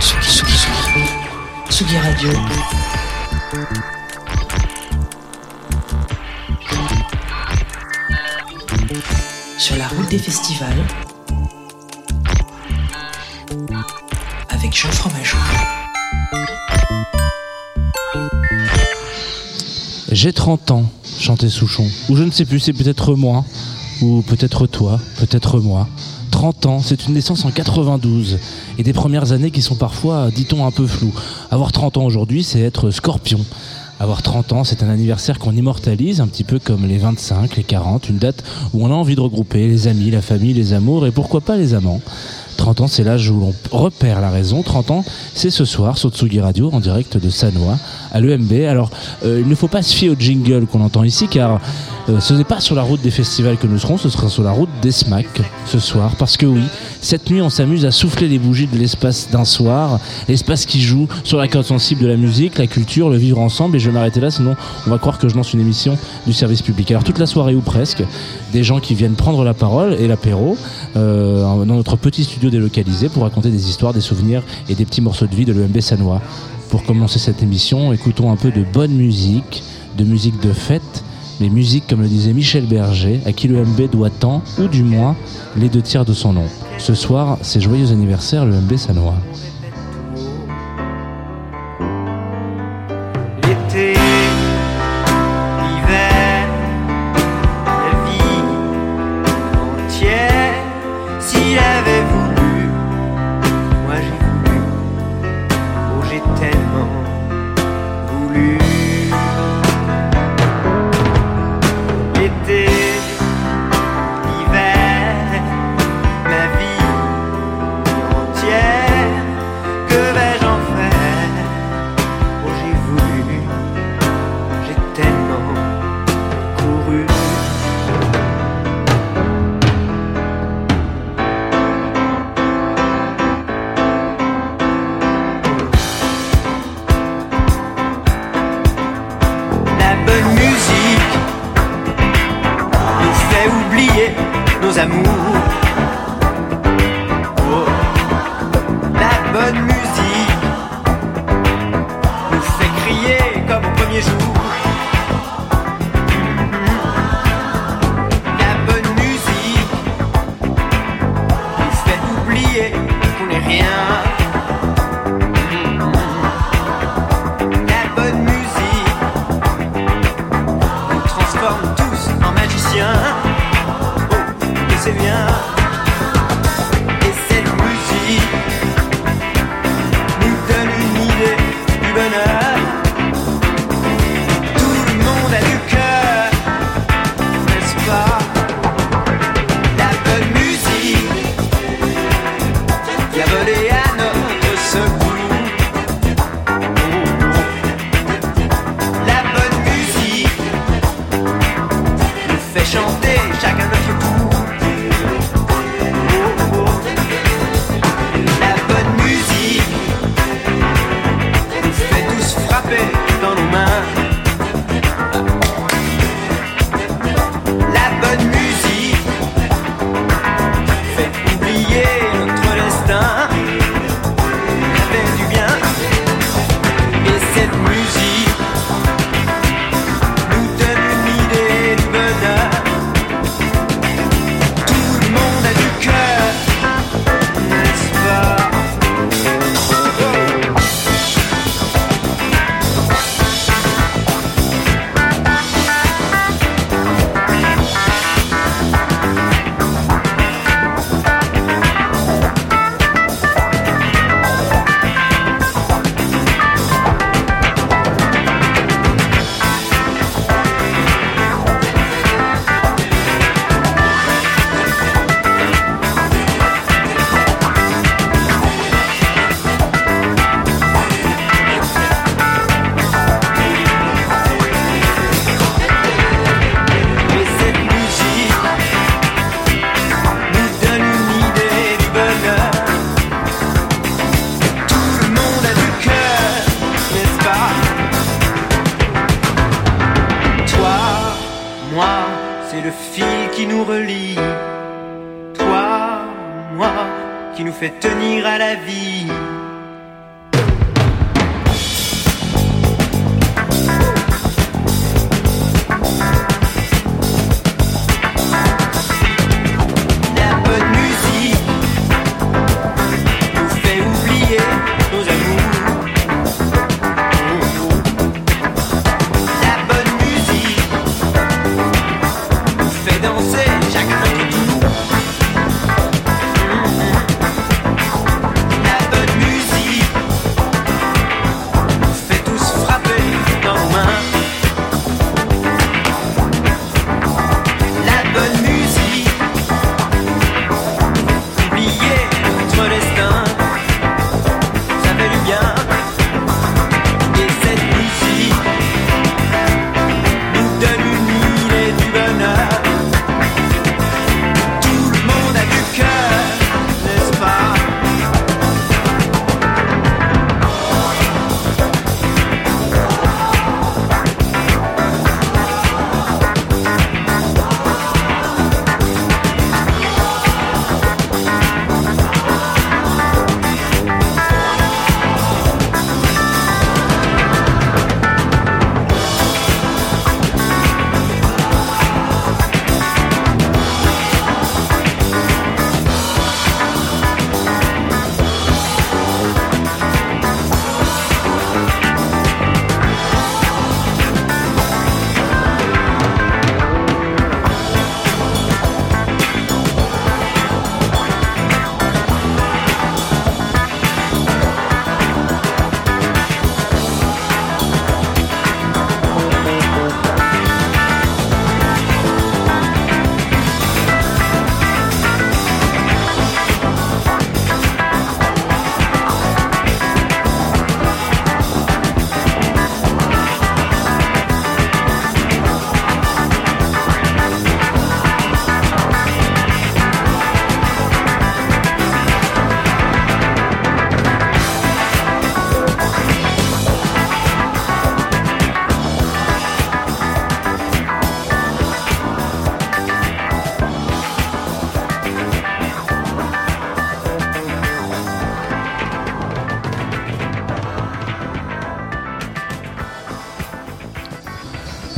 Tsugi Radio. Sur la route des festivals. Avec Jean Fromageau. J'ai 30 ans, chantait Souchon. Ou je ne sais plus, c'est peut-être moi. Ou peut-être toi, peut-être moi. 30 ans, c'est une naissance en 92. Et des premières années qui sont parfois, dit-on, un peu floues. Avoir 30 ans aujourd'hui, c'est être scorpion. Avoir 30 ans, c'est un anniversaire qu'on immortalise, un petit peu comme les 25, les 40, une date où on a envie de regrouper les amis, la famille, les amours et pourquoi pas les amants. 30 ans, c'est l'âge où l'on repère la raison. 30 ans, c'est ce soir sur Tsugi Radio en direct de Sanois à l'EMB. Alors, euh, il ne faut pas se fier au jingle qu'on entend ici car euh, ce n'est pas sur la route des festivals que nous serons, ce sera sur la route des SMAC ce soir. Parce que oui, cette nuit, on s'amuse à souffler les bougies de l'espace d'un soir, l'espace qui joue sur la corde sensible de la musique, la culture, le vivre ensemble. Et je vais m'arrêter là, sinon on va croire que je lance une émission du service public. Alors toute la soirée ou presque, des gens qui viennent prendre la parole et l'apéro euh, dans notre petit studio délocalisé pour raconter des histoires, des souvenirs et des petits morceaux de vie de l'EMB Sanois. Pour commencer cette émission, écoutons un peu de bonne musique, de musique de fête les musiques, comme le disait Michel Berger, à qui le MB doit tant, ou du moins les deux tiers de son nom. Ce soir, c'est joyeux anniversaire le MB Sanois.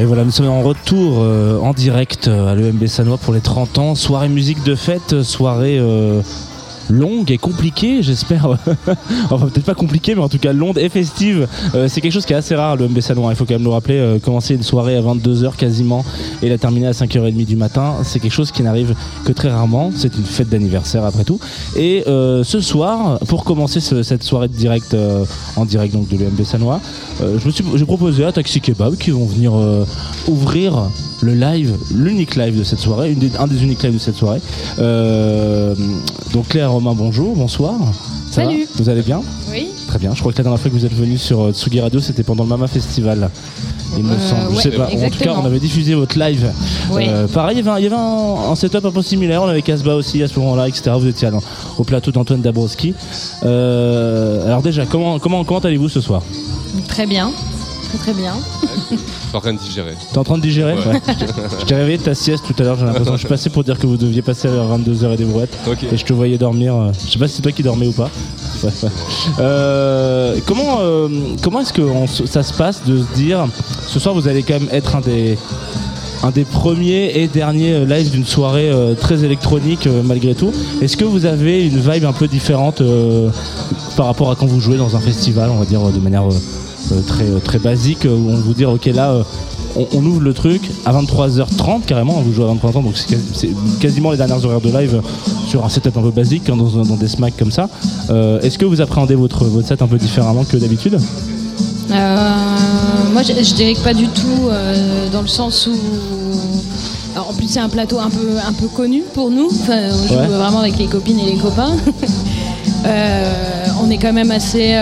Et voilà, nous sommes en retour euh, en direct euh, à l'EMB Sanois pour les 30 ans. Soirée musique de fête, soirée euh, longue et compliquée, j'espère. enfin, peut-être pas compliquée, mais en tout cas longue et festive. C'est quelque chose qui est assez rare, le MB Sanois. Il faut quand même le rappeler. commencer une soirée à 22h quasiment et la terminer à 5h30 du matin, c'est quelque chose qui n'arrive que très rarement. C'est une fête d'anniversaire après tout. Et ce soir, pour commencer ce- cette soirée de direct, en direct donc de l'UMB Sanois, euh, je me suis, j'ai proposé à Taxi Kebab qui vont venir euh, ouvrir le live, l'unique live de cette soirée, une des- un des uniques lives de cette soirée. Euh, donc Claire Romain, bonjour, bonsoir. Ça Salut. va Vous allez bien Oui. Très bien. Je crois que la dernière fois que vous êtes venu sur Tsugi Radio, c'était pendant le Mama Festival. Il me semble. Je ouais, sais pas. En tout cas, on avait diffusé votre live. Oui. Pareil, il y avait, un, un, setup un peu similaire. On avait Casbah aussi à ce moment-là, etc. Vous étiez au plateau d'Antoine Dabrowski. Alors déjà, comment comment comment allez-vous ce soir? Très bien. Très très bien. Je suis en train de digérer. T'es en train de digérer Ouais. Je t'ai réveillé de ta sieste tout à l'heure. J'ai l'impression. Je suis passé pour dire que vous deviez passer vers 22h et des brouettes. Ok. Et je te voyais dormir. euh, Je sais pas si c'est toi qui dormais ou pas. Ouais, ouais. Euh, comment euh, comment est-ce que on se- ça se passe de se dire ce soir vous allez quand même être un des un des premiers et derniers euh, lives d'une soirée euh, très électronique euh, malgré tout. Est-ce que vous avez une vibe un peu différente euh, par rapport à quand vous jouez dans un festival, on va dire euh, de manière euh, très euh, très basique, euh, où on vous dit ok là euh, on, on ouvre le truc à 23h30 carrément, vous jouez à 23h30 donc c'est quasi- c'est quasiment les dernières horaires de live sur un setup un peu basique hein, dans, dans des smacks comme ça. Euh, Est-ce que vous appréhendez votre, votre set un peu différemment que d'habitude? Euh, moi, je, je dirais que pas du tout, euh, dans le sens où. Alors, en plus, c'est un plateau un peu, un peu connu pour nous. Enfin, on joue Ouais. vraiment avec les copines et les copains. Euh, on est quand même assez.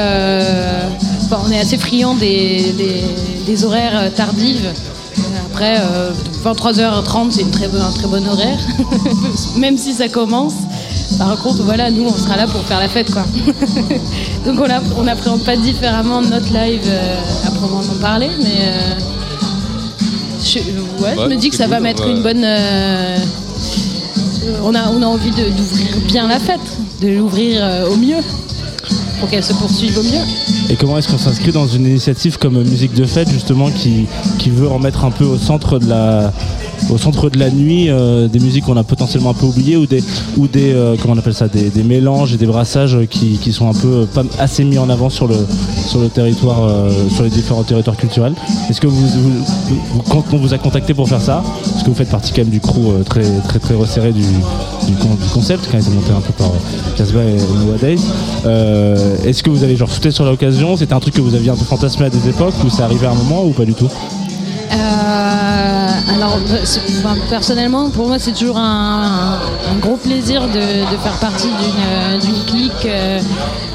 Euh, on est assez friand des, des- des horaires euh, tardives. Après, euh, 23h30, c'est une très, un très bon horaire. même si ça commence. Par contre, voilà, nous, on sera là pour faire la fête, quoi. Donc, on n'appréhende pas différemment notre live euh, à proprement parler, mais euh, je, ouais, je me dis que ça va mettre ouais. une bonne. euh, on, a, on a envie d'ouvrir bien la fête, de l'ouvrir euh, au mieux, pour qu'elle se poursuive au mieux. Et comment est-ce qu'on s'inscrit dans une initiative comme Musique de Fête justement qui, qui veut remettre un peu au centre de la au centre de la nuit euh, des musiques qu'on a potentiellement un peu oubliées ou des ou des euh, comment on appelle ça des, des mélanges et des brassages qui, qui sont un peu euh, pas assez mis en avant sur le sur le territoire sur les différents territoires culturels. Est-ce que vous- quand on vous a contacté pour faire ça parce que vous faites partie quand même du crew euh, très très très resserré du, du, con- du concept qui a été monté un peu par euh, Casbah et Noah Days. Euh, Est-ce que vous avez genre sauté sur l'occasion? C'était un truc que vous aviez un peu fantasmé à des époques ou c'est arrivé à un moment ou pas du tout? Alors, personnellement, pour moi, c'est toujours un, gros plaisir de, faire partie d'une clique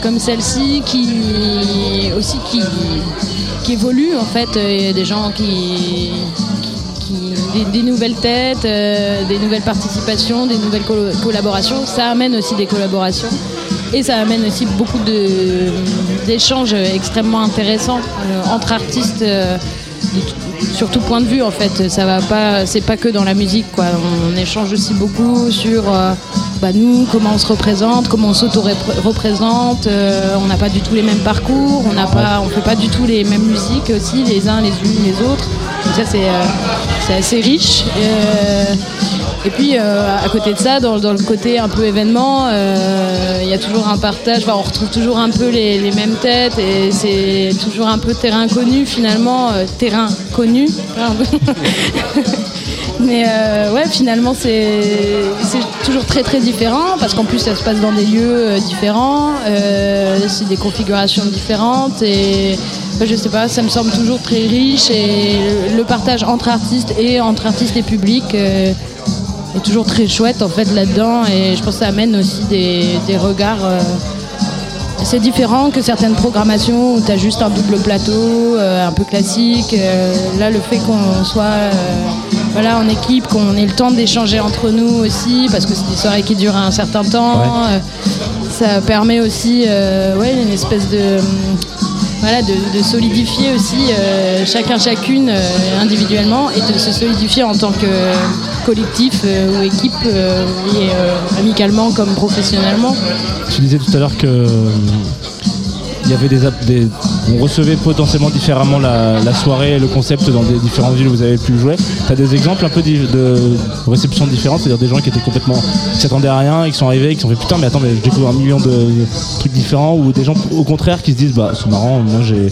comme celle-ci, qui aussi qui, qui évolue en fait. Il y a des gens qui- des, nouvelles têtes, euh, des nouvelles participations, des nouvelles collaborations. Ça amène aussi des collaborations. Et ça amène aussi beaucoup d'échanges extrêmement intéressants euh, entre artistes euh, sur tout point de vue en fait. Ça va pas, c'est pas que dans la musique. On échange aussi beaucoup sur euh, bah, nous comment on se représente, comment on s'auto-représente. Euh, on n'a pas du tout les mêmes parcours, on n'a pas, fait pas du tout les mêmes musiques aussi les uns les unes les autres. Donc ça c'est euh, assez riche. Et puis euh, à côté de ça, dans, le côté un peu événement, euh, il y a toujours un partage. On retrouve toujours un peu les, mêmes têtes et c'est toujours un peu terrain connu finalement, euh, terrain connu. Mais ouais, finalement c'est toujours très très différent parce qu'en plus ça se passe dans des lieux différents, c'est des configurations différentes et enfin, je sais pas, ça me semble toujours très riche et le, partage entre artistes et entre artistes et public. Est toujours très chouette en fait là-dedans et je pense que ça amène aussi des, des regards euh, assez différents que certaines programmations où tu as juste un double plateau euh, un peu classique. Euh, là le fait qu'on soit euh, voilà, en équipe, qu'on ait le temps d'échanger entre nous aussi parce que c'est des soirées qui durent un certain temps. Ouais. ça permet aussi ouais, une espèce de, voilà, de, solidifier aussi euh, chacun chacune euh, individuellement et de se solidifier en tant que collectif euh, ou équipe et amicalement comme professionnellement. Tu disais tout à l'heure que il y avait des, on recevait potentiellement différemment la, soirée et le concept dans des différentes villes où vous avez pu jouer. Tu as des exemples un peu di- de réception différentes, c'est-à-dire des gens qui étaient complètement qui s'attendaient à rien et qui sont arrivés et qui sont fait putain mais attends mais je découvre un million de, de trucs différents ou des gens au contraire qui se disent bah c'est marrant moi j'ai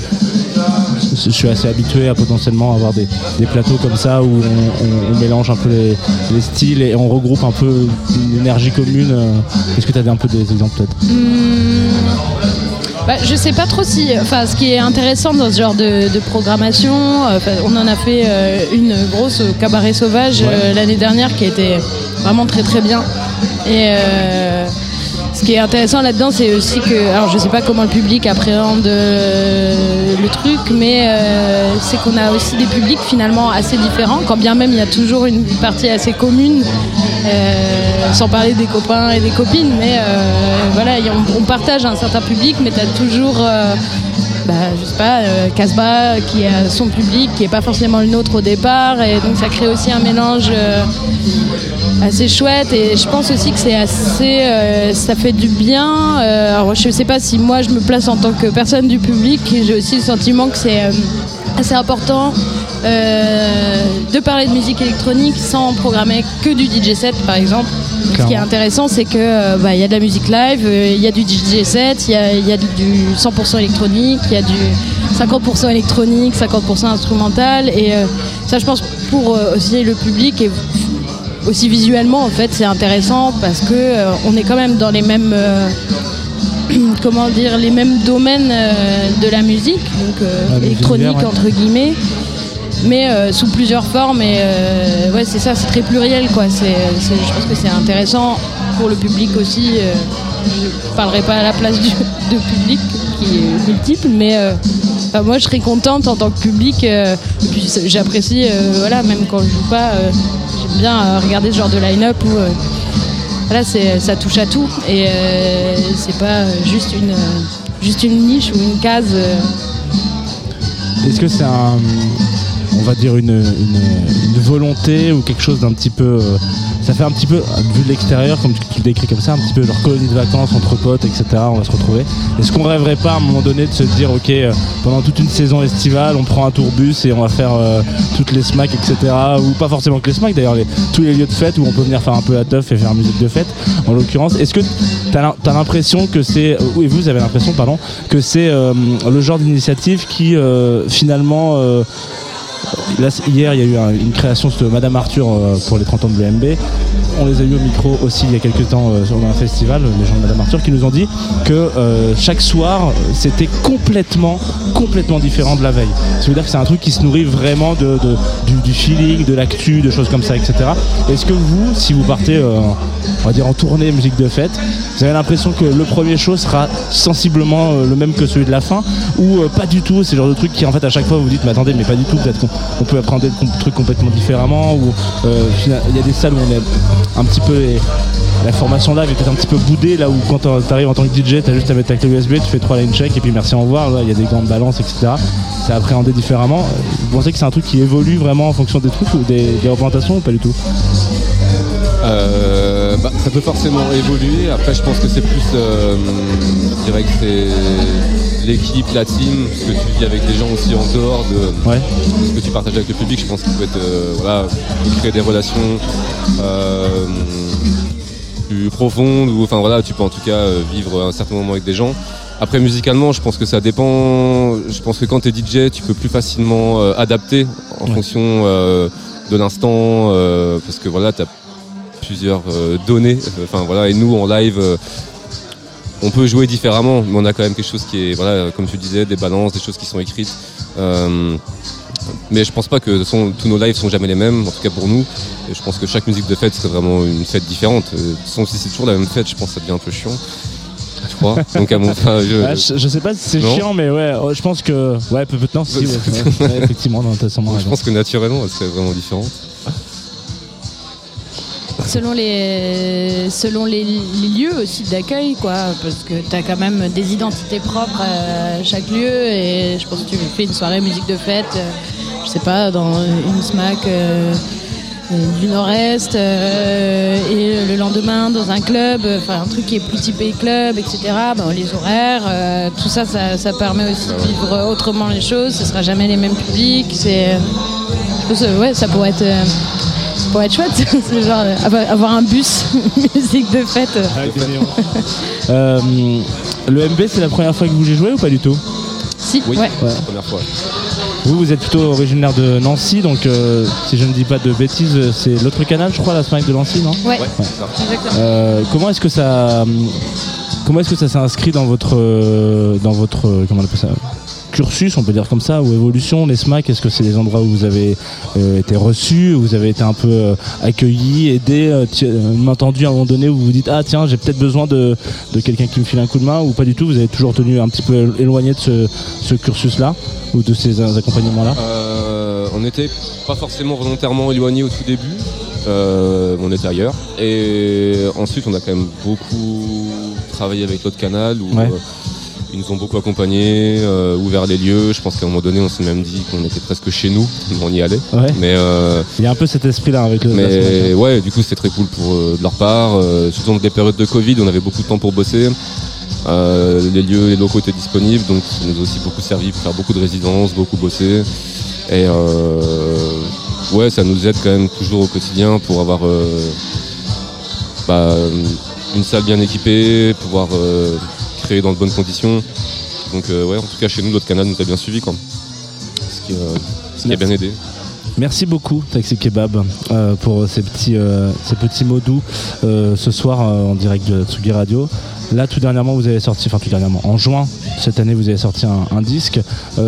je suis assez habitué à potentiellement avoir des, des plateaux comme ça où on, mélange un peu les, les styles et on regroupe un peu une énergie commune. euh. Est-ce que tu avais un peu des exemples peut-être? Bah, je sais pas trop si. Enfin, ce qui est intéressant dans ce genre de, de programmation, euh, on en a fait euh, une grosse au cabaret sauvage euh, l'année dernière qui été vraiment très très bien. Et euh, ce qui est intéressant là-dedans, c'est aussi que. Alors, je sais pas comment le public appréhende euh, le truc, mais euh, c'est qu'on a aussi des publics finalement assez différents, quand bien même il y a toujours une partie assez commune. Euh, sans parler des copains et des copines, mais voilà, on, partage un certain public, mais tu as toujours, bah, je sais pas, euh, Casbah qui a son public, qui est pas forcément le nôtre au départ, et donc ça crée aussi un mélange assez chouette, et je pense aussi que c'est assez, euh, ça fait du bien. Euh, alors je sais pas si moi je me place en tant que personne du public, j'ai aussi le sentiment que c'est euh, assez important euh, de parler de musique électronique sans programmer que du DJ set par exemple. Ce qui est intéressant c'est que bah, il y a de la musique live, il y a du DJ set, il y a, il y a du 100% électronique, il y a du 50% électronique, 50% instrumental et ça je pense pour aussi le public et aussi visuellement en fait c'est intéressant parce que euh, on est quand même dans les mêmes euh, comment dire les mêmes domaines euh, de la musique donc euh, électronique ouais. entre guillemets mais sous plusieurs formes et ouais c'est ça c'est très pluriel quoi c'est je pense que c'est intéressant pour le public aussi je parlerai pas à la place du de public qui est multiple mais enfin, moi je serais contente en tant que public euh, j'apprécie euh, voilà même quand je joue pas euh, bien euh, regarder ce genre de line-up où euh, ça touche à tout et euh, c'est pas juste une, juste une niche ou une case. Est-ce que c'est un, on va dire une, volonté ou quelque chose d'un petit peu, ça fait un petit peu, vu de l'extérieur, comme tu, le décris comme ça, un petit peu genre colonie de vacances entre potes, etc. On va se retrouver. Est-ce qu'on rêverait pas à un moment donné de se dire, ok, euh, pendant toute une saison estivale, on prend un tourbus et on va faire euh, toutes les smacks, etc. Ou pas forcément que les smacks, d'ailleurs, tous les lieux de fête où on peut venir faire un peu la teuf et faire musique de fête. En l'occurrence, est-ce que tu as l'impression que c'est, euh, oui, vous avez l'impression, pardon, que c'est euh, le genre d'initiative qui euh, finalement euh, Hier, il y a eu un- une création de Madame Arthur euh, pour les 30 ans de l'EMB. On les a eu au micro aussi il y a quelques temps euh, sur un festival, les gens de Madame Arthur, qui nous ont dit que euh, chaque soir, c'était complètement, complètement différent de la veille. Ça veut dire que c'est un truc qui se nourrit vraiment du, feeling, de l'actu, de choses comme ça, etc. Est-ce que vous, si vous partez, euh, dire en tournée musique de fête, vous avez l'impression que le premier show sera sensiblement le même que celui de la fin? Ou pas du tout C'est le genre de truc qui en fait à chaque fois vous dites mais attendez mais pas du tout peut-être qu'on on peut appréhender le com- truc complètement différemment ou il y a des salles où on est un petit peu la formation live est peut-être un petit peu boudée là où quand tu arrives en tant que DJ t'as juste à mettre ta clé USB tu fais trois line check et puis merci au revoir il y a des grandes balances etc c'est appréhendé différemment. Vous pensez que c'est un truc qui évolue vraiment en fonction des trucs ou des, des représentations ou pas du tout? Euh, bah, ça peut forcément évoluer. Après, je pense que c'est plus, euh, je dirais que c'est l'équipe, la team, ce que tu vis avec les gens aussi en dehors de ouais ce que tu partages avec le public. Je pense qu'il peut être, euh, voilà, créer des relations euh, plus profondes ou, enfin voilà, tu peux en tout cas euh, vivre un certain moment avec des gens. Après, musicalement, je pense que ça dépend. Je pense que quand tu es DJ, tu peux plus facilement euh, adapter en Ouais. fonction de l'instant, parce que voilà, tu as plusieurs données. Enfin voilà, et nous en live, on peut jouer différemment, mais on a quand même quelque chose qui est, voilà, comme tu disais, des balances, des choses qui sont écrites. Euh, mais je pense pas que tous nos lives sont jamais les mêmes, en tout cas pour nous. Et je pense que chaque musique de fête serait vraiment une fête différente. Euh, De toute façon, si c'est toujours la même fête, je pense que ça devient un peu chiant. Je crois. Donc à mon enfin, je- Ah, je, je sais pas si c'est chiant mais ouais oh, je pense que ouais peut-être non si ouais, effectivement non, sûrement je raison. pense que naturellement, elle serait vraiment différente. Selon les, selon les, lieux aussi d'accueil, quoi, parce que tu as quand même des identités propres à chaque lieu. Et je pense que tu fais une soirée musique de fête, euh, je sais pas, dans une SMAC euh, du nord-est euh, et le lendemain dans un club, euh, enfin un truc qui est plus typé club, etc. Bon, les horaires, euh, tout ça, ça, ça permet aussi de vivre autrement les choses. Ce sera jamais les mêmes publics. C'est, euh, ouais, ça pourrait être, euh, pourrait être chouette. C'est genre avoir- un bus musique de fête. Néons. Euh, le MB, c'est la première fois que vous y jouez ou pas du tout Si, Oui, ouais. c'est la première fois. Vous, vous êtes plutôt originaire de Nancy, donc euh, si je ne dis pas de bêtises, c'est l'autre canal, je crois, la Smile de Nancy, non Ouais, Ouais, ça. exactement. Euh, comment est-ce que ça comment est-ce que ça s'inscrit dans votre dans votre comment on appelle ça? Cursus on peut dire comme ça ou évolution les SMAC est-ce que c'est des endroits où vous avez euh, été reçus où vous avez été un peu euh, accueillis aidés euh, euh, main tendue à un moment donné où vous vous dites ah tiens j'ai peut-être besoin de, de quelqu'un qui me file un coup de main ou pas du tout vous avez toujours tenu un petit peu éloigné de ce, ce cursus là ou de ces euh, accompagnements là Euh, on n'était pas forcément volontairement éloignés au tout début. On était ailleurs. Et ensuite, on a quand même beaucoup travaillé avec l'autre canal où Ouais. Ils nous ont beaucoup accompagnés, euh, ouvert les lieux. Je pense qu'à un moment donné, on s'est même dit qu'on était presque chez nous. On y allait. ouais Mais, euh, il y a un peu cet esprit là avec le mais ouais, du coup, c'était très cool pour, euh, de leur part. Surtout dans des périodes de Covid, on avait beaucoup de temps pour bosser. Les lieux, les locaux étaient disponibles, donc ça nous a aussi beaucoup servi pour faire beaucoup de résidences, beaucoup bosser. Et ouais, ça nous aide quand même toujours au quotidien pour avoir bah, une salle bien équipée, pouvoir euh, créer dans de bonnes conditions. Donc euh, ouais, en tout cas chez nous, notre canal nous a bien suivi quoi. Ce qui, euh, ce qui a bien aidé. Merci beaucoup Taxi Kebab euh, pour ces petits, ces petits mots doux ce soir en direct de Tsugi Radio. Là tout dernièrement vous avez sorti, enfin tout dernièrement, en juin cette année vous avez sorti un, un disque.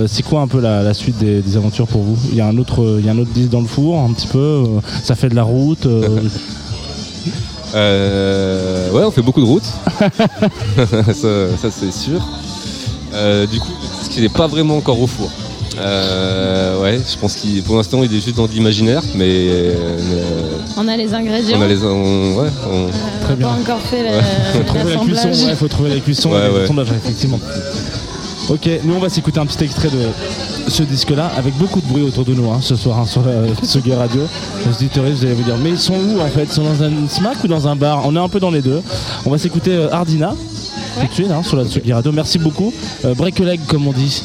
C'est quoi un peu la, la suite des, des aventures pour vous? Il y a un autre, il y a un autre disque dans le four un petit peu. ça fait de la route. euh, ouais, on fait beaucoup de routes. ça, ça, c'est sûr. Euh, du coup, ce qui n'est pas vraiment encore au four. Euh, ouais, je pense qu'il, pour l'instant, il est juste dans l'imaginaire, mais euh, On a les ingrédients. on a les, on- ouais, on- Euh, Très on bien. a pas encore fait Ouais. le- trouver la cuisson, il faut trouver la cuisson Ouais, et ouais. l'assemblage, effectivement. Ok, nous on va s'écouter un petit extrait de ce disque-là, avec beaucoup de bruit autour de nous hein, ce soir hein, sur la Tsugi Radio. Les auditeurs, vous allez vous dire, mais ils sont où en fait? Ils sont dans un smack ou dans un bar? On est un peu dans les deux. On va s'écouter euh, Ardina, tout de suite, hein, sur la Tsugi Radio. Merci beaucoup. Euh, break a leg, comme on dit,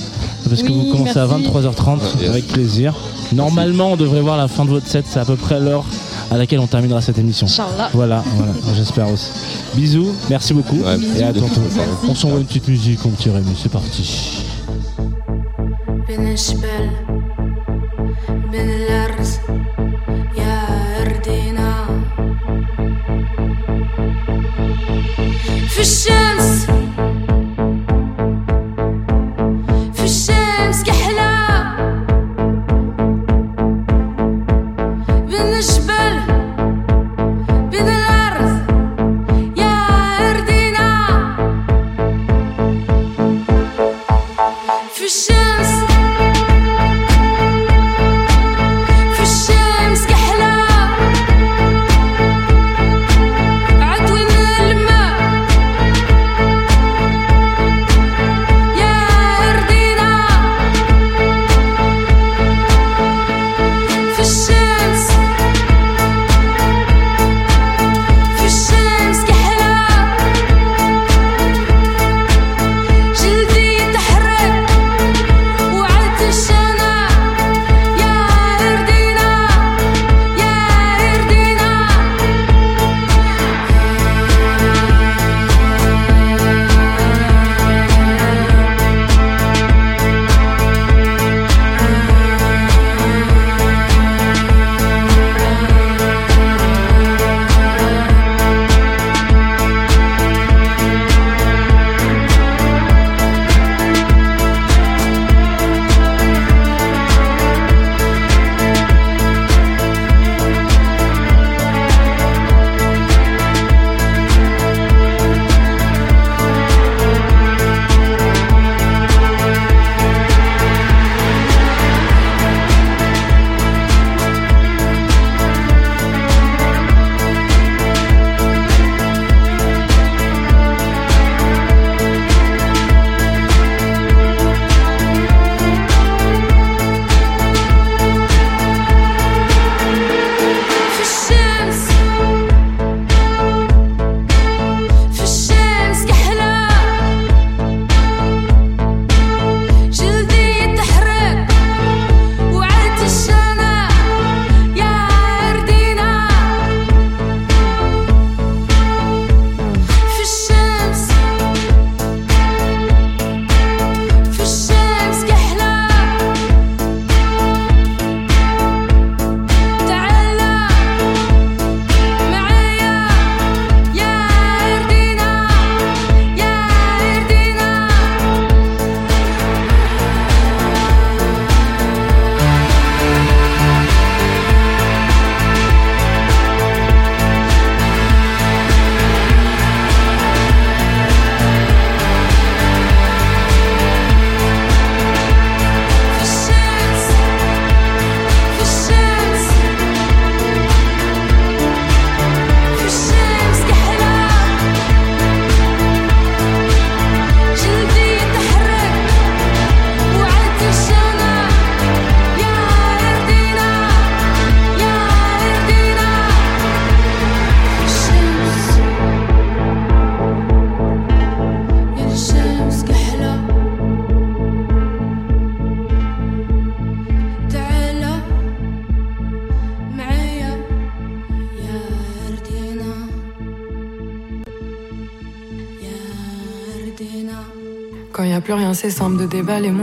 parce que vous commencez à merci. 23h30, Yes. avec plaisir. Normalement, on devrait voir la fin de votre set, c'est à peu près l'heure à laquelle on terminera cette émission. Inch'Allah. Voilà, voilà, j'espère aussi. Bisous, merci beaucoup. Ouais, et à tantôt. Merci. On s'envoie une petite musique, mon petit Rémi, c'est parti. بين الجبال يا أردينا. في الشمس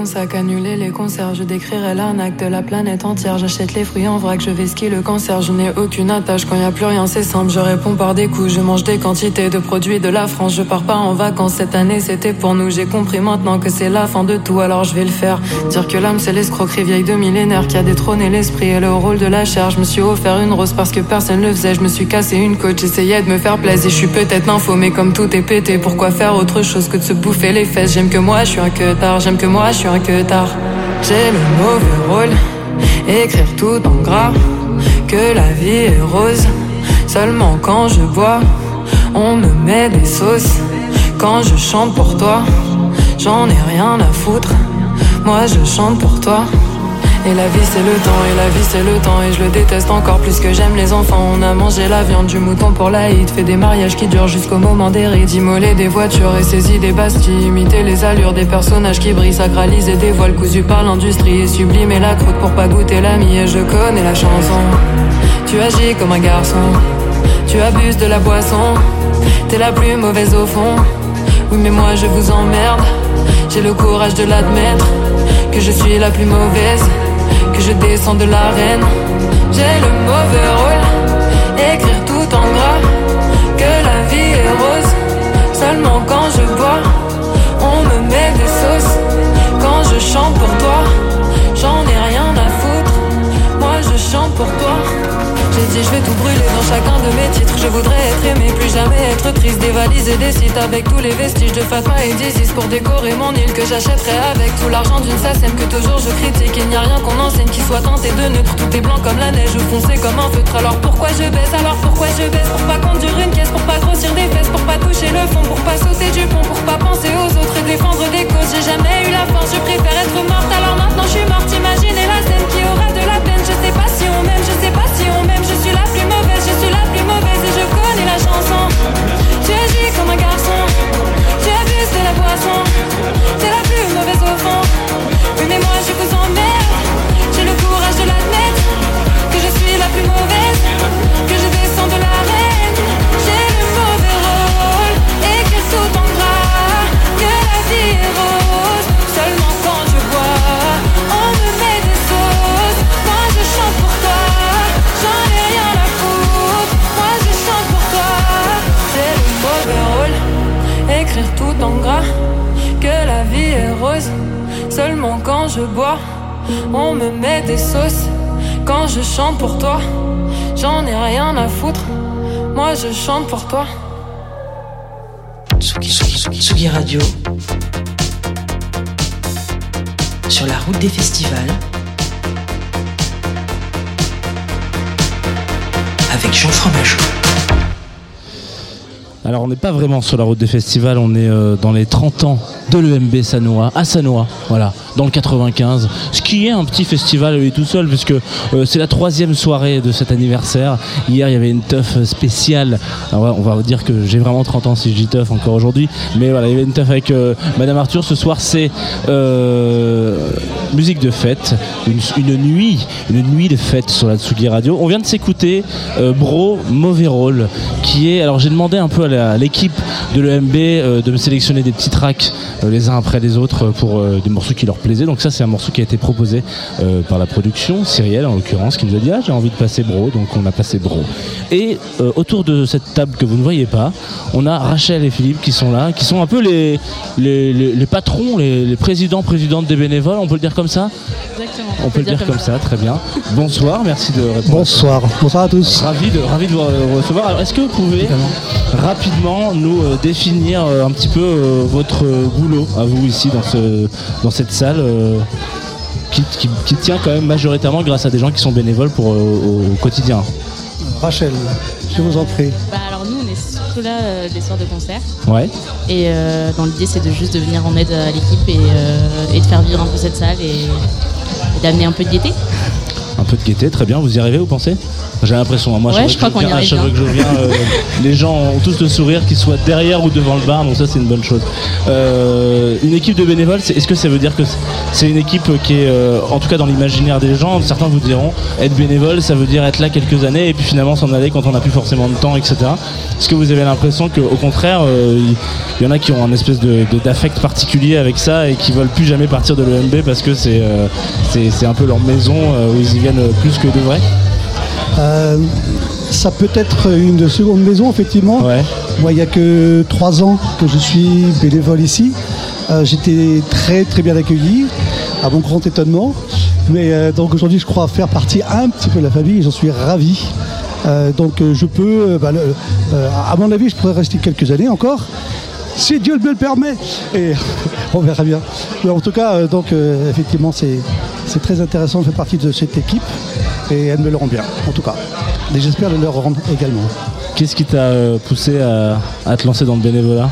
sac, annuler les concerts. Je décrirai l'arnaque de la planète entière. J'achète les fruits en vrac, je vais skier le cancer. Je n'ai aucune attache. Quand y a plus rien, c'est simple. Je réponds par des coups. Je mange des quantités de produits de la France. Je pars pas en vacances cette année, c'était pour nous. J'ai compris maintenant que c'est la fin de tout, alors je vais le faire. Dire que l'âme, c'est l'escroquerie vieille de millénaire qui a détrôné l'esprit et le rôle de la chair. Je me suis offert une rose parce que personne le faisait. Je me suis cassé une côte, j'essayais de me faire plaisir. Je suis peut-être nympho, mais comme tout est pété, pourquoi faire autre chose que de se bouffer les fesses? J'aime que moi, je suis un que tard. J'aime que moi, je suis un que tard. J'ai le mauvais rôle, écrire tout en gras. Que la vie est rose, seulement quand je bois. On me met des sauces quand je chante pour toi. J'en ai rien à foutre, moi je chante pour toi. Et la vie c'est le temps, et la vie c'est le temps, et je le déteste encore plus que j'aime les enfants. On a mangé la viande du mouton pour l'Aïd, fait des mariages qui durent jusqu'au moment des rides, immoler des voitures et saisi des bastilles, imiter les allures des personnages qui brillent, sacraliser des voiles cousus par l'industrie, et la croûte pour pas goûter l'ami, et je connais la chanson. Tu agis comme un garçon, tu abuses de la boisson, t'es la plus mauvaise au fond. Oui mais moi je vous emmerde, j'ai le courage de l'admettre, que je suis la plus mauvaise, que je descends de l'arène. J'ai le mauvais rôle, écrire tout en gras, que la vie est rose, seulement quand je bois, on me met des sauces, quand je chante pour toi, j'en ai rien à foutre, moi je chante pour toi. J'ai dit je vais tout brûler dans chacun de mes titres. Je voudrais être aimé, plus jamais être triste Dévaliser des sites avec tous les vestiges de Fatma et d'Isis Pour décorer mon île que j'achèterai avec tout l'argent d'une SACEM Que toujours je critique, il n'y a rien qu'on enseigne qui soit tenté de neutre. Tout est blanc comme la neige foncé comme un feutre. Alors pourquoi je baisse, alors pourquoi je baisse? Pour pas conduire une caisse, pour pas grossir des fesses Pour pas toucher le fond, pour pas sauter du pont Pour pas penser aux autres et défendre des causes. J'ai jamais eu la force, je préfère être morte. Alors maintenant je suis morte, imaginez la scène qui aura de la peine. Je sais pas si on m'aime, je sais pas si on m'aime Je suis la plus mauvaise, je suis la plus mauvaise et je connais la chanson. Tu agis comme un garçon, tu abuses de la boisson. T'es la plus mauvaise au fond. Mais moi je vous emmerde. J'ai le courage de l'admettre que je suis la plus mauvaise, que je descends de l'arène. Tout en gras. Que la vie est rose, seulement quand je bois. On me met des sauces quand je chante pour toi. J'en ai rien à foutre, moi je chante pour toi. Radio. Sur la route des festivals. Avec Jean Fromageau. Alors on n'est pas vraiment sur la route des festivals, on est euh, dans les 30 ans de l'EMB Sanois, à Sanois, voilà, dans le 95, ce qui est un petit festival lui tout seul, puisque euh, c'est la troisième soirée de cet anniversaire. Hier il y avait une teuf spéciale, Alors, on va dire que j'ai vraiment 30 ans si je dis teuf encore aujourd'hui, mais voilà, il y avait une teuf avec euh, Madame Arthur, ce soir c'est euh, musique de fête, une, une nuit, une nuit de fête sur la Tsugi Radio. On vient de s'écouter Bro Mauvais Rôle, qui est, alors j'ai demandé un peu à l'équipe de l'EMB de me sélectionner des petits tracks les uns après les autres pour des morceaux qui leur Donc ça c'est un morceau qui a été proposé euh, par la production, Cyrielle en l'occurrence, qui nous a dit ah j'ai envie de passer Bro, donc on a passé Bro. Et euh, autour de cette table que vous ne voyez pas, on a Rachel et Philippe qui sont là, qui sont un peu les, les, les- les patrons, les, les présidents, présidentes des bénévoles, on peut le dire comme ça Exactement. On peut le dire comme ça, très bien. Bonsoir, merci de répondre. Bonsoir, bonsoir à tous. Ravi de, ravi de vous recevoir. Alors, est-ce que vous pouvez rapidement nous euh, définir euh, un petit peu euh, votre euh, boulot à vous ici dans, ce, dans cette salle euh, qui, qui- qui tient quand même majoritairement grâce à des gens qui sont bénévoles pour, euh, au, au quotidien Rachel, je vous en prie. Bah alors nous on est surtout là euh, des soirs de concert Ouais. et euh, dans l'idée c'est de juste de venir en aide à l'équipe et, euh, et de faire vivre un peu cette salle et, et d'amener un peu de gaieté. Un peu de gaieté, très bien. Vous y arrivez, vous pensez? J'ai l'impression. hein. Moi, Ouais, je crois qu'on y arrive bien. que je viens, euh, les gens ont tous le sourire, qu'ils soient derrière ou devant le bar, donc ça c'est une bonne chose. Euh, une équipe de bénévoles, est-ce que ça veut dire que c'est- une équipe qui est, euh, en tout cas dans l'imaginaire des gens, certains vous diront, être bénévole, ça veut dire être là quelques années et puis finalement s'en aller quand on n'a plus forcément de temps, etc. Est-ce que vous avez l'impression qu'au contraire, il y en a qui ont un espèce de- de- d'affect particulier avec ça et qui veulent plus jamais partir de l'EMB parce que c'est un peu leur maison où ils y viennent plus que de vrai Euh, ça peut être une seconde maison, effectivement. Ouais. Moi, il n'y a que trois ans que je suis bénévole ici. Euh, J'étais très très bien accueilli, à mon grand étonnement. Mais euh, donc aujourd'hui, je crois faire partie un petit peu de la famille et j'en suis ravi. Euh, donc euh, je peux, euh, bah, le- euh, à mon avis, je pourrais rester quelques années encore. Si Dieu me le permet. Et on verra bien. Mais en tout cas, euh, donc euh, effectivement, c'est c'est très intéressant de faire partie de cette équipe et elles me le rendent bien, en tout cas. Et j'espère le leur rendre également. Qu'est-ce qui t'a euh, poussé à, à te lancer dans le bénévolat?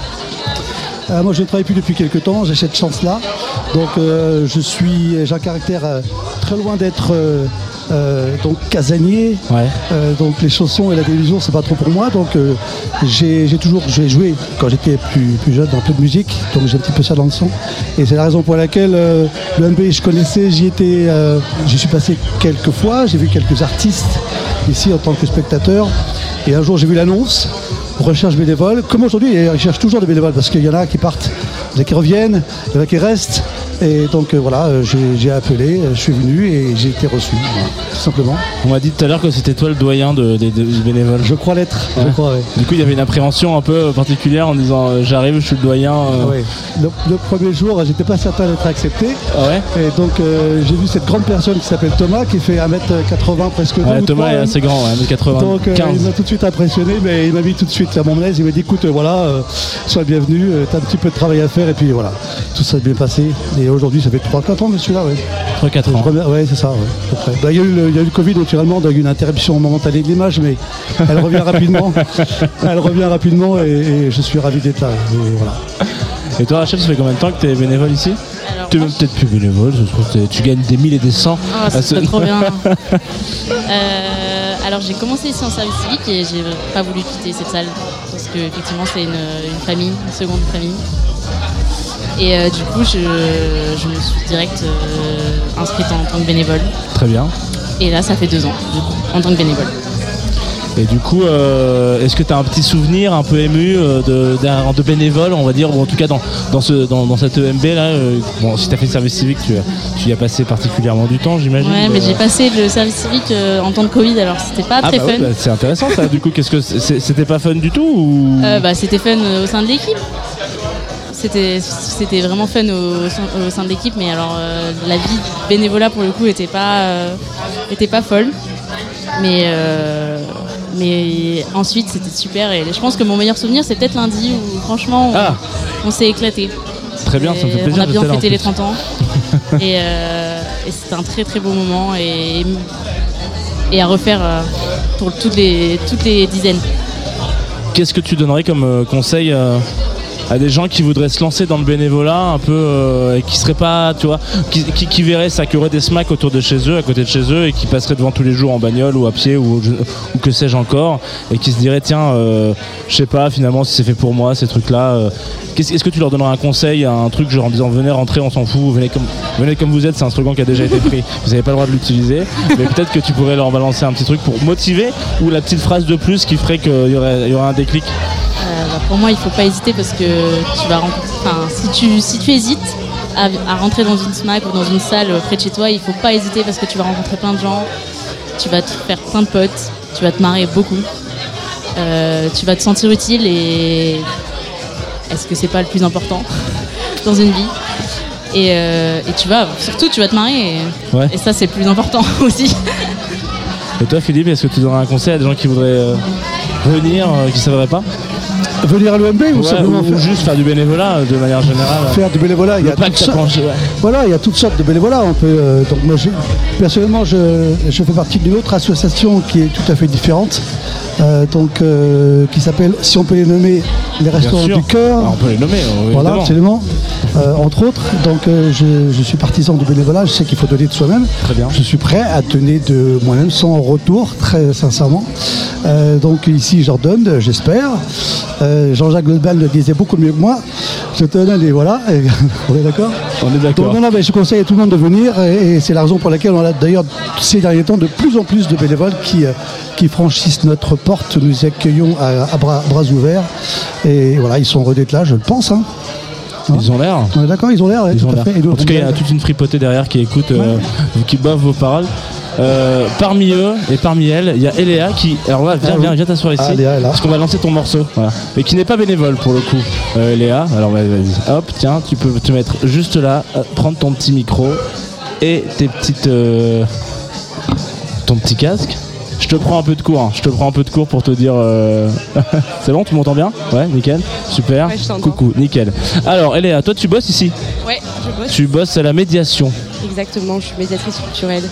Euh, moi, je ne travaille plus depuis quelques temps, j'ai cette chance-là. Donc, euh, je suis, j'ai un caractère euh, très loin d'être euh, donc casanier. Ouais. Euh, donc, les chansons et la télévision, c'est pas trop pour moi. Donc, euh, j'ai toujours, j'ai joué quand j'étais plus, plus jeune dans un peu de musique. Donc, j'ai un petit peu ça dans le son. Et c'est la raison pour laquelle le MB, je connaissais, j'y étais, j'y suis passé quelques fois. J'ai vu quelques artistes ici en tant que spectateur. Et un jour, j'ai vu l'annonce recherche bénévole. Comme aujourd'hui, ils cherchent toujours des bénévoles parce qu'il y en a qui partent, il y en a qui reviennent, il y en a qui restent. Et donc euh, voilà, euh, j'ai j'ai appelé, euh, je suis venu et j'ai été reçu, voilà, tout simplement. On m'a dit tout à l'heure que c'était toi le doyen de- des des bénévoles. Je crois l'être, je Ouais. crois, ouais. Du coup, il y avait une appréhension un peu particulière en disant euh, j'arrive, je suis le doyen. euh. Ah ouais. Le, le premier jour, j'étais pas certain d'être accepté. Ah ouais Et donc euh, j'ai vu cette grande personne qui s'appelle Thomas, qui fait 1m80 presque. deux Ouais, ou Thomas trois, est assez grand, ouais, 1m95. Donc euh, il m'a tout de suite impressionné, mais il m'a mis tout de suite à mon aise. Il m'a dit écoute, euh, voilà, euh, sois le bienvenu, euh, t'as un petit peu de travail à faire, et puis voilà, tout ça s'est bien passé. Et aujourd'hui, ça fait 3-4 ans que je suis là, ouais. 3-4 ans. Première- ouais, c'est ça, ouais, à peu près. Bah, Il y, a eu le- il y a eu le Covid, naturellement, donc il y a eu une interruption momentanée de l'image, mais elle revient rapidement. Elle revient rapidement, et, et je suis ravi d'être là. et voilà. Et toi, Rachel, ça fait combien de temps que tu es bénévole ici? Tu es même peut-être plus bénévole, je trouve tu gagnes des 1000 et des 100. Ah, à ça ce- trop bien. Euh, alors j'ai commencé ici en service civique et j'ai pas voulu quitter cette salle parce que effectivement c'est une, une famille, une seconde famille. Et euh, du coup je, je me suis direct euh, inscrite en tant que bénévole. Très bien. Et là ça fait deux ans du coup, en tant que bénévole. Et du coup, euh, est-ce que tu as un petit souvenir un peu ému de, de bénévole, on va dire, ou en tout cas dans, dans, ce, dans, dans cette EMB là euh, Bon, si tu as fait service civique, tu, tu y as passé particulièrement du temps, j'imagine. Ouais mais euh, j'ai passé le service civique en temps de Covid alors c'était pas Ah très bah fun. ouais, bah, c'est intéressant ça. Du coup, qu'est-ce que c'était pas fun du tout ou? Euh, bah, c'était fun au sein de l'équipe. C'était, c'était vraiment fun au, sein- au sein de l'équipe, mais alors euh, la vie bénévolat pour le coup était pas, euh, était pas folle. Mais, euh, mais ensuite c'était super et je pense que mon meilleur souvenir c'est peut-être lundi où franchement on, Ah. on s'est éclaté. Très bien, ça me fait plaisir. On a bien fêté les plus. 30 ans et, et c'était un très très beau moment et, et à refaire pour toutes les, toutes les dizaines. Qu'est-ce que tu donnerais comme conseil à des gens qui voudraient se lancer dans le bénévolat un peu euh, et qui seraient pas, tu vois, qui, qui, qui verraient ça, qui auraient des smacks autour de chez eux, à côté de chez eux et qui passeraient devant tous les jours en bagnole ou à pied ou, ou que sais-je encore et qui se diraient tiens, euh, je sais pas finalement si c'est fait pour moi ces trucs-là. euh, qu'est-ce- Est-ce que tu leur donnerais un conseil, un truc genre en disant venez rentrer, on s'en fout, venez comme, venez comme vous êtes, c'est un slogan qui a déjà été pris, vous n'avez pas le droit de l'utiliser, mais peut-être que tu pourrais leur balancer un petit truc pour motiver ou la petite phrase de plus qui ferait qu'il y aurait, y aurait un déclic. Euh, pour moi, il faut pas hésiter parce que tu vas rencontrer. Enfin, si tu, si tu hésites à, à rentrer dans une SMAC ou dans une salle près de chez toi, il faut pas hésiter parce que tu vas rencontrer plein de gens, tu vas te faire plein de potes, tu vas te marrer beaucoup, Euh, tu vas te sentir utile et est-ce que c'est pas le plus important dans une vie? Et, euh, et tu vas surtout tu vas te marrer et, Ouais. et ça c'est le plus important aussi. Et toi, Philippe, est-ce que tu donnerais un conseil à des gens qui voudraient euh, venir, euh, qui ne savraient pas? Venir à l'OMB ou Ouais, simplement ou, faire, juste faire du bénévolat euh, de manière générale faire du bénévolat Il y a toutes sortes- ouais. Voilà, il y a toutes sortes de bénévolats. On peut, euh, donc moi, je- personnellement, je, je fais partie d'une autre association qui est tout à fait différente, euh, donc euh, qui s'appelle, si on peut les nommer, les restaurants du cœur. Ah, on peut les nommer, euh, Voilà, évidemment. absolument. euh, entre autres. Donc euh, je, je suis partisan du bénévolat, je sais qu'il faut donner de soi-même. Très bien. Je suis prêt à donner de moi-même sans retour, très sincèrement. Euh, donc ici, j'en donne, j'espère. Jean-Jacques Goldman le disait beaucoup mieux que moi. Je te donne et voilà. Et- on est d'accord? On est donc d'accord. non, non, mais je conseille à tout le monde de venir et, et c'est la raison pour laquelle on a d'ailleurs ces derniers temps de plus en plus de bénévoles qui, qui franchissent notre porte. Nous accueillons à, à bras, bras ouverts et voilà, ils sont d'être là, je le pense. hein. Ils ont l'air. Est d'accord, ils ont l'air, ouais, En tout cas, il y a toute une fripotée derrière qui écoute, euh, qui bave vos paroles. Euh, parmi eux et parmi elles, il y a Eléa qui. Alors là, viens, Ah viens, viens t'asseoir ici. Ah, Léa. Parce qu'on va lancer ton morceau. Voilà. Mais qui n'est pas bénévole pour le coup, euh, Léa. Alors vas-y. Hop, tiens, tu peux te mettre juste là, euh, prendre ton petit micro et tes petites. ton petit casque. Je te prends un peu de cours, hein. je te prends un peu de cours pour te dire. euh, C'est bon, tu m'entends bien? Ouais, nickel, super. Ouais, je t'entends. Coucou, nickel. Alors, Eléa, toi tu bosses ici? Ouais, je bosse. Tu bosses à la médiation. Exactement, je suis médiatrice culturelle.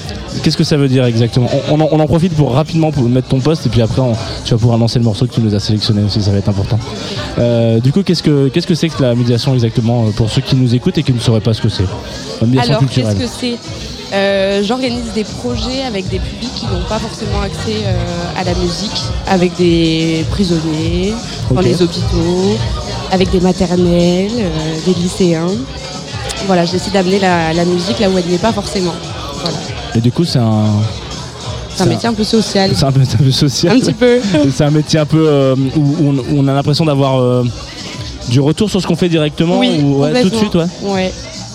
Qu'est-ce que ça veut dire exactement? On, on en, on en profite pour rapidement pour mettre ton poste et puis après on- tu vas pouvoir lancer le morceau que tu nous as sélectionné aussi, ça va être important. Euh, du coup, qu'est-ce que qu'est-ce que c'est que la médiation exactement euh, pour ceux qui nous écoutent et qui ne sauraient pas ce que c'est? La médiation Alors, qu'est-ce culturelle. que c'est? Euh, J'organise des projets avec des publics qui n'ont pas forcément accès euh, à la musique, avec des prisonniers, dans les hôpitaux, avec des maternelles, euh, des lycéens. Voilà, j'essaie d'amener la, la musique là où elle n'y est pas forcément. Voilà. Et du coup, c'est un C'est un métier un peu social. c'est un un peu social. Un petit peu. c'est un métier un peu euh, où, où on, a l'impression d'avoir euh, du retour sur ce qu'on fait directement Oui, ou ouais, tout de suite, ouais. Ouais.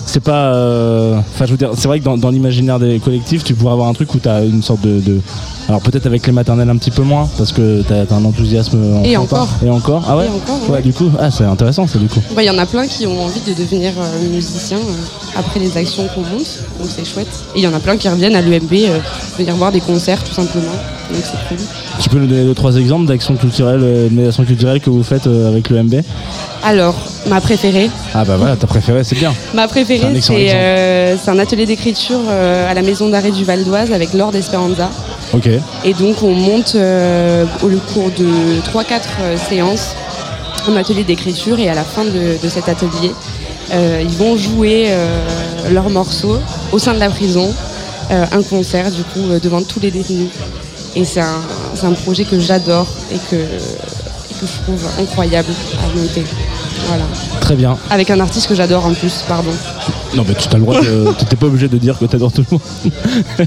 C'est pas. euh, Enfin, je veux dire, c'est vrai que dans, l'imaginaire des collectifs, tu pourrais avoir un truc où tu une sorte de- alors peut-être avec les maternelles un petit peu moins, parce que tu as, un enthousiasme. Et enfantin. encore. Et encore. Ah ouais. Et encore, Ouais, ouais. du coup, ah, c'est intéressant, ça du coup. Bah, Il y en a plein qui ont envie de devenir euh, musiciens euh, après les actions qu'on monte, donc c'est chouette. Et il y en a plein qui reviennent à l'UMB euh, venir voir des concerts tout simplement, donc c'est cool. Tu peux nous donner deux trois exemples d'actions culturelles, euh, de médiation culturelle que vous faites avec le MB Alors, ma préférée, Ah bah voilà, ta préférée, c'est bien. ma préférée c'est un atelier d'écriture à la maison d'arrêt du Val d'Oise avec Lord Esperanza. Et donc on monte euh, au cours de 3-4 euh, séances un atelier d'écriture et à la fin de, cet atelier, euh, ils vont jouer euh, leurs morceaux au sein de la prison, un concert du coup devant tous les détenus. Et c'est un, c'est un projet que j'adore et que, et que je trouve incroyable à monter. Voilà. Très bien. Avec un artiste que j'adore en plus, pardon. Non, mais tu as le droit de. T'es pas obligé de dire que t'adores tout le monde.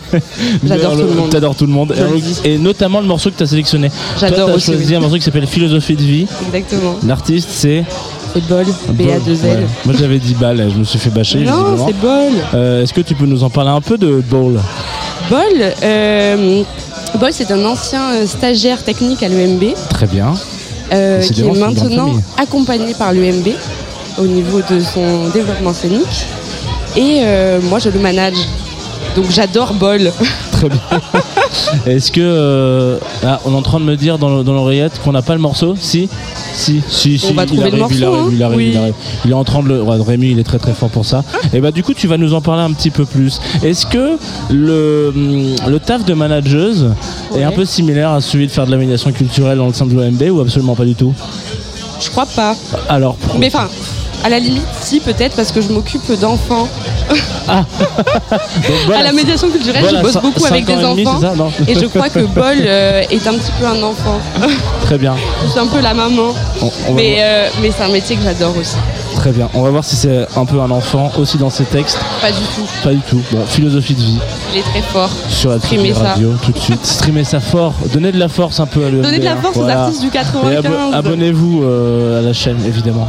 J'adore tout le monde. T'adores tout le monde. Et, notamment le morceau que t'as sélectionné. J'adore Toi, aussi, choisi oui. un morceau qui s'appelle Philosophie de vie. Exactement. L'artiste, c'est. C'est Bol, Bol. BA2L. Ouais. Moi, j'avais dit balle, je me suis fait bâcher. Non, c'est Bol. Euh, Est-ce que tu peux nous en parler un peu de Ball Bol, euh, Bol, c'est un ancien euh, stagiaire technique à l'UMB Très bien. Euh, qui est maintenant accompagné par l'UMB au niveau de son développement scénique. Et euh, moi, je le manage. Donc j'adore Bol. Très bien. Est-ce que. euh, ah, on est en train de me dire dans le- dans l'oreillette qu'on n'a pas le morceau Si Si, si, si. On va il trouver arrive, le il arrive, hein. il arrive, Oui. il arrive. Il est en train de le. ouais, Rémi, il est très très fort pour ça. Et bah, du coup, tu vas nous en parler un petit peu plus. Est-ce que le, hum, le taf de manageuse est un peu similaire à celui de faire de la médiation culturelle dans le sein de l'OMB ou absolument pas du tout? Je crois pas. Alors, Mais enfin, à la limite, si peut-être parce que je m'occupe d'enfants. Voilà, à la médiation culturelle, voilà, je bosse beaucoup avec des demi, enfants. ça. Et je crois que Bol euh, est un petit peu un enfant. Très bien. je suis un peu la maman. On- on va Mais, euh, mais c'est un métier que j'adore aussi. Très bien. On va voir si c'est un peu un enfant aussi dans ses textes. Pas du tout. Pas du tout. Bon, philosophie de vie Il est très fort. sur la Streamer ça. radio tout de suite. Streamer ça fort. Donnez de la force un peu à l'UMB. Donnez de la force aux Voilà. artistes du Et abo- 95. abonnez-vous euh, à la chaîne, évidemment.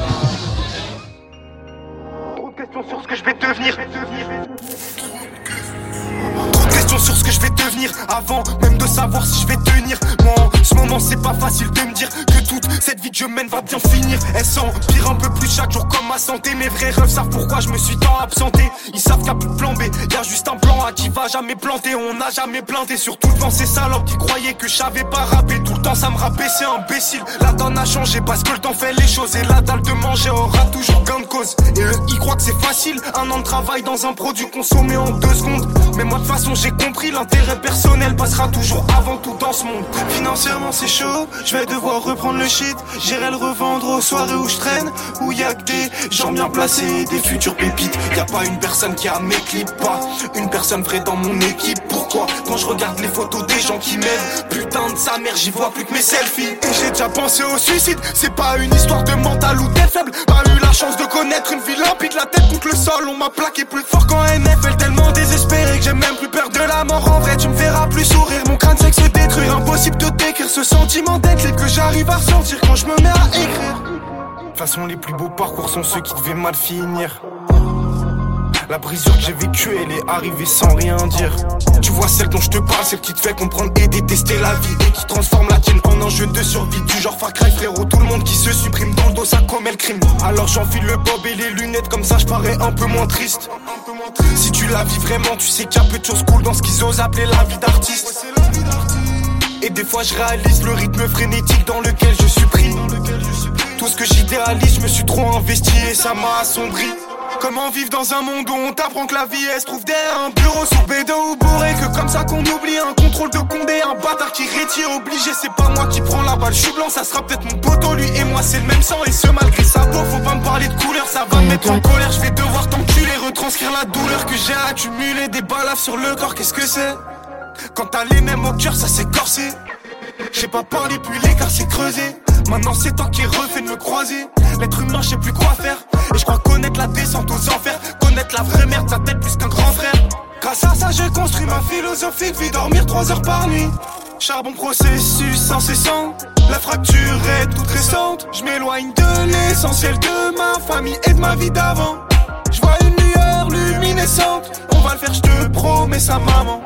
Même de savoir si je vais tenir. Moi, ce moment, c'est pas facile de me dire que toute cette vie que je mène va bien finir. Elle s'empire un peu plus chaque jour comme ma santé. Mes vrais rêves savent pourquoi je me suis tant absenté. Ils savent qu'il y a plus de plan B. Y a juste un plan A qui va jamais planter. On n'a jamais planté. Surtout devant ces salopes qui croyaient que je savais pas rapper. Tout le temps, ça me rappait, c'est imbécile. La donne a changé parce que le temps fait les choses. Et la dalle de manger aura toujours gain de cause. Et eux, ils croient que c'est facile. Un an de travail dans un produit consommé en deux secondes. Mais moi, de façon, j'ai compris l'intérêt personnel. passera toujours avant tout dans ce monde. Financièrement c'est chaud, je vais devoir reprendre le shit. J'irai le revendre aux soirées où je traîne, où y a que des gens bien placés, des futurs pépites. Y a pas une personne qui a mes clips, pas une personne vraie dans mon équipe. Pourquoi? Quand je regarde les photos des gens qui m'aiment, putain de sa mère, j'y vois plus que mes selfies. Et j'ai déjà pensé au suicide, c'est pas une histoire de mental ou d'être faible. Pas eu la chance de connaître une vie limpide, la tête contre le sol, on m'a plaqué plus fort qu'en NFL, tellement désespéré que j'ai même plus peur de la mort. En vrai, tu me verras plus sourire, mon crâne sait que se détruire. Impossible de décrire ce sentiment d'être libre que j'arrive à ressentir quand je me mets à écrire. De toute façon, les plus beaux parcours sont ceux qui devaient mal finir. La brisure que j'ai vécue, elle est arrivée sans rien dire. Tu vois celle dont je te parle, celle qui te fait comprendre et détester la vie et qui transforme la tienne en enjeu de survie du genre Far Cry frérot. Tout le monde qui se supprime dans le dos, ça commet le crime. Alors j'enfile le bob et les lunettes, comme ça je parais un peu moins triste. Si tu la vis vraiment, tu sais qu'il y a peu de choses cool dans ce qu'ils osent appeler la vie d'artiste. Et des fois je réalise le rythme frénétique dans lequel je suis pris. Tout ce que j'idéalise, je me suis trop investi et ça m'a assombri. Comment vivre dans un monde où on t'apprend que la vie elle se trouve derrière un bureau sous bédo ou bourré Que comme ça qu'on oublie un contrôle de condé Un bâtard qui retire obligé c'est pas moi qui prends la balle Je suis blanc ça sera peut-être mon poteau Lui et moi c'est le même sang et ce malgré sa peau Faut pas me parler de couleur ça va me mettre en colère Je vais devoir t'enculer retranscrire la douleur que j'ai accumulée Des balafres sur le corps qu'est-ce que c'est? Quand t'as les mêmes au cœur ça s'est corsé. J'ai pas parlé puis l'écart s'est creusé. Maintenant c'est toi qui refait de me croiser. L'être humain je sais plus quoi faire. Et je crois connaître la descente aux enfers. Connaître la vraie merde ça t'aide plus qu'un grand frère. Grâce à ça j'ai construit ma philosophie de vie. Dormir 3 heures par nuit. Charbon processus incessant. La fracture est toute récente. Je m'éloigne de l'essentiel de ma famille et de ma vie d'avant. Je vois une lueur luminescente. On va le faire je te promets sa maman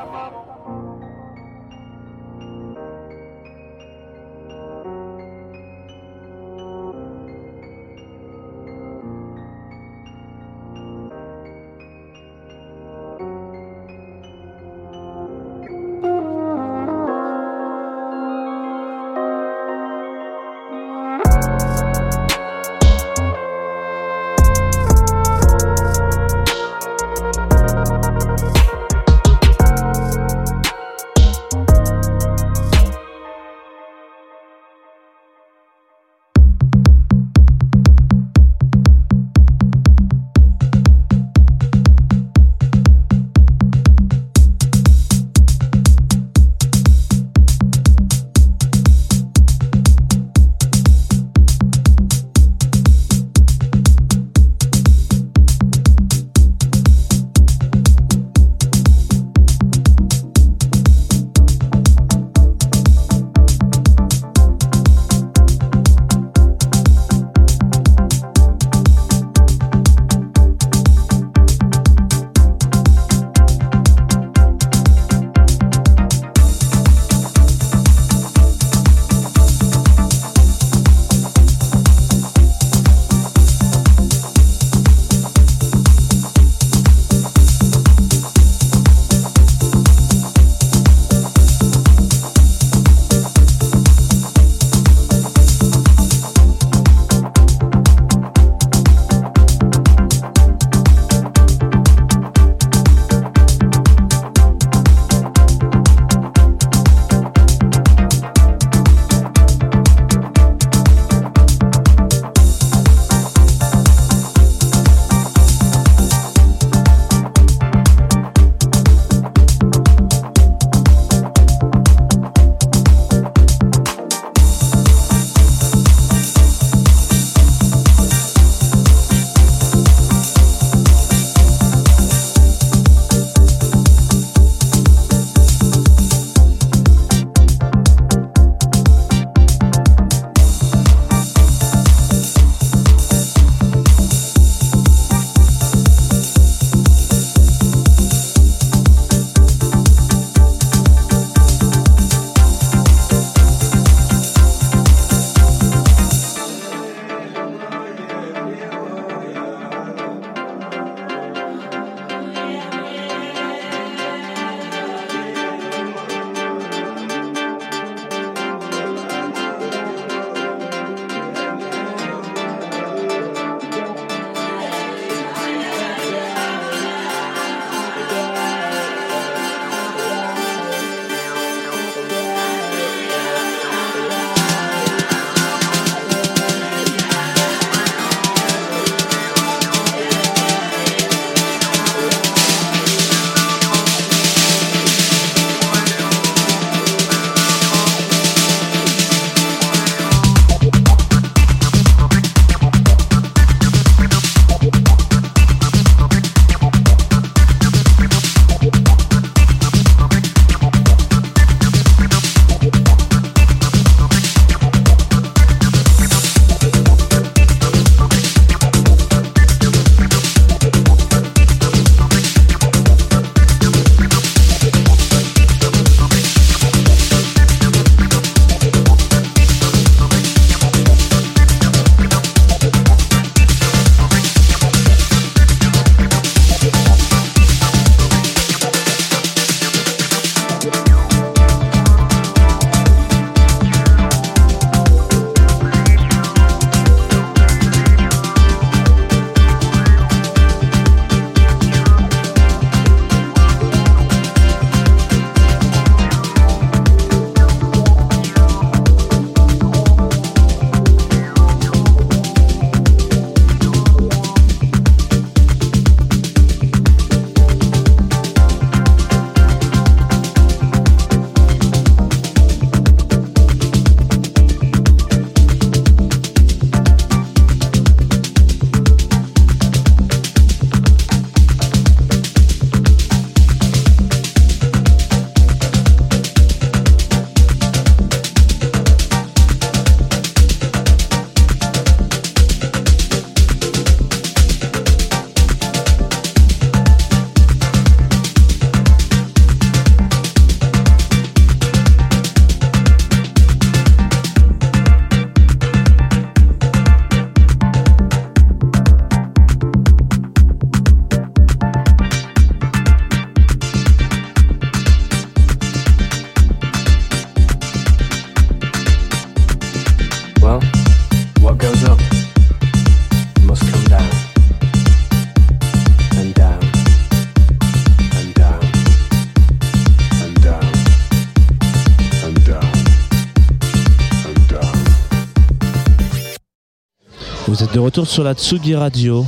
de retour sur la Tsugi Radio.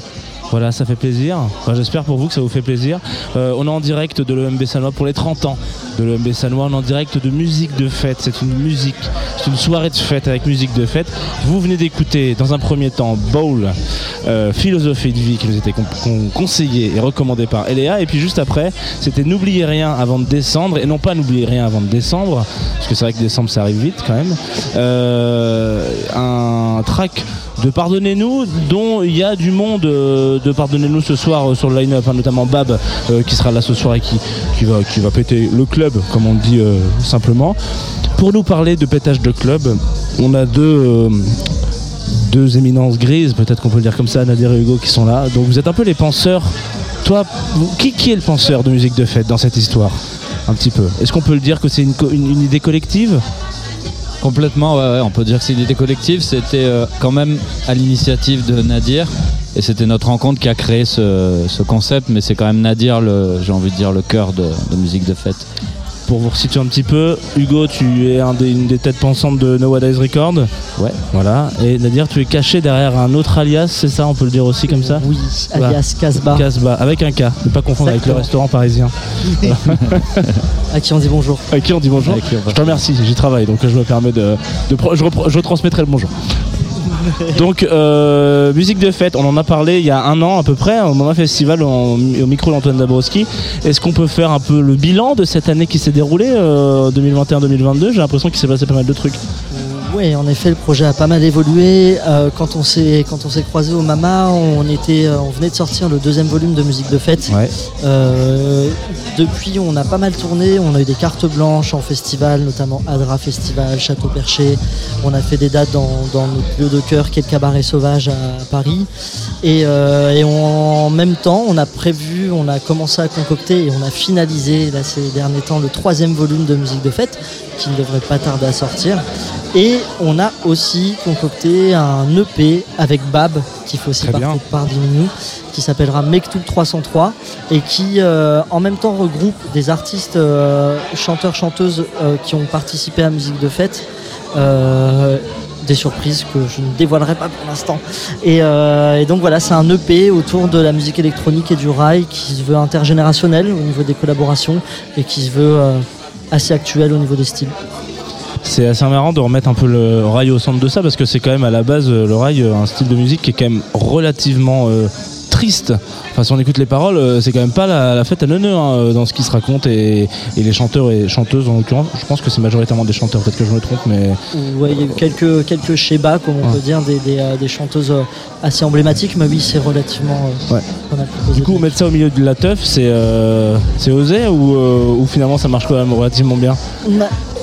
Voilà, ça fait plaisir. J'espère pour vous que ça vous fait plaisir. Euh, on est en direct de l'EMB Sanois pour les 30 ans de l'EMB Sanois. On est en direct de musique de fête. C'est une musique, c'est une soirée de fête avec musique de fête. Vous venez d'écouter dans un premier temps Bowl, euh, philosophie de vie qui nous était con- con- conseillé et recommandé par Eléa. Et puis juste après, c'était N'oubliez rien avant de descendre. Et non pas N'oubliez rien avant de descendre, parce que c'est vrai que décembre ça arrive vite quand même. Euh, un track de Pardonnez-nous, dont il y a du monde euh, de Pardonnez-nous ce soir sur le line-up, hein, notamment Bab qui sera là ce soir et qui, qui, va, qui va péter le club, comme on dit simplement. Pour nous parler de pétage de club, on a deux, deux éminences grises, peut-être qu'on peut le dire comme ça, Nadir et Hugo qui sont là. Donc vous êtes un peu les penseurs. Toi, qui, est le penseur de musique de fête dans cette histoire Un petit peu? Est-ce qu'on peut le dire que c'est une, idée collective? Complètement, on peut dire que c'est une idée collective. C'était euh, quand même à l'initiative de Nadir. Et c'était notre rencontre qui a créé ce, ce concept, mais c'est quand même Nadir, j'ai envie de dire, le cœur de musique de fête. Pour vous resituer un petit peu, Hugo, tu es un des- une des têtes pensantes de Nowadays Record. Ouais. Voilà. Et Nadir, tu es caché derrière un autre alias, c'est ça On peut le dire aussi comme ça Oui, alias Casbah. Casbah, avec un K. Ne pas confondre avec le restaurant parisien. À qui on dit bonjour. À qui on dit bonjour Je te remercie, j'y travaille, donc je me permets de. je, je transmettrai le bonjour. Donc, euh, musique de fête, on en a parlé il y a un an à peu près, au moment festival au micro d'Antoine Dabrowski. Est-ce qu'on peut faire un peu le bilan de cette année qui s'est déroulée, euh, 2021-2022 J'ai l'impression qu'il s'est passé pas mal de trucs. Oui, en effet, le projet a pas mal évolué. Euh, quand on s'est quand on s'est croisé au Mama, on était, euh, on venait de sortir le deuxième volume de musique de fête. Ouais. Euh, depuis, on a pas mal tourné. On a eu des cartes blanches en festival, notamment Adra Festival, Château Perché. On a fait des dates dans, dans notre lieu de cœur, qui est le cabaret sauvage à Paris. Et, euh, et on- en même temps, on a prévu, on a commencé à concocter et on a finalisé là, ces derniers temps le troisième volume de musique de fête, qui ne devrait pas tarder à sortir. Et on a aussi concocté un EP avec Bab, qui fait aussi partie de Pardini, qui s'appellera Mektoub 303 et qui euh, en même temps regroupe des artistes euh, chanteurs chanteuses euh, qui ont participé à musique de fête. Des surprises que je ne dévoilerai pas pour l'instant. Et, et donc voilà c'est un EP autour de la musique électronique et du rail qui se veut intergénérationnel au niveau des collaborations et qui se veut assez actuel au niveau des styles C'est assez marrant de remettre un peu le rail au centre de ça parce que c'est quand même à la base euh, le rail euh, un style de musique qui est quand même relativement euh, triste. Enfin, si on écoute les paroles, euh, c'est quand même pas la, la fête à neuneu hein, dans ce qui se raconte et, et les chanteurs et chanteuses en l'occurrence. Je pense que c'est majoritairement des chanteurs, peut-être que je me trompe, mais ouais, il y a eu quelques, quelques schémas, comme on Ouais. peut dire, des, des, des chanteuses assez emblématiques, mais oui, c'est relativement euh, Ouais. du coup, mettre ça au milieu de la teuf, c'est euh, c'est osé ou, euh, ou finalement ça marche quand même relativement bien?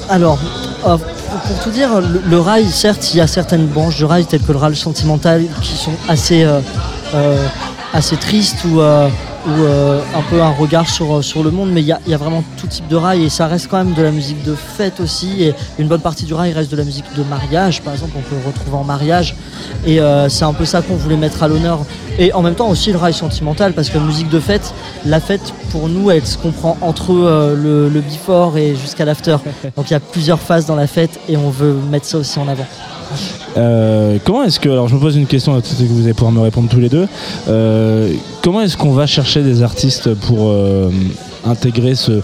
Alors, euh, pour, tout dire, le, rail, certes, il y a certaines branches du rail, telles que le rail sentimental, qui sont assez, euh, euh, assez tristes ou, ou euh, un peu un regard sur, sur le monde, mais il y a, vraiment tout type de rail et ça reste quand même de la musique de fête aussi. Et une bonne partie du rail reste de la musique de mariage, par exemple, on peut retrouver en mariage. Et euh, c'est un peu ça qu'on voulait mettre à l'honneur. Et en même temps aussi le rail sentimental, parce que musique de fête, la fête pour nous, elle se comprend entre euh, le before et jusqu'à l'after. Donc il y a plusieurs phases dans la fête et on veut mettre ça aussi en avant. Euh, comment est-ce que, alors je me pose une question, que vous allez pouvoir me répondre tous les deux. Euh, comment est-ce qu'on va chercher des artistes pour euh, intégrer ce,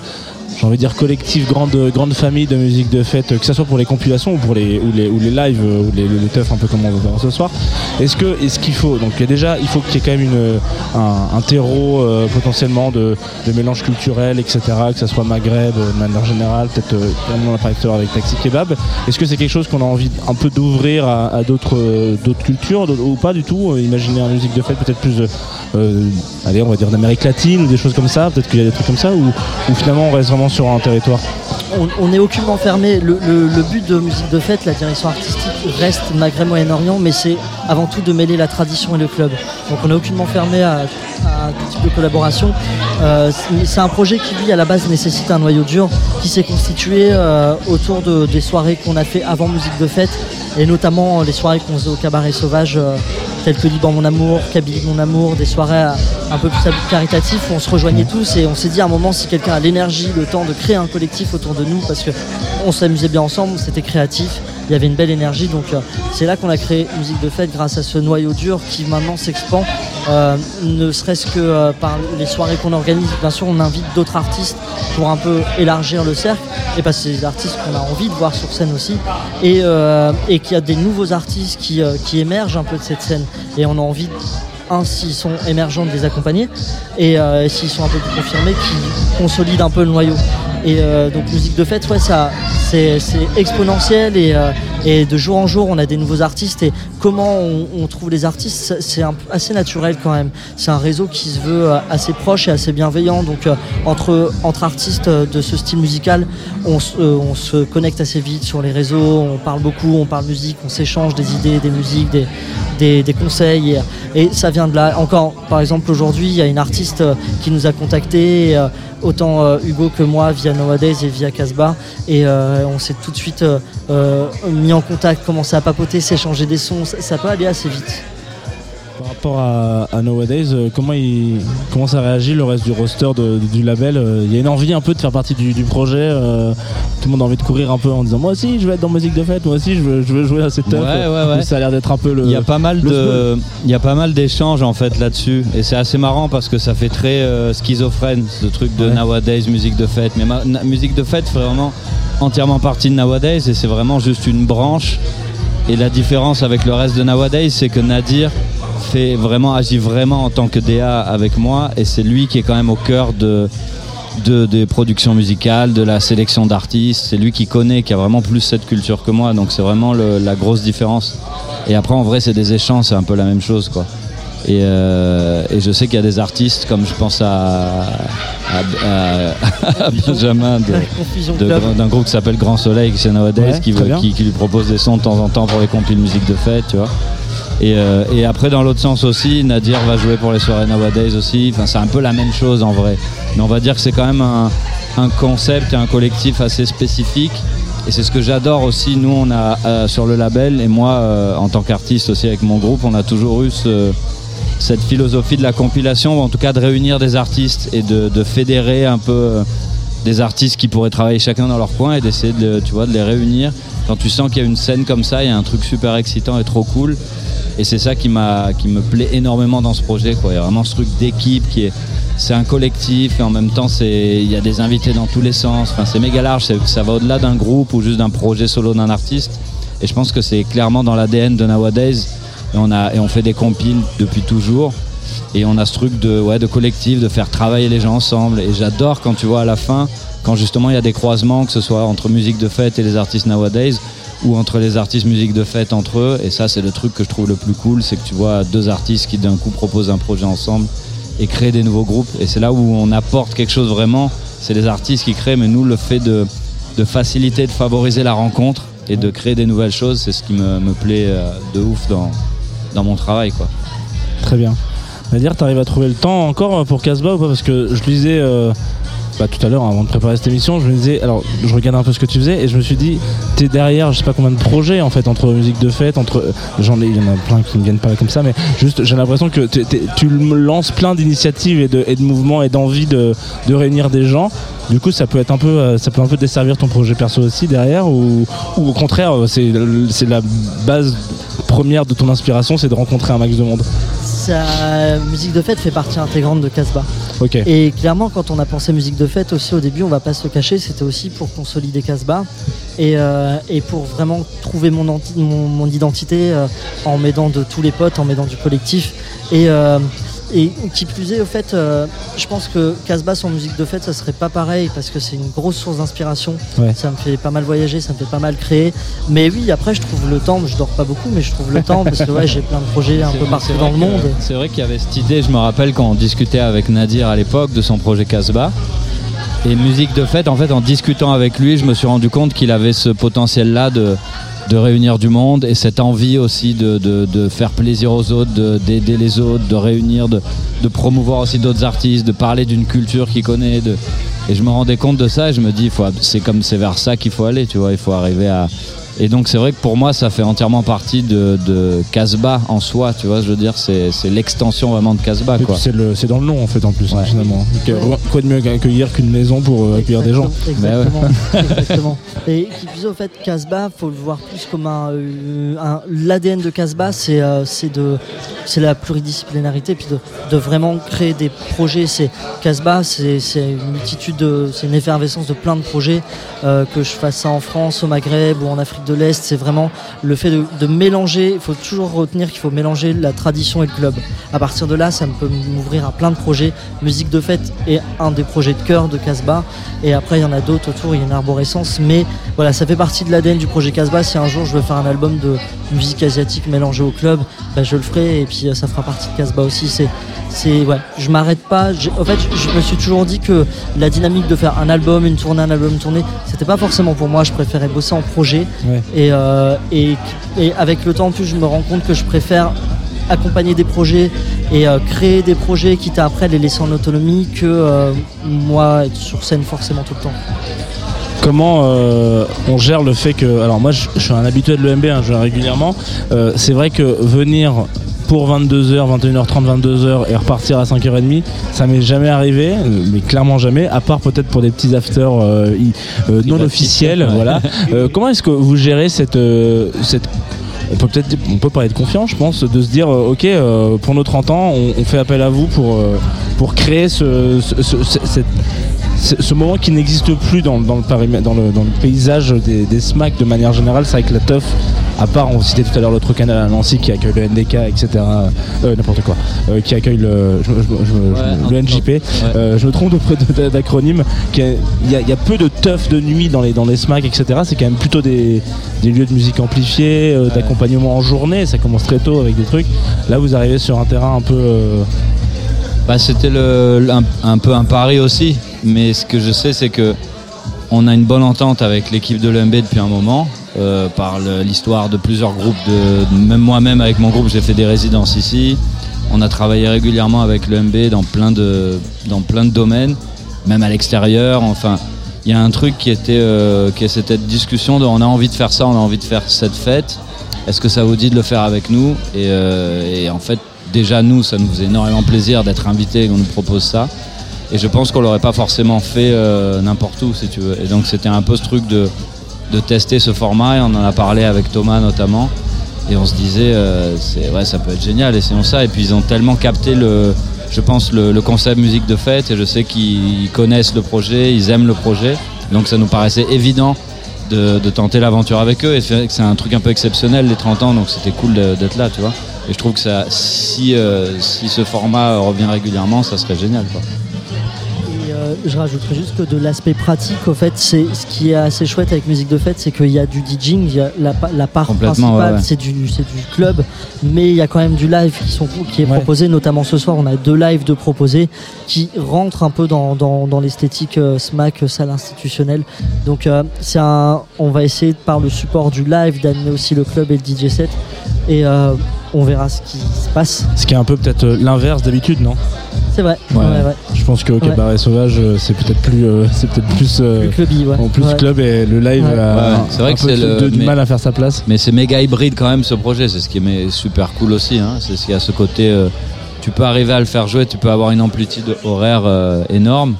j'ai envie de dire collectif, grande, grande famille de musique de fête, que ce soit pour les compilations ou pour les, ou les, ou les lives, euh, ou les, les teufs un peu comme on va voir ce soir. Est-ce que, est-ce qu'il faut, donc déjà, il faut qu'il y ait quand même une, un, terreau euh, potentiellement de, de mélange culturel, etc., que ce soit Maghreb euh, de manière générale, peut-être on a avec Taxi Kebab. Est-ce que c'est quelque chose qu'on a envie un peu d'ouvrir à, d'autres, cultures ou pas du tout Imaginer une musique de fête peut-être plus, allez, on va dire d'Amérique latine ou des choses comme ça. Peut-être qu'il y a des trucs comme ça ou, ou finalement on reste vraiment sur un territoire. On, on est aucunement fermé. Le, but de musique de fête, la direction artistique reste Maghreb Moyen-Orient, mais c'est avant tout de mêler la tradition et le club. Donc on est aucunement fermé à, à tout type de collaboration. Euh, c'est- un projet qui lui à la base nécessite un noyau dur qui s'est constitué euh, autour de, des soirées qu'on a fait avant musique de fête et notamment les soirées qu'on faisait au cabaret sauvage telles que Liban mon amour, Kabylie mon amour, des soirées un peu plus caritatifs où on se rejoignait tous et on s'est dit à un moment si quelqu'un a l'énergie, le temps de créer un collectif autour de nous parce que on s'amusait bien ensemble, c'était créatif, il y avait une belle énergie. Donc euh, c'est là qu'on a créé Musique de Fête grâce à ce noyau dur qui maintenant s'expand, euh, ne serait-ce que euh, par les soirées qu'on organise. Bien sûr, on invite d'autres artistes pour un peu élargir le cercle et parce que c'est des artistes qu'on a envie de voir sur scène aussi et, et qu'il y a des nouveaux artistes qui, qui émergent un peu de cette scène et on a envie un s'ils sont émergents de les accompagner et s'ils sont un peu plus confirmés qui consolident un peu le noyau et euh, donc musique de fête ouais c'est exponentiel et, euh, et de jour en jour on a des nouveaux artistes. Et comment on, trouve les artistes c'est- assez naturel quand même. C'est un réseau qui se veut euh, assez proche et assez bienveillant. Donc entre, artistes de ce style musical on, se- on se connecte assez vite sur les réseaux. On parle beaucoup on parle musique on s'échange des idées des musiques des, conseils. Et, et ça vient de là. Encore par exemple aujourd'hui il y a une artiste qui nous a contacté autant Hugo que moi via Nowadays et via Casbah. Et euh, on s'est tout de suite euh, euh, mis en contact commencé à papoter s'échanger des sons. Ça, ça peut aller assez vite Par rapport à, à Nowadays, euh, comment, il, comment ça réagit le reste du roster de- du label euh, Il y a une envie un peu de faire partie du, du projet. euh, tout le monde a envie de courir un peu en disant Moi aussi, je veux être dans musique de fête. Moi aussi, je veux, je veux jouer à cette Ouais, ouais, ouais. Ça a l'air d'être un peu le. Il y a pas mal le de, il y a pas mal d'échanges en fait là-dessus, et c'est assez marrant parce que ça fait très schizophrène ce truc de nowadays musique de fête. Mais ma- na- musique de fête fait vraiment entièrement partie de nowadays et c'est vraiment juste une branche. Et la différence avec le reste de nowadays, c'est que Nadir fait vraiment agit vraiment en tant que DA avec moi, et c'est lui qui est quand même au cœur de de, des productions musicales, de la sélection d'artistes. C'est lui qui connaît, qui a vraiment plus cette culture que moi. Donc c'est vraiment le- la grosse différence. Et après, en vrai, c'est des échanges, c'est un peu la même chose, quoi. Et, euh, et je sais qu'il y a des artistes, comme je pense à, à- à- à Benjamin d'un groupe qui s'appelle Grand Soleil, qui c'est Nowadays, Ouais, qui lui propose des sons de temps en temps pour les compiles musique de fête, tu vois. Et, euh, et après, dans l'autre sens aussi, Nadir va jouer pour les soirées Nowadays aussi. Enfin, c'est un peu la même chose en vrai. Mais on va dire que c'est quand même un, concept et un collectif assez spécifique. Et c'est ce que j'adore aussi. Nous, on a euh, sur le label, et moi, euh, en tant qu'artiste aussi avec mon groupe, on a toujours eu ce- cette philosophie de la compilation, ou en tout cas de réunir des artistes et de, fédérer un peu des artistes qui pourraient travailler chacun dans leur coin et d'essayer de, tu vois, de les réunir. Quand tu sens qu'il y a une scène comme ça, il y a un truc super excitant et trop cool. Et c'est ça qui, m'a, qui me plaît énormément dans ce projet. Quoi. Il y a vraiment ce truc d'équipe qui est. C'est un collectif et en même temps c'est il y a des invités dans tous les sens. Enfin, c'est méga large, ça va au-delà d'un groupe ou juste d'un projet solo d'un artiste. Et je pense que c'est clairement dans l'ADN de Nowadays. Et on, a, et on fait des compiles depuis toujours. Et on a ce truc de, ouais, de collectif, de faire travailler les gens ensemble. Et j'adore quand tu vois à la fin, quand justement il y a des croisements, que ce soit entre musique de fête et les artistes Nowadays, ou entre les artistes musique de fête entre eux. Et ça, c'est le truc que je trouve le plus cool, c'est que tu vois deux artistes qui d'un coup proposent un projet ensemble et créent des nouveaux groupes. Et c'est là où on apporte quelque chose vraiment. C'est les artistes qui créent, mais nous, le fait de, de faciliter, de favoriser la rencontre et de créer des nouvelles choses, c'est ce qui me, me plaît euh, de ouf dans, dans mon travail. Quoi. Très bien. Nadir, t'arrives à trouver le temps encore pour Casbah ou pas? Parce que je lisais euh, bah, tout à l'heure, avant de préparer cette émission, je me disais, alors je regardais un peu ce que tu faisais et je me suis dit, t'es derrière, je sais pas combien de projets en fait, entre musique de fête, entre. euh, J'en ai, il y en a plein qui me viennent pas comme ça, mais juste j'ai l'impression que t'es- t'es- tu lances plein d'initiatives et de, mouvements et d'envie de, réunir des gens. Du coup, ça peut être un peu, euh, ça peut un peu desservir ton projet perso aussi derrière, ou, au contraire, euh, c'est c'est la base première de ton inspiration, c'est de rencontrer un max de monde. Sa musique de fête fait partie intégrante de Casbah. Et clairement, quand on a pensé musique de fête aussi au début, on va pas se cacher, c'était aussi pour consolider Casbah et, euh, et pour vraiment trouver mon identité euh, en m'aidant de tous les potes, en m'aidant du collectif. Et, euh, et qui plus est, au fait, euh, je pense que Casbah sans musique de fête, ça serait pas pareil parce que c'est une grosse source d'inspiration. Ouais. Ça me fait pas mal voyager, ça me fait pas mal créer. Mais oui, après, je trouve le temps, je dors pas beaucoup, mais je trouve le temps parce que ouais, j'ai plein de projets un peu partout dans le que- monde. C'est vrai qu'il y avait cette idée, je me rappelle quand on discutait avec Nadir à l'époque de son projet Casbah. Et musique de fête, en fait, en discutant avec lui, je me suis rendu compte qu'il avait ce potentiel-là de, de réunir du monde et cette envie aussi de, faire plaisir aux autres, de- d'aider les autres, de réunir, de, promouvoir aussi d'autres artistes, de parler d'une culture qu'il connaît. de- Et je me rendais compte de ça et je me dis, c'est comme c'est vers ça qu'il faut aller, tu vois. Il faut arriver à, Et donc c'est vrai que pour moi ça fait entièrement partie de, de Casbah en soi, tu vois, je veux dire c'est c'est l'extension vraiment de Casbah quoi. C'est le- c'est dans le nom en fait en plus hein, finalement. Que- Quoi de mieux qu'accueillir qu'une maison pour euh, accueillir des gens Exactement. exactement. Et qui plus au fait, Casbah, faut le voir plus comme un, euh, un- l'ADN de Casbah, c'est euh, c'est de c'est la pluridisciplinarité, puis de, de vraiment créer des projets. C'est Casbah, c'est c'est une multitude, de- c'est une effervescence de plein de projets. euh, que je fasse ça en France, au Maghreb ou en Afrique de l'Est, c'est vraiment le fait de, mélanger. Il faut toujours retenir qu'il faut mélanger la tradition et le club. À partir de là, ça me peut m'ouvrir à plein de projets. Musique de fête est un des projets de cœur de Casbah. Et après, il y en a d'autres autour, il y a une arborescence. Mais voilà, ça fait partie de l'ADN du projet Casbah. Si un jour je veux faire un album de musique asiatique mélangée au club, bah, je le ferai. Et puis ça fera partie de Casbah aussi. C'est, c'est, ouais, je m'arrête pas. En fait, je me suis toujours dit que la dynamique de faire un album, une tournée, un album, une tournée, c'était pas forcément pour moi. Je préférais bosser en projet. Ouais. Et, euh, et, et avec le temps, en plus, je me rends compte que je préfère accompagner des projets et euh, créer des projets, quitte à après les laisser en autonomie, que euh, moi être sur scène forcément tout le temps. Comment euh, on gère le fait que. Alors, moi, je, je suis un habitué de l'EMB, hein, je viens régulièrement. Euh, c'est vrai que venir pour 22h, 21h30, 22h et repartir à 5h30, ça m'est jamais arrivé, euh, mais clairement jamais, à part peut-être pour des petits afters euh, euh, non officiels. ouais. Voilà. Comment est-ce que vous gérez cette. cette on peut peut-être on peut parler de confiance, je pense, de se dire ok euh, pour nos 30 ans, on, on fait appel à vous pour euh, pour créer ce, ce- ce- ce- cette- ce, ce moment qui n'existe plus dans, dans le dans, le, dans le paysage des, des SMAC de manière générale, c'est avec la teuf. À part, on citait tout à l'heure l'autre canal à Nancy qui accueille le NDK, etc. Euh, N'importe quoi. Euh, qui accueille le, je- je- je- je- Ouais, le NJP. Euh, je me trompe d'acronyme. Il y, a- il y a peu de teuf de nuit dans les, dans les SMAC, etc. C'est quand même plutôt des, des lieux de musique amplifiés, euh, d'accompagnement en journée. Ça commence très tôt avec des trucs. Là, vous arrivez sur un terrain un peu. Bah, c'était un, un peu un pari aussi, mais ce que je sais, c'est que on a une bonne entente avec l'équipe de l'EMB depuis un moment, euh, par l'histoire de plusieurs groupes. De, même moi-même, avec mon groupe, j'ai fait des résidences ici. On a travaillé régulièrement avec l'EMB dans plein de, domaines, même à l'extérieur. Enfin, il y a un truc qui était, euh, qui cette discussion on a envie de faire ça, on a envie de faire cette fête. Est-ce que ça vous dit de le faire avec nous? Et, euh, et en fait, déjà nous, ça nous faisait énormément plaisir d'être invités et qu'on nous propose ça. Et je pense qu'on l'aurait pas forcément fait n'importe où, si tu veux. Et donc c'était un peu ce truc de, de tester ce format et on en a parlé avec Thomas notamment. Et on se disait, euh, ouais, ça peut être génial, essayons ça. Et puis ils ont tellement capté le, je pense, le, concept musique de fête et je sais qu'ils connaissent le projet, ils aiment le projet. Donc ça nous paraissait évident de, tenter l'aventure avec eux. Et c'est un truc un peu exceptionnel, les 30 ans, donc c'était cool d'être là, tu vois. Et je trouve que ça, si, euh, si ce format revient régulièrement, ça serait génial. Euh, je rajouterais juste que de l'aspect pratique, au fait, c'est ce qui est assez chouette avec musique de fête, c'est qu'il y a du DJing, il y a la, pa- la part principale, ouais, ouais. c'est du, club, mais il y a quand même du live qui, sont, qui est proposé, notamment ce soir, on a deux lives de proposés qui rentrent un peu dans, dans, dans l'esthétique euh, SMAC, euh, salle institutionnelle. Donc, euh, c'est un, on va essayer par le support du live d'amener aussi le club et le DJ set, et euh, on verra ce qui se passe. Ce qui est un peu peut-être l'inverse d'habitude, non? C'est vrai, ouais, ouais. Je pense que au Ouais. cabaret sauvage, euh, c'est peut-être plus, euh, c'est peut-être plus, euh, Plus clubby, ouais. en plus Ouais. club et le live Ouais. a c'est vrai un que c'est le de- du mais- mal à faire sa place. Mais c'est méga hybride quand même ce projet, c'est ce qui est super cool aussi. Hein. C'est ce qu'il y a ce côté, euh, tu peux arriver à le faire jouer, tu peux avoir une amplitude horaire euh, énorme,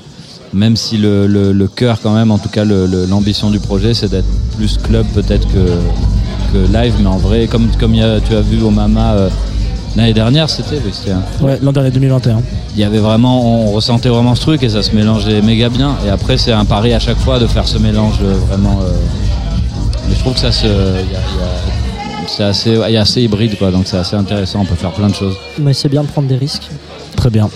même si le, le, le cœur quand même, en tout cas l'ambition du projet, c'est d'être plus club peut-être que, que live, mais en vrai, comme, comme il y a- tu as vu au Mama euh, l'année dernière, c'était, oui, c'était un- Ouais, l'an dernier 2021. il y avait vraiment, on ressentait vraiment ce truc et ça se mélangeait méga bien. Et après, c'est un pari à chaque fois de faire ce mélange euh, vraiment. euh, mais je trouve que ça se, il y a- il y a- c'est assez, il y a assez hybride quoi, donc c'est assez intéressant. On peut faire plein de choses. Mais c'est bien de prendre des risques. Très bien.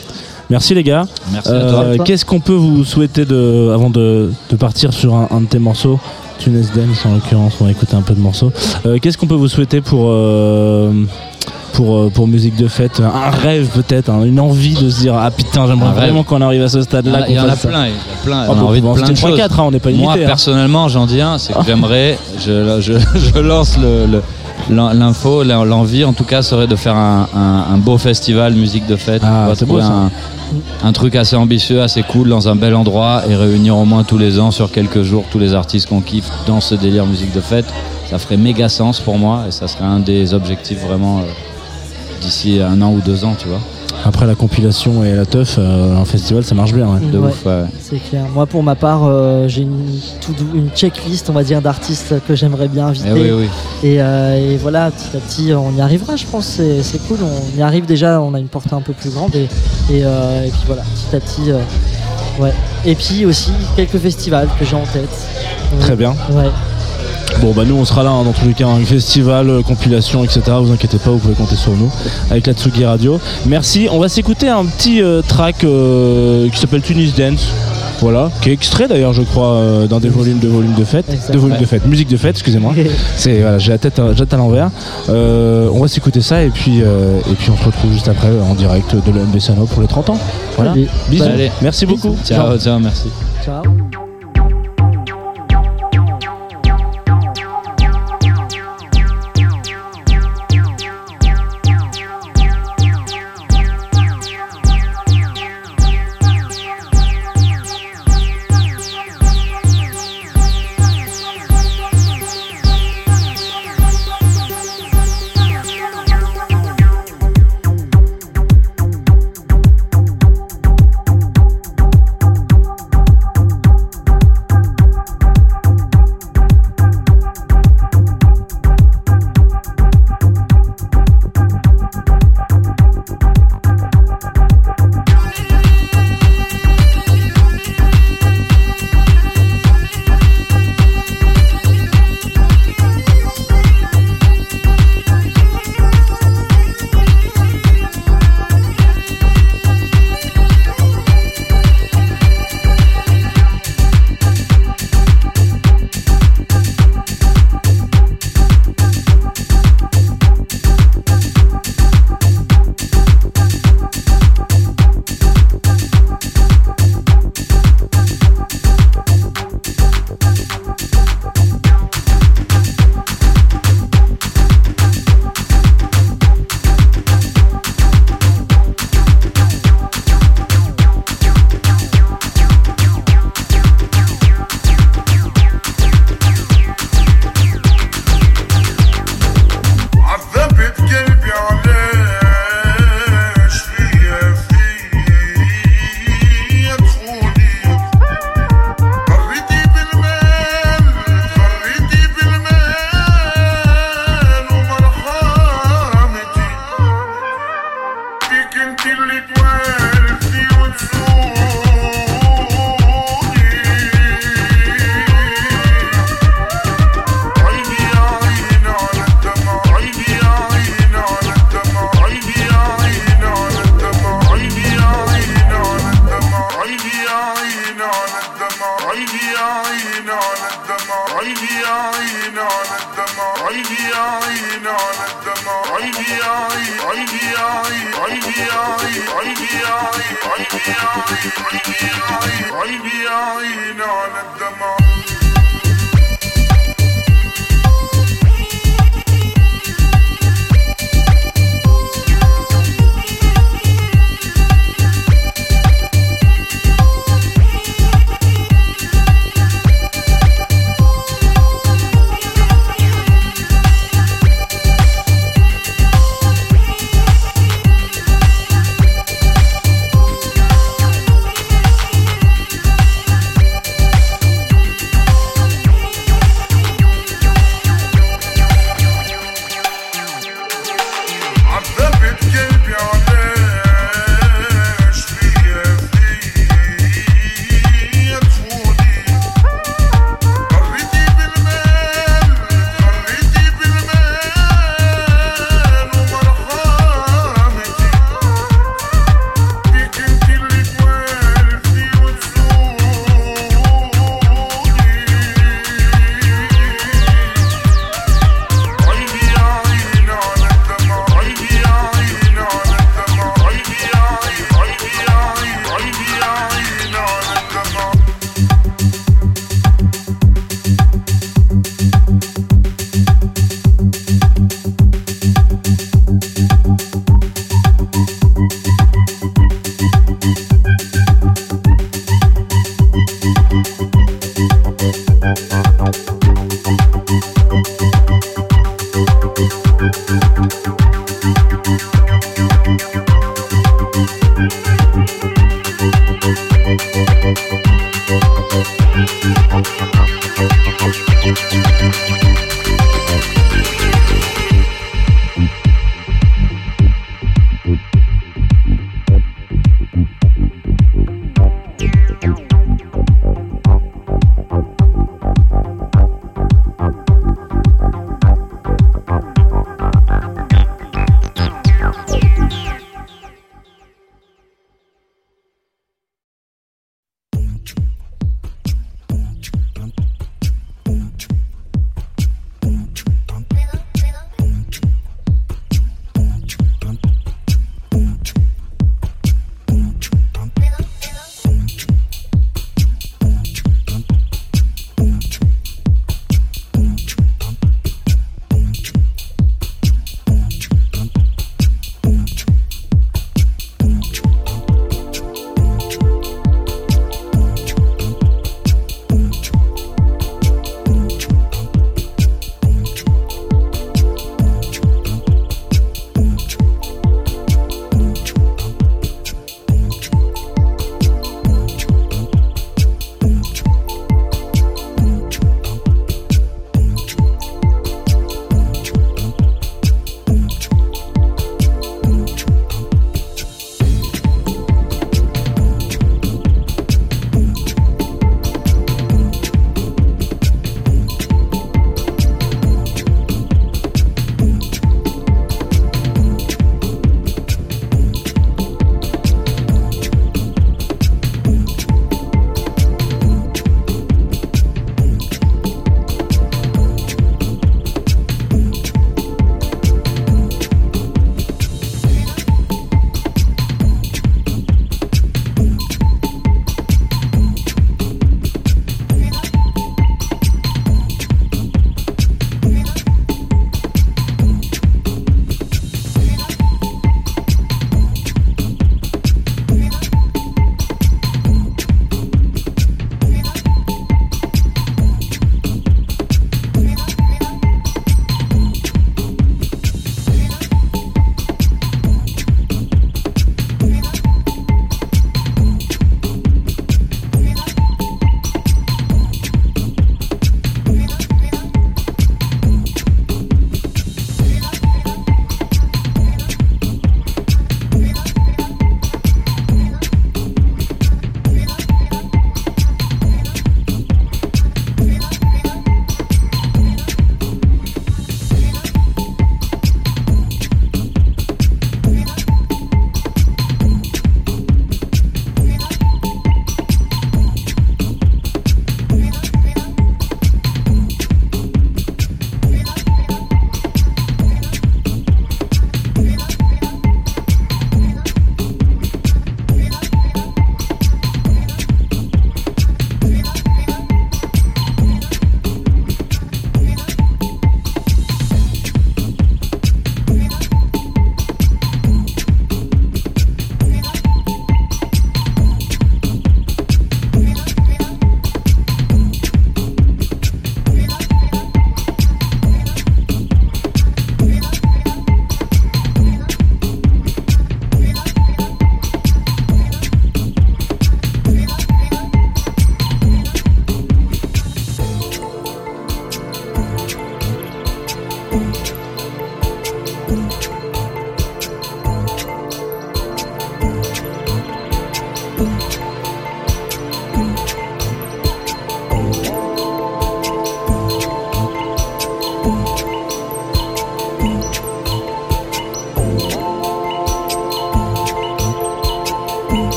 Merci les gars. Merci à toi. Qu'est-ce qu'on peut vous souhaiter de, avant de, de partir sur un, un de tes morceaux? Tunes Dance en l'occurrence, on va écouter un peu de morceaux. Euh, Qu'est-ce qu'on peut vous souhaiter pour, euh, pour, euh, pour musique de fête Un rêve peut-être, hein, une envie de se dire Ah putain, j'aimerais vraiment qu'on arrive à ce stade-là. Il y en a plein, il y a plein. Ah, on a envie de plein de choses. 3-4, hein, on n'est pas Moi, limité. hein. personnellement, j'en dis un, c'est que j'aimerais, je, je, je lance le- le- l'in- l'info, l'en- l'envie en tout cas serait de faire un, un- un beau festival musique de fête. Ah, On va c'est beau, trouver ça. un, un truc assez ambitieux, assez cool dans un bel endroit et réunir au moins tous les ans sur quelques jours tous les artistes qu'on kiffe dans ce délire musique de fête ça ferait méga sens pour moi et ça serait un des objectifs vraiment euh, d'ici un an ou deux ans, tu vois. Après la compilation et la teuf, euh, un festival ça marche bien. ouais. De Ouais, ouf, ouais. C'est clair. Moi, pour ma part, euh, j'ai une, checklist, on va dire, d'artistes que j'aimerais bien inviter. Eh oui, oui. Et, euh, et voilà, petit à petit, on y arrivera, je pense. C'est, c'est cool. On y arrive déjà, on a une portée un peu plus grande. Et, et, euh, et puis voilà, petit à petit. euh, ouais. Et puis aussi, quelques festivals que j'ai en tête. Très bien. Ouais. Bon bah nous on sera là hein, dans tous les cas, un festival, euh, compilation, etc. Vous inquiétez pas, vous pouvez compter sur nous avec la Tsugi Radio. Merci. On va s'écouter un petit euh, track euh, qui s'appelle Tunis Dance. Voilà, qui est extrait d'ailleurs je crois euh, d'un des volumes de volumes de fête, de volumes de fête, musique de fête, excusez-moi. C'est voilà, j'ai la tête, à- à l'envers. Euh, on va s'écouter ça et puis euh, et puis on se retrouve juste après en direct de l'EMB Sano pour les 30 ans. Voilà. Allez. Bisous. Allez. Merci beaucoup. Ciao, ciao, merci. Ciao.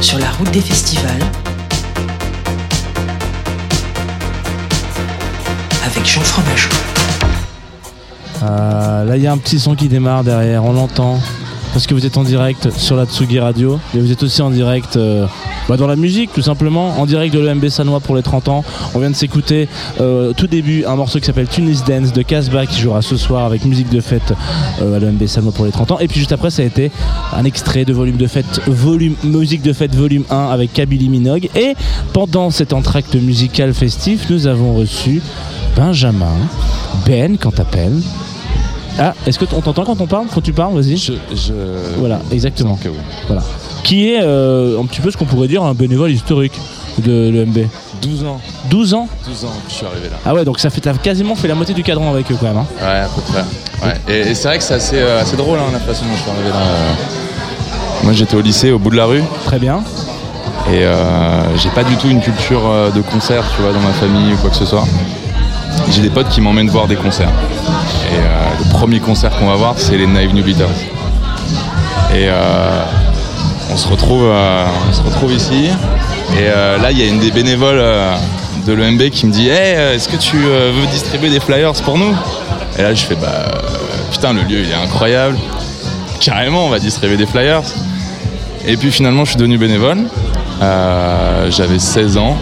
Sur la route des festivals. Avec Jean Fromageau. Ah, là, il y a un petit son qui démarre derrière, on l'entend. Parce que vous êtes en direct sur la Tsugi Radio. Et vous êtes aussi en direct euh, bah, dans la musique, tout simplement. En direct de l'EMB Sanois pour les 30 ans. On vient de s'écouter euh, tout début un morceau qui s'appelle Tunis Dance de Casbah qui jouera ce soir avec musique de fête euh, à l'EMB Sanois pour les 30 ans. Et puis juste après, ça a été un extrait de volume de fête, volume, musique de fête volume 1 avec Kabylie Minogue. Et pendant cet entracte musical festif, nous avons reçu Benjamin, Ben, quand t'appelles. Ah, est-ce que on t'entend quand on parle? Quand tu parles, vas-y. Voilà, exactement. Voilà. Qui est euh, un petit peu ce qu'on pourrait dire un bénévole historique de l'EMB. 12 ans. 12 ans 12 ans que je suis arrivé là. Ah ouais, donc ça fait t'as quasiment fait la moitié du cadran avec eux quand même. hein. Ouais, à peu près. Ouais. Et, et c'est vrai que c'est assez, euh, assez drôle hein, la façon dont je suis arrivé là. euh. Moi j'étais au lycée au bout de la rue. Très bien. Et euh, j'ai pas du tout une culture de concert, tu vois, dans ma famille ou quoi que ce soit. J'ai des potes qui m'emmènent voir des concerts. Et euh, le premier concert qu'on va voir, c'est les Naive New Beaters. Et euh, on, se retrouve, euh, on se retrouve ici. Et euh, là, il y a une des bénévoles euh, de l'EMB qui me dit Hey, est-ce que tu veux distribuer des flyers pour nous? Et là, je fais Bah, putain, le lieu, il est incroyable. Carrément, on va distribuer des flyers. Et puis finalement, je suis devenu bénévole. J'avais 16 ans.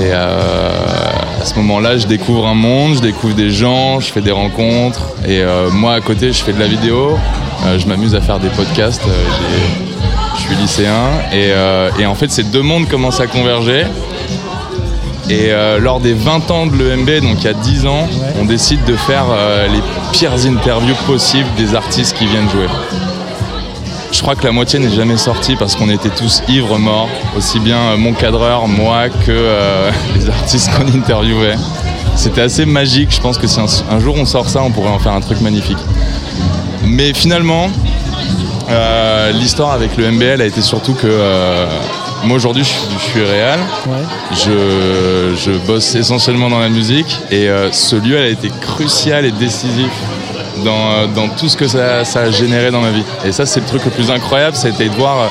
Et à ce moment-là, je découvre un monde, je découvre des gens, je fais des rencontres. Et moi, à côté, je fais de la vidéo. Je m'amuse à faire des podcasts. Je suis lycéen. Et, euh, et en fait, ces deux mondes commencent à converger. Et euh, lors des 20 ans de l'EMB, donc il y a 10 ans, on décide de faire euh, les pires interviews possibles des artistes qui viennent jouer. Je crois que la moitié n'est jamais sortie parce qu'on était tous ivres morts, aussi bien euh, mon cadreur, moi, que les artistes qu'on interviewait. C'était assez magique, je pense que si un, un jour on sort ça, on pourrait en faire un truc magnifique. Mais finalement, euh, l'histoire avec le MBL a été surtout que euh, moi aujourd'hui je, suis- je suis réel, je, je bosse essentiellement dans la musique et euh, ce lieu elle a été crucial et décisif dans, dans tout ce que ça, ça a généré dans ma vie. Et ça c'est le truc le plus incroyable, c'était de voir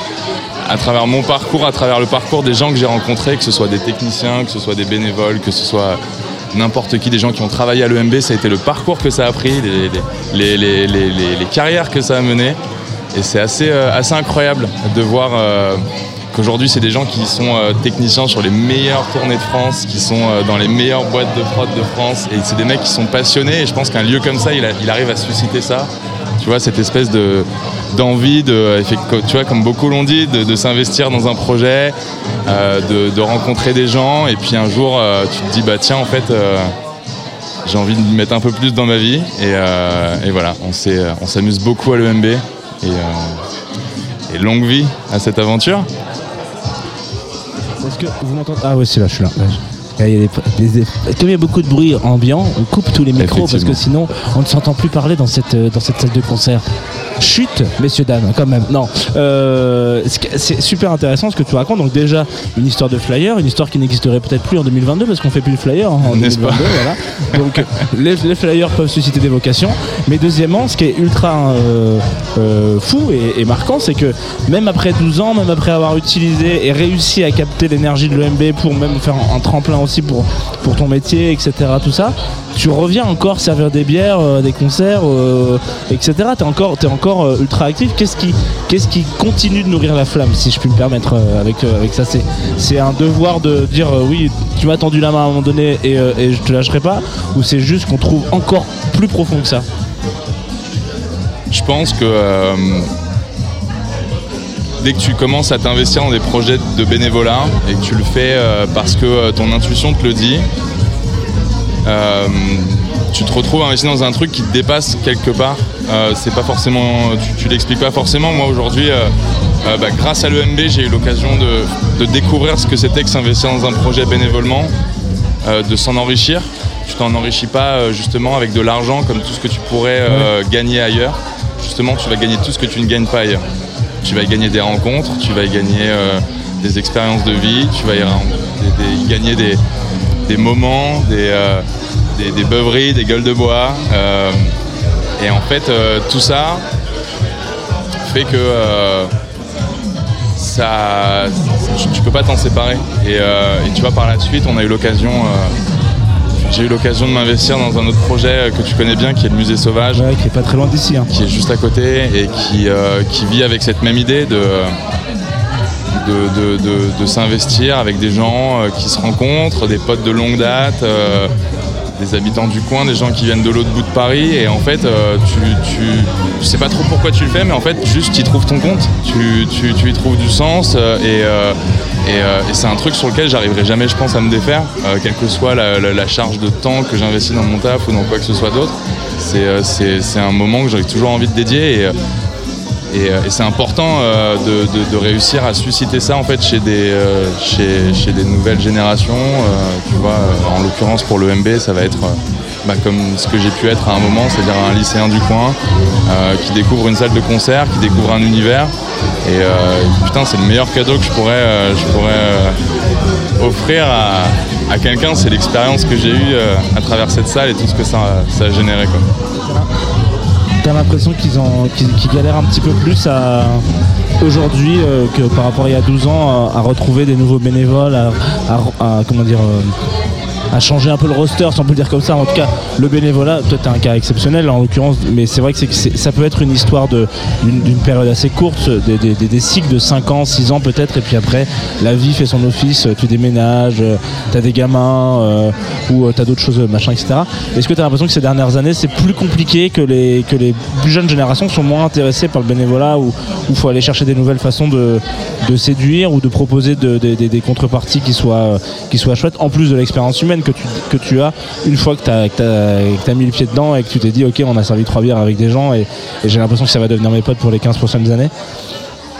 à travers mon parcours, à travers le parcours des gens que j'ai rencontrés, que ce soit des techniciens, que ce soit des bénévoles, que ce soit n'importe qui, des gens qui ont travaillé à l'EMB, ça a été le parcours que ça a pris, les, les- carrières que ça a menées. Et c'est assez, euh, assez incroyable de voir euh, qu'aujourd'hui, c'est des gens qui sont euh, techniciens sur les meilleures tournées de France, qui sont dans les meilleures boîtes de prod de France. Et c'est des mecs qui sont passionnés. Et je pense qu'un lieu comme ça, il, arrive à susciter ça. Tu vois, cette espèce de, d'envie de, tu vois, comme beaucoup l'ont dit, de, s'investir dans un projet, de, rencontrer des gens, et puis un jour, tu te dis, bah tiens, en fait, j'ai envie de mettre un peu plus dans ma vie, et, voilà, on s'amuse beaucoup à l'EMB, et, euh, et longue vie à cette aventure. Est-ce que vous m'entendez? Ah ouais, c'est là, je suis là. Ouais. Il y a des- des- comme il y a beaucoup de bruit ambiant, on coupe tous les micros parce que sinon on ne s'entend plus parler dans cette, euh, dans cette salle de concert. Chut, messieurs, dames, quand même. Non, Euh, c'est super intéressant ce que tu racontes. Donc déjà, une histoire de flyer, une histoire qui n'existerait peut-être plus en 2022 parce qu'on fait plus de flyer hein, en N'est-ce 2022. pas voilà. Donc les, les flyers peuvent susciter des vocations. Mais deuxièmement, ce qui est ultra euh, euh, fou et, et marquant, c'est que même après 12 ans, même après avoir utilisé et réussi à capter l'énergie de l'EMB pour même faire un, un tremplin aussi pour, pour ton métier, etc., tout ça, tu reviens encore servir des bières, des concerts, etc. Tu es encore, t'es euh, ultra actif. Qu'est-ce qui, qu'est-ce qui continue de nourrir la flamme, si je puis me permettre euh, avec, euh, avec ça? C'est, c'est un devoir de dire oui, tu m'as tendu la main à un moment donné et, je te lâcherai pas, ou c'est juste qu'on trouve encore plus profond que ça? Je pense que dès que tu commences à t'investir dans des projets de bénévolat et que tu le fais parce que ton intuition te le dit, tu te retrouves investi dans un truc qui te dépasse quelque part. Euh, c'est pas forcément, tu, tu l'expliques pas forcément. Moi aujourd'hui, euh, euh, bah, grâce à l'EMB, j'ai eu l'occasion de, de découvrir ce que c'était que s'investir dans un projet bénévolement, de s'en enrichir. Tu t'en enrichis pas justement avec de l'argent comme tout ce que tu pourrais gagner ailleurs. Justement, tu vas gagner tout ce que tu ne gagnes pas ailleurs. Tu vas y gagner des rencontres, tu vas y gagner des expériences de vie, tu vas y, ren- des- des- y gagner des, des moments, des, des, des beuveries, des gueules de bois. euh, et en fait, euh, tout ça fait que euh, ça, tu, tu peux pas t'en séparer. Et, et tu vois, par la suite, on a eu l'occasion. j'ai eu l'occasion de m'investir dans un autre projet que tu connais bien, qui est le musée sauvage. qui est pas très loin d'ici. hein. Qui est juste à côté et qui, euh, qui vit avec cette même idée de, de, de- s'investir avec des gens qui se rencontrent, des potes de longue date, euh, des habitants du coin, des gens qui viennent de l'autre bout de Paris. Et en fait, euh, tu, sais pas trop pourquoi tu le fais, mais en fait, juste tu y trouves ton compte. Tu, tu- tu y trouves du sens euh, et, euh, et, c'est un truc sur lequel j'arriverai jamais, je pense, à me défaire, quelle que soit la, charge de temps que j'investis dans mon taf ou dans quoi que ce soit d'autre. C'est un moment que j'aurais toujours envie de dédier. Et, et, euh, et c'est important euh, de, réussir à susciter ça en fait chez des, euh, chez, des nouvelles générations. Tu vois, en l'occurrence pour l'EMB, ça va être bah, comme ce que j'ai pu être à un moment, c'est-à-dire un lycéen du coin qui découvre une salle de concert, qui découvre un univers. Et putain, c'est le meilleur cadeau que je pourrais, je pourrais offrir à, quelqu'un. C'est l'expérience que j'ai eue à travers cette salle et tout ce que ça, ça a généré. T'as l'impression qu'ils qu'ils, qu'ils galèrent un petit peu plus aujourd'hui euh, que par rapport à il y a 12 ans à, retrouver des nouveaux bénévoles, à, à- à- comment dire euh, à changer un peu le roster, si on peut le dire comme ça. En tout cas, le bénévolat, t'es un cas exceptionnel en l'occurrence, mais c'est vrai que, ça peut être une histoire d'une, période assez courte, des, des- cycles de 5 ans, 6 ans peut-être, et puis après, la vie fait son office, tu déménages, euh, t'as des gamins, euh, ou euh, t'as d'autres choses, machin, etc. Est-ce que t'as l'impression que ces dernières années, c'est plus compliqué que les, que les plus jeunes générations sont moins intéressées par le bénévolat, ou il faut aller chercher des nouvelles façons de, de séduire ou de proposer de- de- de- des contreparties qui soient, euh, qui soient chouettes, en plus de l'expérience humaine? Que tu, que tu as une fois que tu as, mis le pied dedans et que tu t'es dit ok on a servi trois bières avec des gens et, et j'ai l'impression que ça va devenir mes potes pour les 15 prochaines années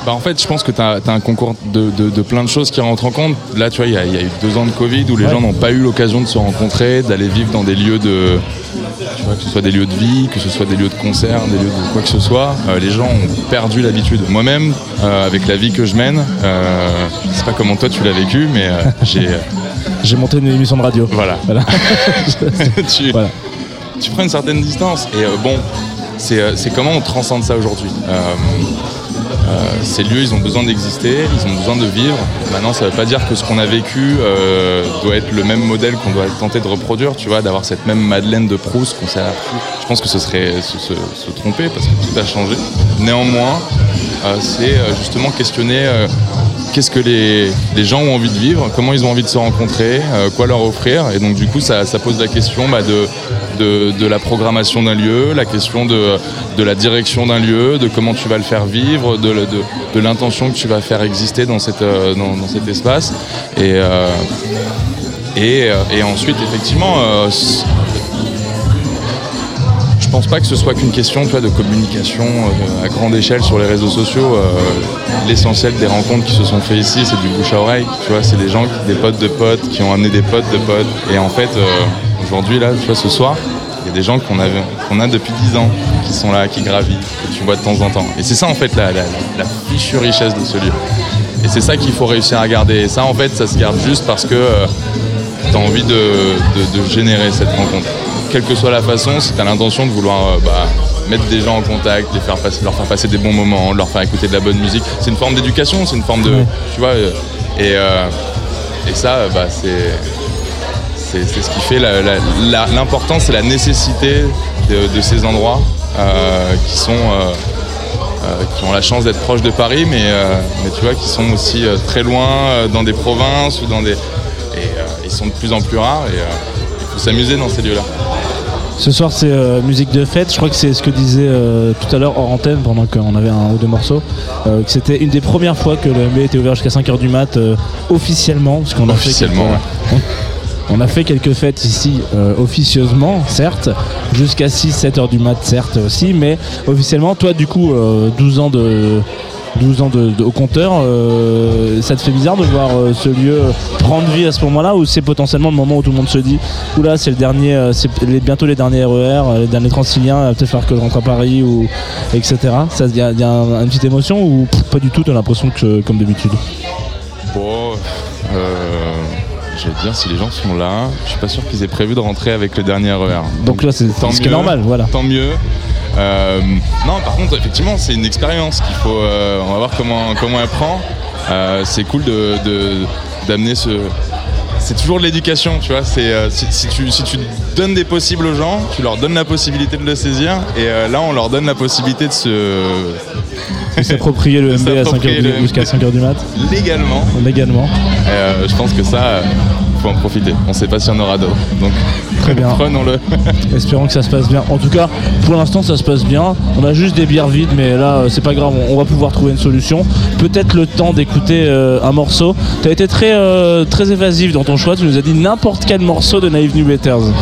Bah en fait, je pense que tu as, un concours de, de- de plein de choses qui rentrent en compte. Là, tu vois, il y, a- il y a eu deux ans de Covid où les Ouais. gens n'ont pas eu l'occasion de se rencontrer, d'aller vivre dans des lieux de. Tu vois, que ce soit des lieux de vie, que ce soit des lieux de concert, des lieux de quoi que ce soit. Euh, les gens ont perdu l'habitude. Moi-même, euh, avec la vie que je mène, euh, je sais pas comment toi tu l'as vécu, mais euh, j'ai. J'ai monté une émission de radio. Voilà. Voilà. tu, tu prends une certaine distance. Et euh, bon, c'est euh, c'est comment on transcende ça aujourd'hui? Euh, euh, ces lieux, ils ont besoin d'exister, ils ont besoin de vivre. Maintenant, ça ne veut pas dire que ce qu'on a vécu euh, doit être le même modèle qu'on doit tenter de reproduire, tu vois, d'avoir cette même Madeleine de Proust qu'on tout. Je pense que ce serait se, se- se tromper parce que tout a changé. Néanmoins, euh, c'est justement questionner qu'est-ce que les, gens ont envie de vivre, comment ils ont envie de se rencontrer, euh, quoi leur offrir? Et donc du coup, ça, pose la question bah, de, la programmation d'un lieu, la question de, la direction d'un lieu, de comment tu vas le faire vivre, de, l'intention que tu vas faire exister dans, euh, cet espace. Et, euh, ensuite, effectivement, pense pas que ce soit qu'une question de communication euh, à grande échelle sur les réseaux sociaux. Euh, L'essentiel des rencontres qui se sont faites ici, c'est du bouche à oreille. C'est des gens, des potes de potes, qui ont amené des potes de potes. Et en fait, euh, aujourd'hui, là, ce soir, il y a des gens qu'on a depuis 10 ans qui sont là, qui gravitent, que tu vois de temps en temps. Et c'est ça, en fait, la, la, fichue richesse de ce lieu. Et c'est ça qu'il faut réussir à garder. Et ça, en fait, ça se garde juste parce que tu as envie de générer cette rencontre. Quelle que soit la façon, si tu as l'intention de vouloir euh, bah, mettre des gens en contact, les faire passer, leur faire passer des bons moments, leur faire écouter de la bonne musique, c'est une forme d'éducation, c'est une forme de. Tu vois, euh, et, euh, et ça, bah, c'est. Ce qui fait l'importance et la nécessité de, de ces endroits euh, qui sont euh, euh, qui ont la chance d'être proches de Paris, mais, mais tu vois, qui sont aussi très loin dans des provinces ou dans des. Et ils sont de plus en plus rares et il faut s'amuser dans ces lieux-là. Ce soir, c'est euh, musique de fête. Je crois que c'est ce que disait euh, tout à l'heure hors antenne pendant qu'on avait un ou deux morceaux. euh, que c'était une des premières fois que le MB était ouvert jusqu'à 5h du mat officiellement. Parce qu'on a fait quelques- on, on a fait quelques fêtes ici euh, officieusement, certes, jusqu'à 6-7 heures du mat, certes aussi, mais officiellement, toi, du coup, euh, 12 ans de. 12 ans de, de- au compteur, euh, ça te fait bizarre de voir euh, ce lieu prendre vie à ce moment-là ou c'est potentiellement le moment où tout le monde se dit oula c'est le dernier, euh, c'est les- bientôt les derniers RER, euh, les derniers Transiliens, euh, peut-être falloir que je rentre à Paris ou etc. Ça, il y a, il y a un- une petite émotion ou pff, pas du tout, t'as l'impression que comme d'habitude? Bon, euh, je vais te dire, si les gens sont là, je suis pas sûr qu'ils aient prévu de rentrer avec le dernier RER. Donc là c'est ce qui est normal, voilà. Tant mieux. Euh, non, par contre, effectivement, c'est une expérience qu'il faut. euh, on va voir comment, comment elle prend. Euh, c'est cool de, de- d'amener ce. C'est toujours de l'éducation, tu vois. C'est, euh, si, si tu, si tu donnes des possibles aux gens, tu leur donnes la possibilité de le saisir. Et euh, là, on leur donne la possibilité de se. De s'approprier le MB à 5 s'approprier heures du- le jusqu'à 5h du mat. Légalement. Légalement. Euh, je pense que ça, faut en profiter. On sait pas s'il y en aura d'autres. Donc, Très bien. prenons-le. Espérons que ça se passe bien. En tout cas, pour l'instant, ça se passe bien. On a juste des bières vides, mais là, euh, c'est pas grave. On on va pouvoir trouver une solution. Peut-être le temps d'écouter euh, un morceau. Tu as été très, euh, très évasif dans ton choix. Tu nous as dit n'importe quel morceau de Naive New Betters.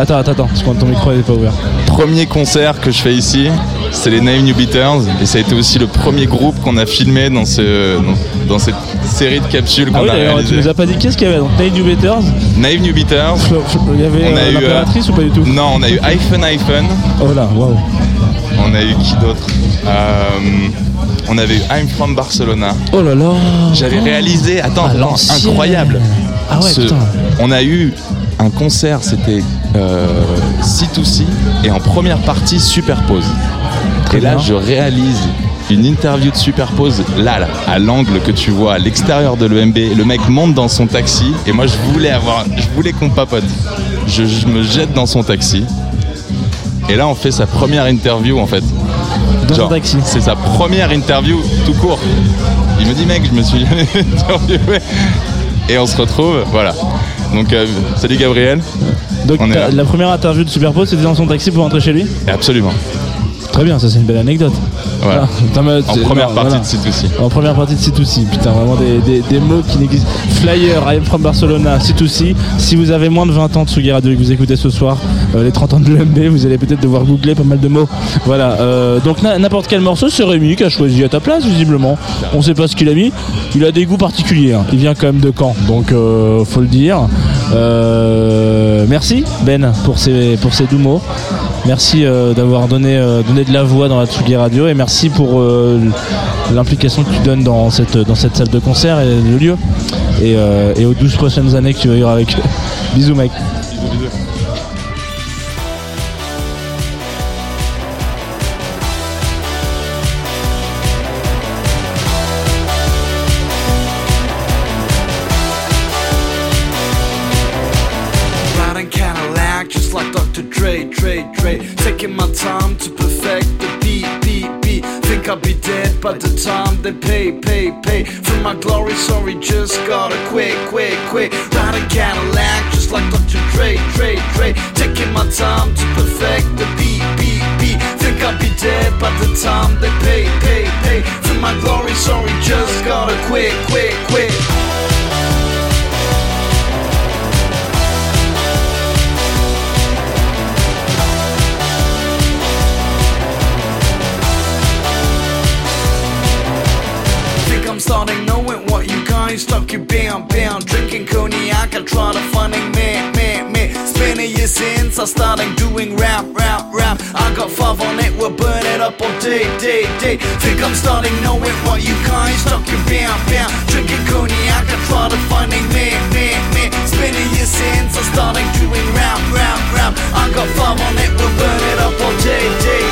Attends, attends, attends, parce que ton micro n'est pas ouvert. Premier concert que je fais ici, c'est les Naive New Beaters. Et ça a été aussi le premier groupe qu'on a filmé dans, ce, dans, dans cette série de capsules Ah qu'on oui, a d'ailleurs, tu réalisées. nous as pas dit qu'est-ce qu'il y avait. Donc, Naive New Betters, Naive New Beaters. il y avait euh, l'impératrice euh, ou pas du tout Non, on a eu iPhone iPhone. Oh là, waouh. On a eu qui d'autre Euh, On avait eu I'm from Barcelona. Oh là là. J'avais réalisé, attends, Ah, attends, incroyable. Ah ouais, putain. On a eu un concert, c'était euh, C2C, et en première partie, Superpose. Et là, bien. je réalise une interview de Superpose, là, là, à l'angle que tu vois, à l'extérieur de l'EMB. Le mec monte dans son taxi, et moi, je voulais avoir, je voulais qu'on papote. Je, je me jette dans son taxi. Et là, on fait sa première interview, en fait. Dans Genre, son taxi. C'est sa première interview tout court. Il me dit, mec, je me suis jamais interviewé. Et on se retrouve, voilà. Donc, euh, salut Gabriel. Donc, On est t'as- là. la première interview de Superpose, c'était dans son taxi pour rentrer chez lui? Absolument. Très bien, ça c'est une belle anecdote. Voilà. Ah, putain, mais En première non, partie voilà. de C2C. En première partie de C2C, putain, vraiment des, des- des mots qui n'existent. Flyer, I am from Barcelona, C2C. Si vous avez moins de 20 ans de Sugi Radio et que vous écoutez ce soir euh, les 30 ans de l'EMB, vous allez peut-être devoir googler pas mal de mots. Voilà, euh, donc n'importe quel morceau, c'est Rémi qui a choisi à ta place, visiblement. On sait pas ce qu'il a mis. Il a des goûts particuliers. hein. Il vient quand même de Caen, donc euh, faut le dire. Euh, merci Ben pour ces, pour ces doux mots. Merci euh, d'avoir donné, euh, donné de la voix dans la Tsugi Radio et merci pour euh, l'implication que tu donnes dans cette, salle de concert et le lieu et, aux 12 prochaines années que tu vas avec eux. Bisous mec. quick, quick. Day, day, day. Think I'm starting knowing what you guys talk you bound, bound Drinking cognac, I try to finding man, man, man. Spinning years since I started doing rap, rap, rap I got five on it, we'll burn it up all day, day,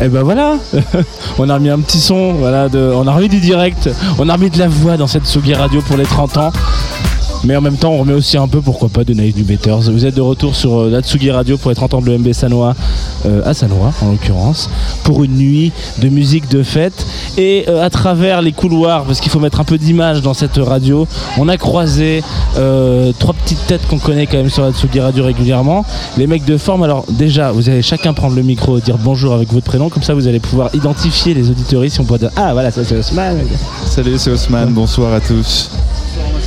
Et ben voilà, on a remis un petit son, voilà, on a remis du direct, on a remis de la voix dans cette Sugi Radio pour les 30 ans. Mais en même temps, on remet aussi un peu, pourquoi pas, de Night New Betters. Vous êtes de retour sur euh, la Radio pour les 30 ans de l'EMB Sanois, euh, à Sanois en l'occurrence, pour une nuit de musique de fête. Et euh, à travers les couloirs, parce qu'il faut mettre un peu d'image dans cette radio, on a croisé euh, trois petites têtes qu'on connaît quand même sur la Tsugi Radio régulièrement. Les mecs de forme, alors déjà, vous allez chacun prendre le micro, dire bonjour avec votre prénom, comme ça vous allez pouvoir identifier les auditeurs si on peut dire Ah voilà, ça c'est Osman. Salut, c'est Osman, bonsoir à tous.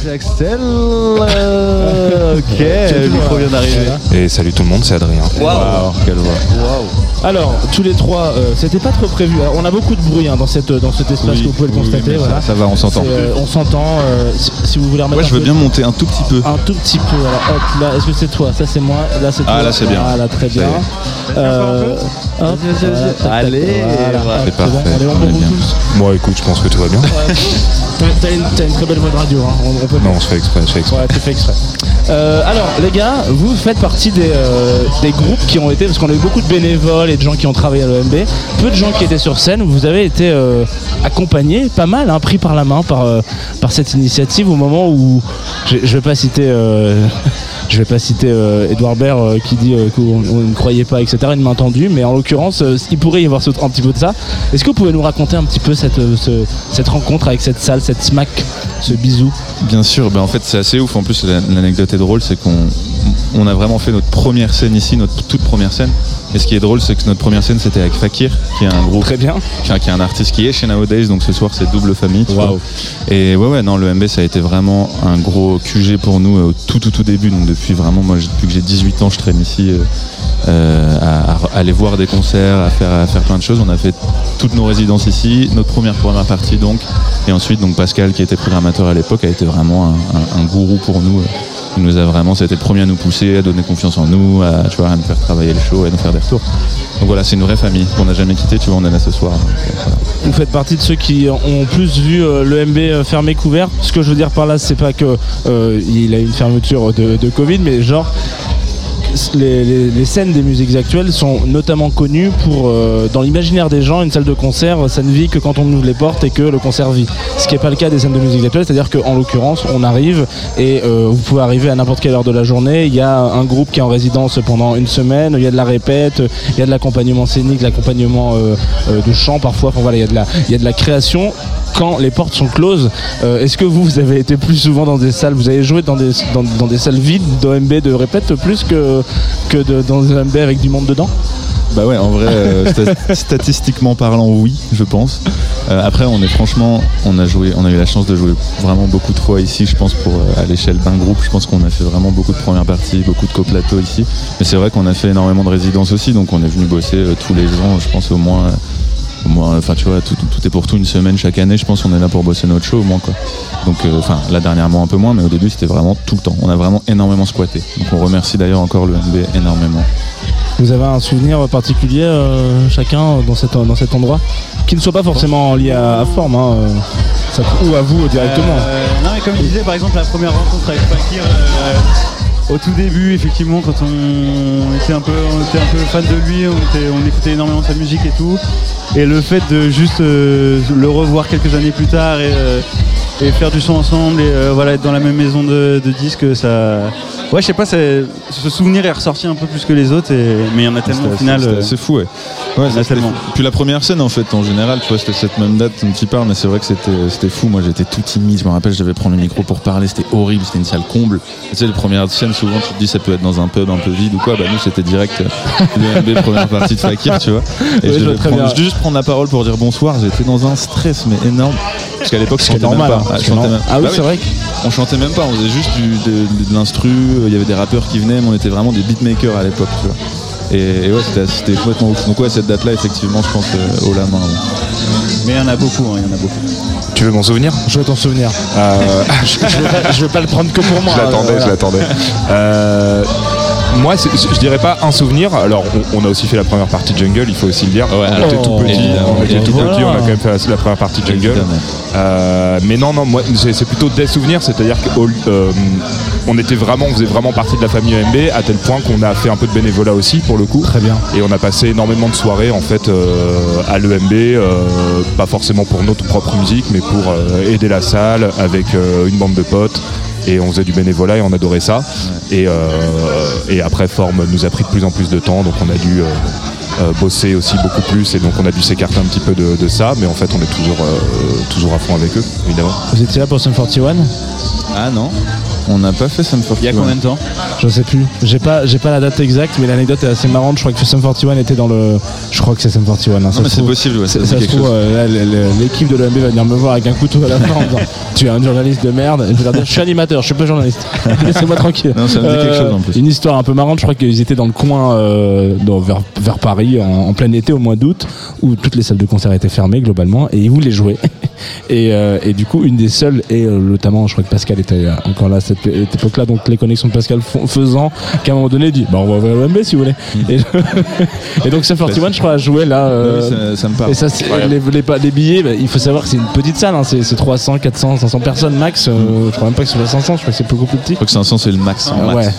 Axel. euh, ok, le micro vient d'arriver. Et salut tout le monde, c'est Adrien. Waouh, quelle voix. Alors, tous les trois, euh, c'était pas trop prévu. Alors, on a beaucoup de bruit hein, dans, cette, dans cet espace, Oui, que vous pouvez le constater. ça- va, on s'entend. Euh, on s'entend. si, vous voulez remettre Ouais, je veux bien monter un tout petit peu. Un tout petit peu. Hop, là, est-ce que c'est toi? Ça, c'est moi. Là, c'est Ah, toi. là, c'est bien. Voilà, très Ça y bien. Hop, voilà, Allez, voilà, C'est parfait. bon, on est bon pour on est vous bien. tous. Écoute, je pense que tout va bien. T'as- T'as une, t'as une très belle voix de radio. Hein. On, on peut Non, on se fait exprès, je fais exprès. Ouais, tu fais exprès. Euh, alors, les gars, vous faites partie des, euh, des groupes qui ont été, parce qu'on a eu beaucoup de bénévoles et de gens qui ont travaillé à l'OMB, peu de gens qui étaient sur scène. Vous avez été euh, accompagnés, pas mal, hein, pris par la main par, euh, par cette initiative au moment où, je, je vais pas citer. Euh, Je vais pas citer euh, Edouard Baird euh, qui dit euh, qu'on on ne croyait pas, etc. Une main tendue, mais en l'occurrence, euh, il pourrait y avoir un petit peu de ça. Est-ce que vous pouvez nous raconter un petit peu cette, euh, ce- cette rencontre avec cette salle, cette smack, ce bisou? Bien sûr, ben en fait c'est assez ouf. En plus la- l'anecdote est drôle, c'est qu'on on a vraiment fait notre première scène ici, notre toute première scène. Et ce qui est drôle, c'est que notre première scène c'était avec Fakir, qui est un groupe, Très bien. qui, est- un artiste qui est chez Nowadays. Donc ce soir c'est double famille. Et ouais ouais non, le MB ça a été vraiment un gros QG pour nous euh, au tout tout tout début. Donc depuis vraiment moi depuis que j'ai 18 ans, je traîne ici. euh, euh, à, à aller voir des concerts, à faire, à faire plein de choses. On a fait toutes nos résidences ici, notre première première partie donc, et ensuite donc Pascal qui était programmateur à l'époque a été vraiment un, un- un gourou pour nous. Il nous a vraiment, c'était le premier à nous pousser, à donner confiance en nous, à, tu vois, à nous faire travailler le show, à nous faire des retours. Donc voilà, c'est une vraie famille qu'on n'a jamais quitté. Tu vois, on est là ce soir. euh. Vous faites partie de ceux qui ont plus vu euh, le MB euh, fermé couvert. Ce que je veux dire par là, c'est pas que il a une fermeture de Covid, mais genre les, scènes des musiques actuelles sont notamment connues pour, euh, dans l'imaginaire des gens, une salle de concert, ça ne vit que quand on ouvre les portes et que le concert vit. Ce qui n'est pas le cas des scènes de musique actuelles, c'est-à-dire qu'en l'occurrence, on arrive et euh, vous pouvez arriver à n'importe quelle heure de la journée. Il y a un groupe qui est en résidence pendant une semaine, il y a de la répète, il y a de l'accompagnement scénique, de l'accompagnement euh, euh, de chant parfois. Voilà, il y a de la, création quand les portes sont closes. Euh, Est-ce que vous, vous avez été plus souvent dans des salles, vous avez joué dans des, dans des salles vides d'OMB de répète plus que, que de, dans des OMB avec du monde dedans Bah ouais, en vrai, euh, sta- statistiquement parlant, oui, je pense. Euh, après, on est franchement, on a joué, on a eu la chance de jouer vraiment beaucoup de fois ici. Je pense pour euh, à l'échelle d'un groupe, je pense qu'on a fait vraiment beaucoup de premières parties, beaucoup de coplateaux ici. Mais c'est vrai qu'on a fait énormément de résidences aussi, donc on est venu bosser tous les ans. Je pense au moins, euh, moins, enfin tu vois, tout, tout est pour tout une semaine chaque année. Je pense qu'on est là pour bosser notre show au moins quoi. Donc, euh, enfin là dernièrement un peu moins, mais au début c'était vraiment tout le temps. On a vraiment énormément squatté. Donc on remercie d'ailleurs encore le MB énormément. Vous avez un souvenir particulier euh, chacun dans, cette, dans cet endroit? Qui ne soit pas forcément lié à, à forme hein, euh, ça- ou à vous directement Euh, non, mais comme je disais, par exemple, la première rencontre avec Fakir, euh, au tout début, effectivement, quand on était un peu, on fan de lui, on écoutait énormément sa musique et tout. Et le fait de juste euh, le revoir quelques années plus tard et, euh, et faire du son ensemble et euh, voilà, être dans la même maison de, de disques, ça. Ouais, je sais pas, c'est- ce souvenir est ressorti un peu plus que les autres, et- mais il y en a tellement au final. euh, assez fou, ouais. Ouais, il y en a c'était tellement. fou. Puis la première scène, en fait, en général, tu vois, c'était cette même date dont tu parles, mais c'est vrai que c'était c'était fou. Moi, j'étais tout timide. Je me rappelle, je devais prendre le micro pour parler. C'était horrible. C'était une salle comble. Tu sais, les premières scènes, souvent, tu te dis, ça peut être dans un pub un peu vide ou quoi. Bah, nous, c'était direct euh, l'UMB, première partie de Fakir, tu vois. Et Ouais, je je prendre- juste prendre la parole pour dire bonsoir. J'étais dans un stress, mais énorme. Parce qu'à l'époque, je normal, pas. Hein, Ah, je chantais même- Ah oui, Bah c'est vrai On chantait même pas. On faisait juste du- de, de l'instru. Il y avait des rappeurs qui venaient, mais on était vraiment des beatmakers à l'époque, tu vois. Et, et ouais, c'était- complètement ouf. Donc ouais, cette date-là, effectivement, je pense euh, haut la main. ouais. Mais il y en a beaucoup, hein, il y en a beaucoup. Tu veux mon souvenir? Je veux ton souvenir. Euh, je, je veux pas, je veux pas le prendre que pour moi. Je l'attendais, euh, voilà. je l'attendais. Euh, moi, je dirais pas un souvenir. Alors, on, on a aussi fait la première partie de Jungle, il faut aussi le dire. on alors, était tout petit, évidemment, on était tout petit, on a quand même fait la, la première partie de Jungle. Euh, mais non, non, moi, c'est plutôt des souvenirs, c'est-à-dire qu'on était vraiment, on faisait vraiment partie de la famille EMB à tel point qu'on a fait un peu de bénévolat aussi pour le coup. Très bien. Et on a passé énormément de soirées en fait euh, à l'EMB, euh, pas forcément pour notre propre musique, mais pour euh, aider la salle avec euh, une bande de potes. Et on faisait du bénévolat et on adorait ça. Et, euh, et après, Forme nous a pris de plus en plus de temps, donc on a dû euh, euh, bosser aussi beaucoup plus. Et donc on a dû s'écarter un petit peu de, de ça, mais en fait on est toujours, euh, toujours à fond avec eux, évidemment. Vous étiez là pour Sum 41 Ah non, on n'a pas fait Sum 41. Il y a combien de temps Je sais plus. J'ai pas, j'ai pas la date exacte, mais l'anecdote est assez marrante. Je crois que Sum 41 était dans le. Je crois que c'est Sum 41. hein. Non, mais c'est possible, ouais, ça se trouve, euh, l'équipe de l'OMB va venir me voir avec un couteau à la main en disant Tu es un journaliste de merde. Et je vais leur dire Je suis animateur, je suis pas journaliste. Laissez-moi tranquille. Non, ça me dit quelque chose, en plus. Une histoire un peu marrante. Je crois qu'ils étaient dans le coin euh, dans- vers, vers Paris en, en plein été au mois d'août où toutes les salles de concert étaient fermées globalement et ils voulaient jouer. Et, euh, et du coup, une des seules, et euh, notamment, je crois que Pascal était euh, encore là à cette, cette époque-là, donc les connexions de Pascal faisant qu'à un moment donné, il dit bah, on va ouvrir l'OMB si vous voulez. Et, et donc, Sum 41, je crois, a joué là. euh, Bah oui, ça- ça me parle. Et ça, les, les, pa- les billets, bah, il faut savoir que c'est une petite salle, hein, c'est c'est 300, 400, 500 personnes max. je crois même pas que ce soit 500, je crois que c'est beaucoup plus petit. Je crois que 500 c'est le max. en max. ouais.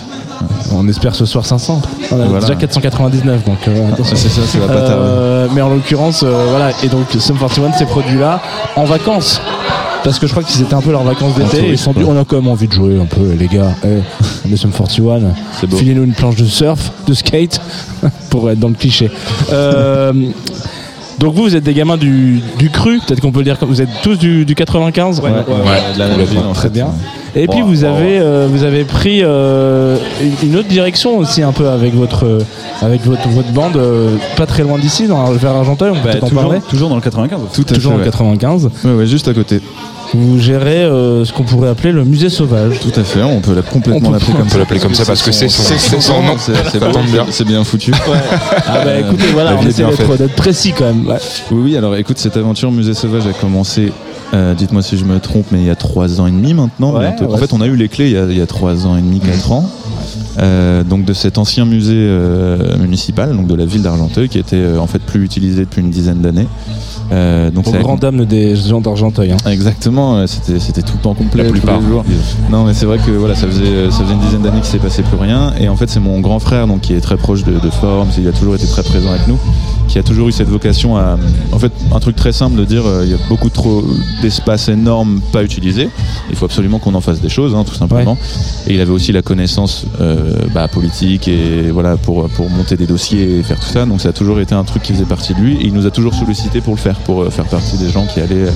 On espère ce soir 500. On a Voilà. déjà 499, donc euh, attention. C'est ça, pas tarder. Euh, mais en l'occurrence, euh, voilà. Et donc, Sum 41 s'est produit là en vacances. Parce que je crois que c'était un peu leurs vacances d'été. Ils sont dit, on a quand même envie de jouer un peu, les gars. Eh, on est Sum 41. C'est beau. Filez-nous une planche de surf, de skate, pour être dans le cliché. Donc vous, vous êtes des gamins du, du cru, peut-être qu'on peut le dire vous êtes tous du, du 95 Ouais, ouais, de la même ville, en Très fait. bien. Et puis vous avez euh, vous avez pris euh, une autre direction aussi un peu avec votre euh, avec votre, votre bande euh, pas très loin d'ici dans vers Argenteuil on peut Bah, peut-être en toujours, parler toujours dans le 95. Tout à toujours fait, en ouais. 95 Ouais, ouais, juste à côté. Vous gérez euh, ce qu'on pourrait appeler le musée sauvage Tout à fait, on peut la- complètement On peut- l'appeler on comme peut ça. l'appeler comme ça parce que c'est son- nom. C'est Ça bien. c'est bien foutu. ah bah écoutez voilà on essaie bien d'être précis quand même ouais. Oui, oui, alors écoute, cette aventure Musée Sauvage a commencé, euh, dites-moi si je me trompe, mais il y a trois ans et demi maintenant. Ouais, bientôt. ouais, en fait, on a eu les clés il y a, il y a trois ans et demi, quatre ans. Euh, donc de cet ancien musée euh, municipal, donc de la ville d'Argenteuil, qui était euh, en fait plus utilisé depuis une dizaine d'années. Donc Aux ça- grandes dames des gens d'Argenteuil. hein. Exactement, c'était c'était tout le temps complet. La tous les plupart. jours. Non, mais c'est vrai que voilà, ça faisait ça faisait une dizaine d'années qu'il s'est passé plus rien. Et en fait, c'est mon grand frère, donc qui est très proche de, de Forum, il a toujours été très présent avec nous, qui a toujours eu cette vocation à, en fait, un truc très simple de dire, euh, il y a beaucoup trop d'espace énorme pas utilisé. Il faut absolument qu'on en fasse des choses, hein, tout simplement. Et il avait aussi la connaissance euh, bah, politique et voilà pour pour monter des dossiers et faire tout ça. Donc ça a toujours été un truc qui faisait partie de lui. Et il nous a toujours sollicité pour le faire, pour euh, faire partie des gens qui allaient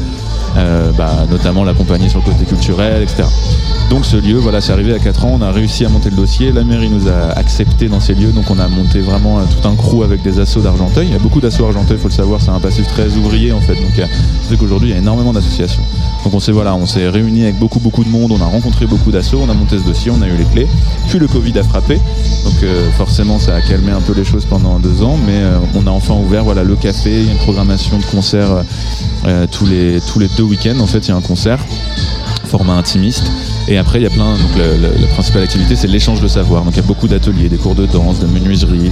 euh, bah, notamment l'accompagner sur le côté culturel, etc. Donc ce lieu, voilà, c'est arrivé à 4 ans, on a réussi à monter le dossier, la mairie nous a accepté dans ces lieux, donc on a monté vraiment tout un crew avec des assos d'Argenteuil. Beaucoup Argenteuil, il faut le savoir, c'est un passif très ouvrier en fait, donc c'est qu'aujourd'hui il y a énormément d'associations. Donc on s'est voilà, on s'est réunis avec beaucoup beaucoup de monde, on a rencontré beaucoup d'assos, on a monté ce dossier, on a eu les clés. Puis le Covid a frappé, donc euh, forcément ça a calmé un peu les choses pendant deux ans, mais euh, on a enfin ouvert voilà le café, il y a une programmation de concerts euh, tous les tous les deux week-ends en fait il y a un concert format intimiste. Et après, il y a plein. Donc, la principale activité, c'est l'échange de savoir. Donc, il y a beaucoup d'ateliers, des cours de danse, de menuiserie,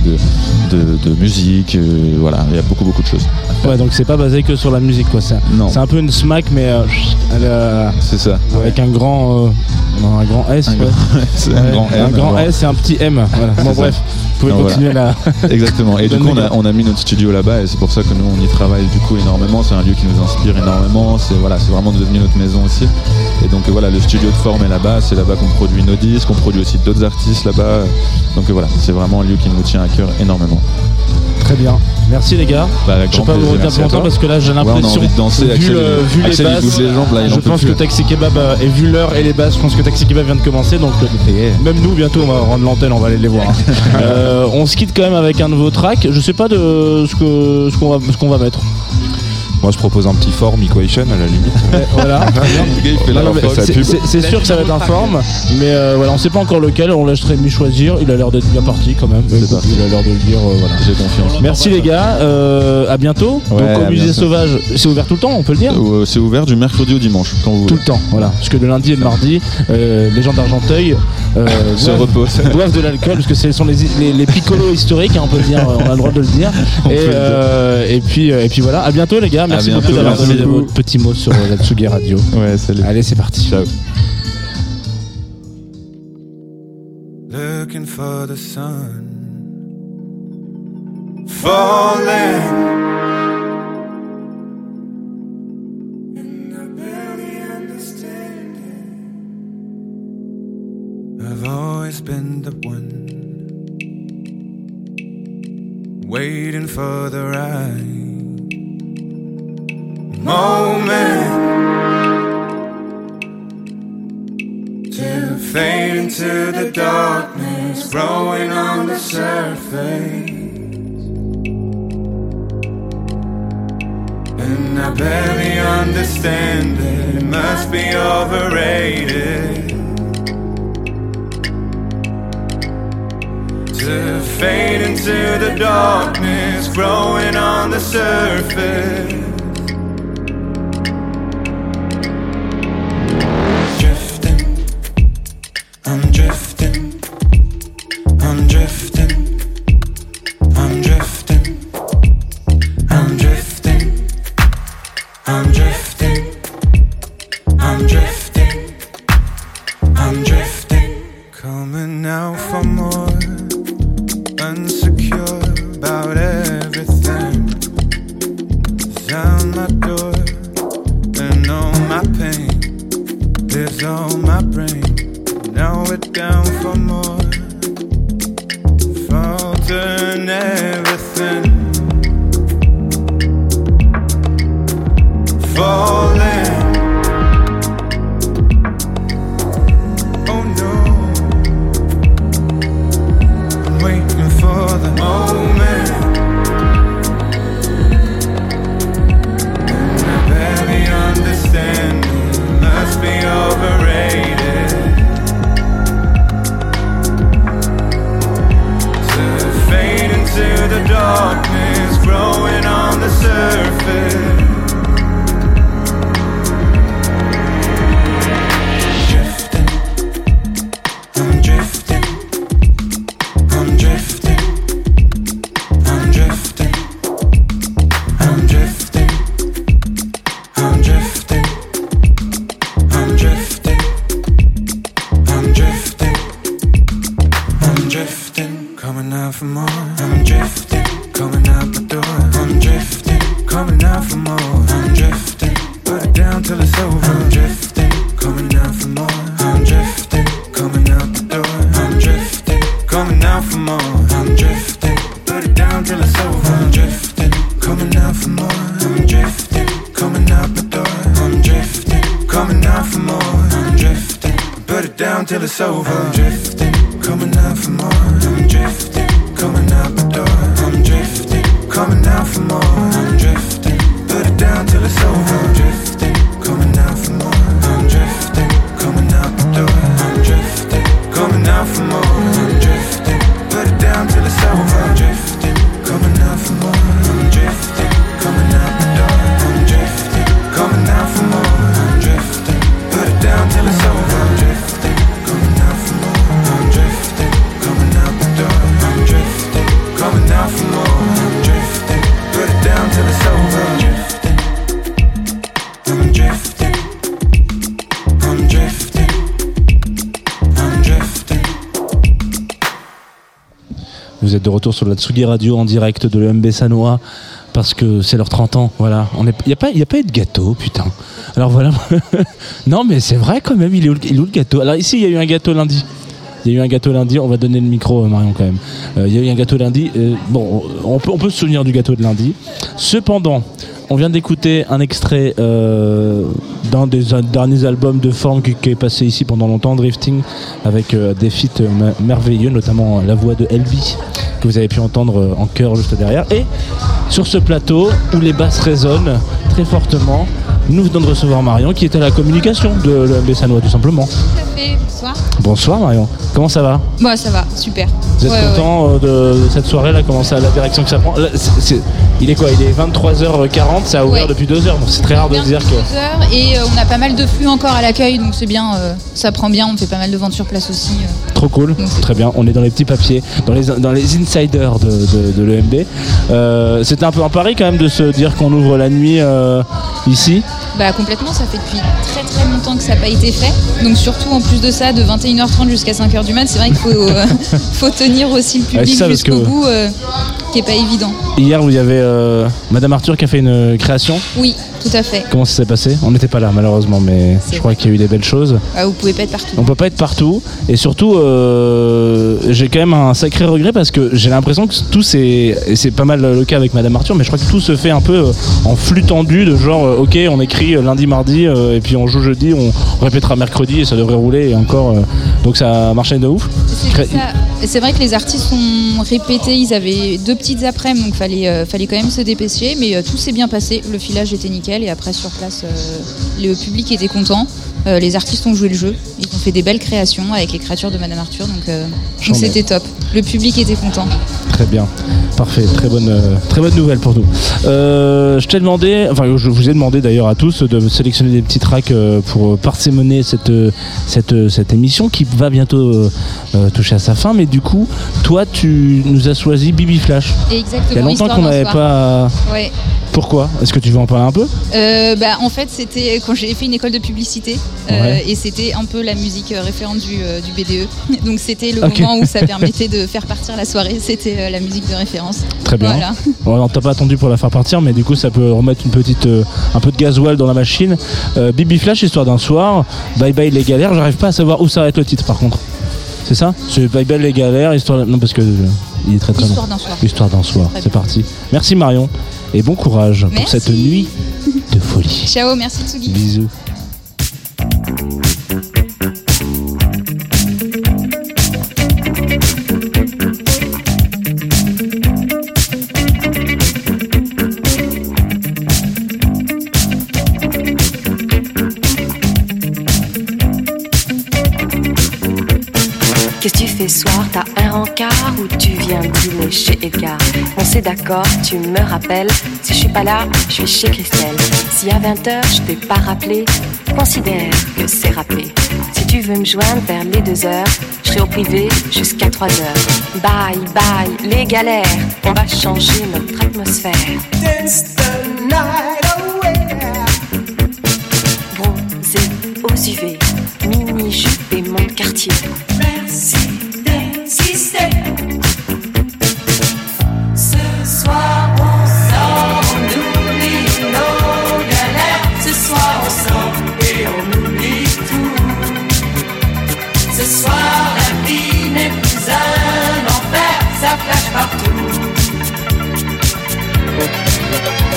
de, de, musique. Voilà, il y a beaucoup, beaucoup de choses. Ouais, donc c'est pas basé que sur la musique, quoi. C'est Non. c'est un peu une smack, mais euh, elle, euh, C'est ça. avec un grand, euh, non, un grand S. Un ouais. grand S, un grand M, un grand bon. S et un petit M. Voilà. Bon, ça. bref, vous pouvez Non, continuer voilà. là. Exactement. Et du coup, on a, on a mis notre studio là-bas et c'est pour ça que nous, on y travaille du coup énormément. C'est un lieu qui nous inspire énormément. C'est voilà, c'est vraiment devenu notre maison aussi. Et donc voilà, le studio de forme est là-bas. C'est là-bas qu'on produit nos disques, on produit aussi d'autres artistes là-bas. Donc voilà, c'est vraiment un lieu qui nous tient à cœur énormément. Très bien. Merci les gars. Bah, je vais grand pas vous retenir Merci longtemps parce que là j'ai Ouais, l'impression. de danser. vu, Axel, les Axel, basses, les jambes, là, je pense que Taxi Kebab euh, et vu l'heure et les basses, je pense que Taxi Kebab vient de commencer. Donc euh, même nous bientôt on va rendre l'antenne, on va aller les voir. hein. Euh, on se quitte quand même avec un nouveau track. Je sais pas de ce que ce qu'on va ce qu'on va mettre. Moi, je propose un petit form equation à la limite. Voilà. C'est- sûr que ça va être un forme, mais euh, voilà, on sait pas encore lequel. On laisse Rémi choisir. Il a l'air d'être bien parti quand même. Il a l'air de le dire. euh, voilà. J'ai confiance. Merci les gars. Euh, à bientôt. Ouais, Donc au musée sauvage, c'est ouvert tout le temps, on peut le dire. Euh, C'est ouvert du mercredi au dimanche, quand vous Tout voulez. le temps, voilà. Parce que le lundi et le mardi, euh, les gens d'Argenteuil Se boivent, reposent. boivent de l'alcool parce que ce sont les, les, les piccolos historiques, hein, on peut dire, on a le droit de le dire. On Et, dire. euh, et puis et puis voilà. À bientôt les gars. Merci bientôt, beaucoup d'avoir donné beaucoup. votre petit mot sur euh, la Tsugi Radio. Ouais, salut. Allez, c'est parti. Ciao. looking for the sun falling. Always been the one waiting for the right moment. to fade into the darkness, growing on the surface. And I barely understand it, it must be overrated. To fade into the darkness, growing on the surface. Sur la Tsugi Radio en direct de l'EMB Sanois parce que c'est leurs 30 ans. Voilà. Il n'y a, pas- eu de gâteau, putain. Alors voilà. non, mais c'est vrai quand même, il est, où, le- gâteau? Alors ici, il y a eu un gâteau lundi. Il y a eu un gâteau lundi, on va donner le micro à Marion quand même. Euh, Il y a eu un gâteau lundi. Euh, bon, on peut, se souvenir du gâteau de lundi. Cependant, on vient d'écouter un extrait euh, d'un des euh, derniers albums de forme qui, est passé ici pendant longtemps, Drifting, avec euh, des feats euh, me- merveilleux, notamment la voix de Elvi, vous avez pu entendre euh, en chœur juste derrière. Et sur ce plateau, où les basses résonnent très fortement, nous venons de recevoir Marion, qui est à la communication de l'EMB Sanois, tout simplement. Tout à fait, bonsoir. Bonsoir Marion, comment ça va? Bon, ça va, super. Vous êtes Ouais, content euh, de, cette soirée là? Comment ça, la direction que ça prend? Là, Il est quoi? Il est 23h40, ça a ouvert Ouais. depuis 2h, donc c'est très rare de dire que. deux heures et euh, on a pas mal de flux encore à l'accueil, donc c'est bien, euh, ça prend bien, on fait pas mal de ventes sur place aussi. euh. Trop cool, très bien. On est dans les petits papiers, dans les, dans les insiders de, de, de l'EMB. C'était un peu un pari quand même de se dire qu'on ouvre la nuit euh, ici. Bah complètement, ça fait depuis très très longtemps que ça n'a pas été fait. Donc surtout en plus de ça, de 21h30 jusqu'à 5h du mat, c'est vrai qu'il faut, euh, faut tenir aussi le c'est public jusqu'au que- bout, euh, qui est pas évident. Hier, vous y avez euh, Madame Arthur qui a fait une création. Oui, tout à fait. Comment ça s'est passé? On n'était pas là malheureusement, mais je crois qu'il y a eu des belles choses. Ah, vous pouvez pas être partout. On peut pas être partout et surtout j'ai quand même un sacré regret parce que j'ai l'impression que tout c'est et c'est pas mal le cas avec Madame Arthur mais je crois que tout se fait un peu en flux tendu de genre euh, ok on écrit euh, lundi mardi euh, et puis on joue jeudi on, répétera mercredi et ça devrait rouler et encore donc ça a marché de ouf. C'est vrai que les artistes ont répété, ils avaient deux petites après-midi, donc fallait, fallait quand même se dépêcher, mais tout s'est bien passé, le filage était nickel, et après sur place, le public était content, Euh, les artistes ont joué le jeu, ils ont fait des belles créations avec les créatures de Madame Arthur, donc euh, c'était top, le public était content. Très bien, parfait, très bonne, euh, très bonne nouvelle pour nous. Je t'ai demandé, enfin je vous ai demandé d'ailleurs à tous de sélectionner des petits tracks euh, pour parsemonner cette, euh, cette, euh, cette émission qui va bientôt euh, euh, toucher à sa fin. Mais du coup, toi tu nous as choisi Bibi Flash. Exactement, Il y a longtemps qu'on n'avait pas. Ouais. Pourquoi Est-ce que tu veux en parler un peu Euh, bah, en fait, c'était quand j'ai fait une école de publicité euh, Ouais. et c'était un peu la musique euh, référente du, euh, du BDE. Donc c'était le moment où ça permettait de faire partir la soirée, c'était la musique de référence. Très bien. Voilà. Bon, alors, t'as pas attendu pour la faire partir, mais du coup, ça peut remettre une petite, un peu de gasoil dans la machine. Bibi Flash, histoire d'un soir. Bye bye les galères. J'arrive pas à savoir où s'arrête le titre, par contre. C'est ça C'est Bye bye les galères, histoire. Non, parce que il est très très. Histoire d'un soir. Histoire d'un soir. C'est parti. Merci Marion et bon courage pour cette nuit de folie. Ciao, merci Tsugi. Bisous. Qu'est-ce que tu fais soir? T'as rencard ou tu viens dîner chez Edgar On s'est d'accord, tu me rappelles. Si je suis pas là, je suis chez Christelle. Si à 20h je t'ai pas rappelé, considère que c'est rappelé. Si tu veux me joindre vers les 2 heures, je serai au privé jusqu'à 3 heures. Bye bye, les galères, on va changer notre atmosphère. Dance the night away. Bronzé aux UV, mini jupe et mon quartier.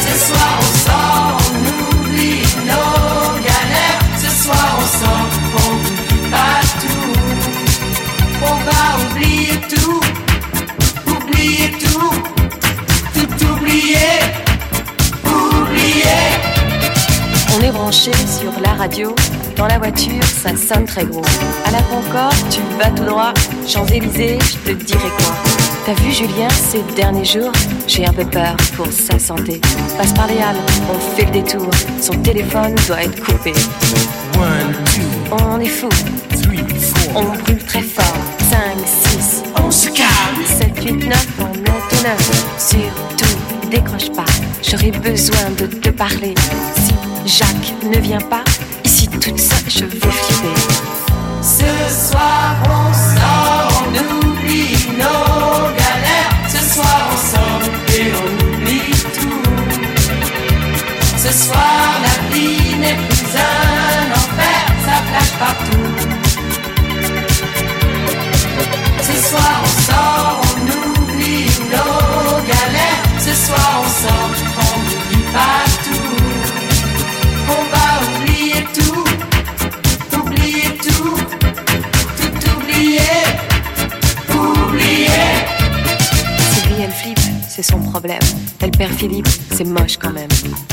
Ce soir on sort, on oublie nos galères. Ce soir on sort, on oublie tout. On va oublier tout, oublier tout, tout oublier, oublier. On est branché sur la radio. Dans la voiture, ça sonne très gros. À la Concorde, tu vas tout droit. Champs-Élysées, je te dirai quoi. T'as vu Julien ces derniers jours J'ai un peu peur pour sa santé. Passe par les halles, on fait le détour. Son téléphone doit être coupé. On est fou. On brûle très fort. 5, 6, on se calme. 7, 8, 9, on est au 9. Surtout, décroche pas. J'aurais besoin de te parler. Si Jacques ne vient pas, ici toute seule, je vais flipper. Ce soir on sort, on oublie nos Ce soir la vie n'est plus un enfer, ça flash partout. Ce soir on sort, on oublie nos galères. Ce soir on sort, on n'oublie pas tout. On va oublier tout, oublier tout, tout oublier, oublier. Sylvie, elle flippe, c'est son problème. Elle perd Philippe, c'est moche quand même.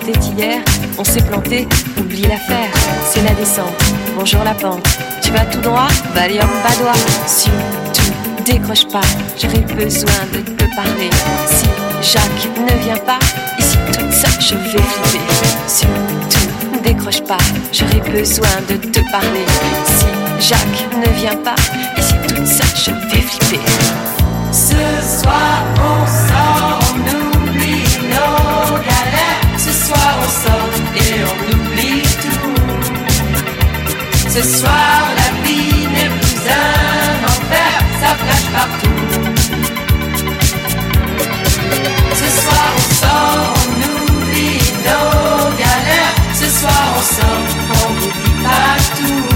C'était hier, on s'est planté, oublie l'affaire, c'est la descente. Bonjour la pente, tu vas tout droit, Valium Badois. Surtout, décroche pas, j'aurais besoin de te parler. Si Jacques ne vient pas, ici toute seule, je vais flipper. Surtout, décroche pas, j'aurais besoin de te parler. Si Jacques ne vient pas, ici toute seule, je vais flipper. Ce soir on Ce soir la vie n'est plus un enfer, ça flash partout. Ce soir on sort, on oublie nos galères. Ce soir on sort, on tout.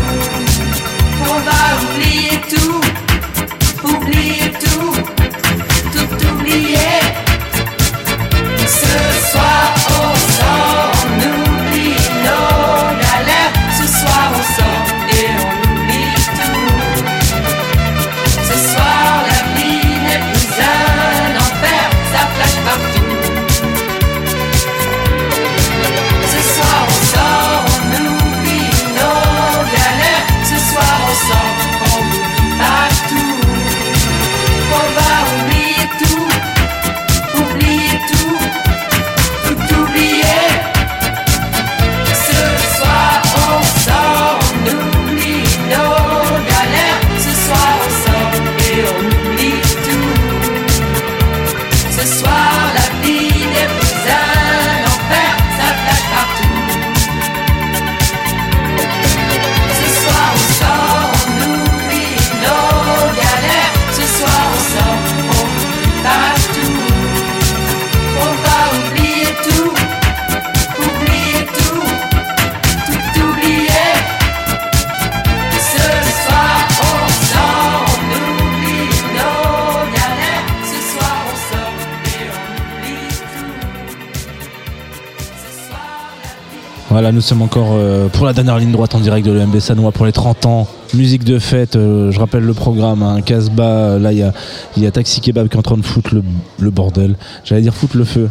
Nous sommes encore euh, pour la dernière ligne droite en direct de l'EMB Sanois pour les 30 ans. Musique de fête, euh, je rappelle le programme, un Casbah, là il y a, Taxi Kebab qui est en train de foutre le, bordel. J'allais dire foutre le feu.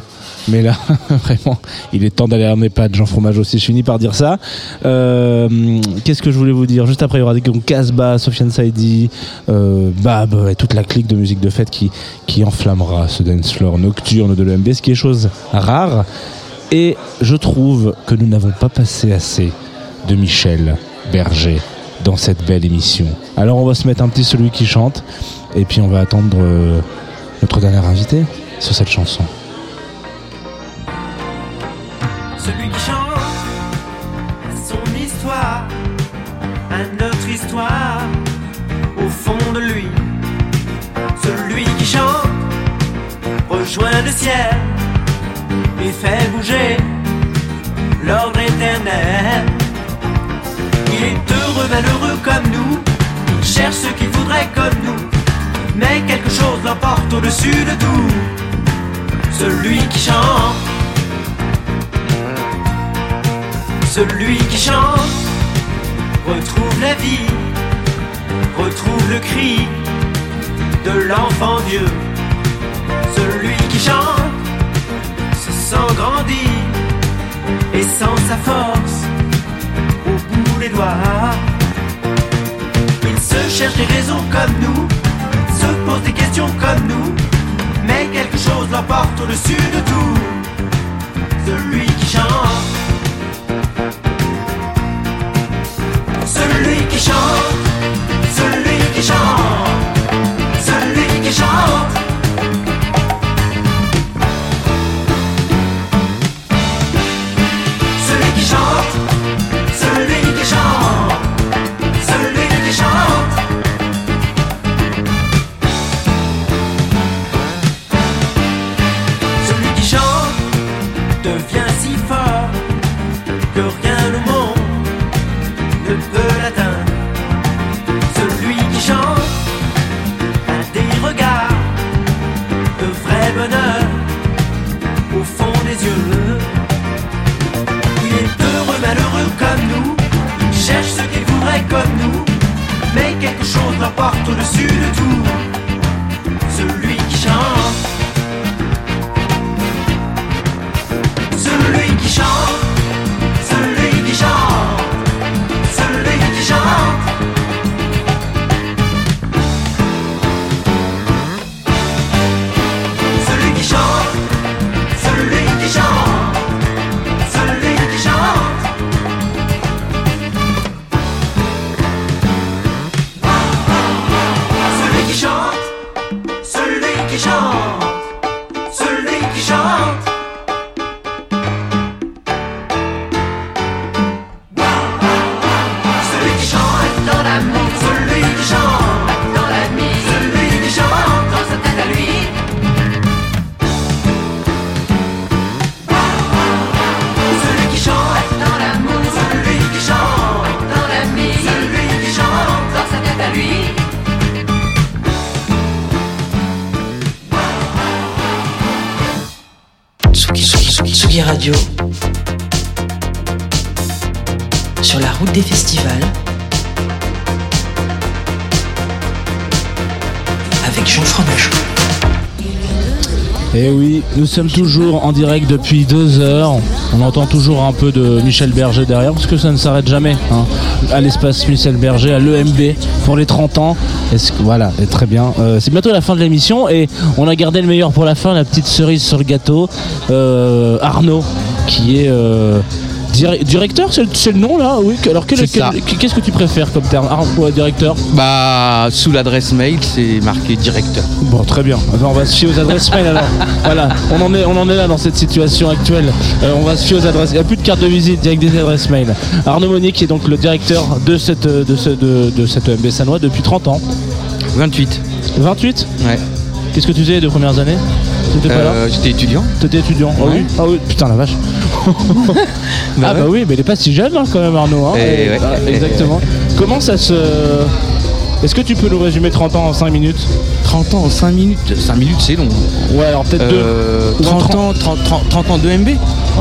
Mais là, vraiment, il est temps d'aller à mes pattes, Jean Fromage aussi, je finis par dire ça. Euh, Qu'est-ce que je voulais vous dire? Juste après, il y aura des Casbah, Sofiane Saidi, euh, Bab et toute la clique de musique de fête qui, qui enflammera ce dance floor nocturne de l'EMB, ce qui est chose rare. Et je trouve que nous n'avons pas passé assez de Michel Berger dans cette belle émission. Alors on va se mettre un petit celui qui chante et puis on va attendre euh, notre dernier invité sur cette chanson. Celui qui chante son histoire, à notre histoire, au fond de lui. Celui qui chante rejoint le ciel et fait bouger l'ordre éternel. Il est heureux, malheureux comme nous, il cherche ce qu'il voudrait comme nous, mais quelque chose l'emporte au-dessus de tout. Celui qui chante. Celui qui chante retrouve la vie, retrouve le cri de l'enfant Dieu. Se sent grandir et sent sa force au bout des doigts. Il se cherche des raisons comme nous, se pose des questions comme nous, mais quelque chose l'emporte au-dessus de tout. Celui qui chante. Celui qui chante, appart au-dessus de tout. Nous sommes toujours en direct depuis deux heures. On entend toujours un peu de Michel Berger derrière parce que ça ne s'arrête jamais. hein. À l'espace Michel Berger, à l'EMB pour les 30 ans. Voilà, et très bien. Euh, c'est bientôt la fin de l'émission et on a gardé le meilleur pour la fin, la petite cerise sur le gâteau. Euh, Arnaud, qui est euh, Dir- directeur, c'est le, nom là Oui. Alors qu'est-ce que tu préfères comme terme Ah, ouais, directeur? Bah, sous l'adresse mail, c'est marqué directeur. Bon, très bien. On va se fier aux adresses mail alors. voilà, on en, est, on en est là dans cette situation actuelle. Euh, on va se fier aux adresses. Il n'y a plus de carte de visite, il y a que des adresses mail. Arnaud Monnier, qui est donc le directeur de cette, euh, de ce, de, de cette EMB Sanois depuis 30 ans. 28. 28 Ouais. Qu'est-ce que tu faisais les deux premières années? Euh, J'étais étudiant. T'étais étudiant Ah oui Ah oui, putain la vache. ah bah oui, mais il est pas si jeune hein, quand même Arnaud. hein. Eh Et- ouais. ah, exactement. Comment ça se Est-ce que tu peux nous résumer 30 ans en 5 minutes? 30 ans en 5 minutes 5 minutes, c'est long. Ouais, alors peut-être Euh, deux. Ou en 30 ans, 30, 30, 30 ans de MB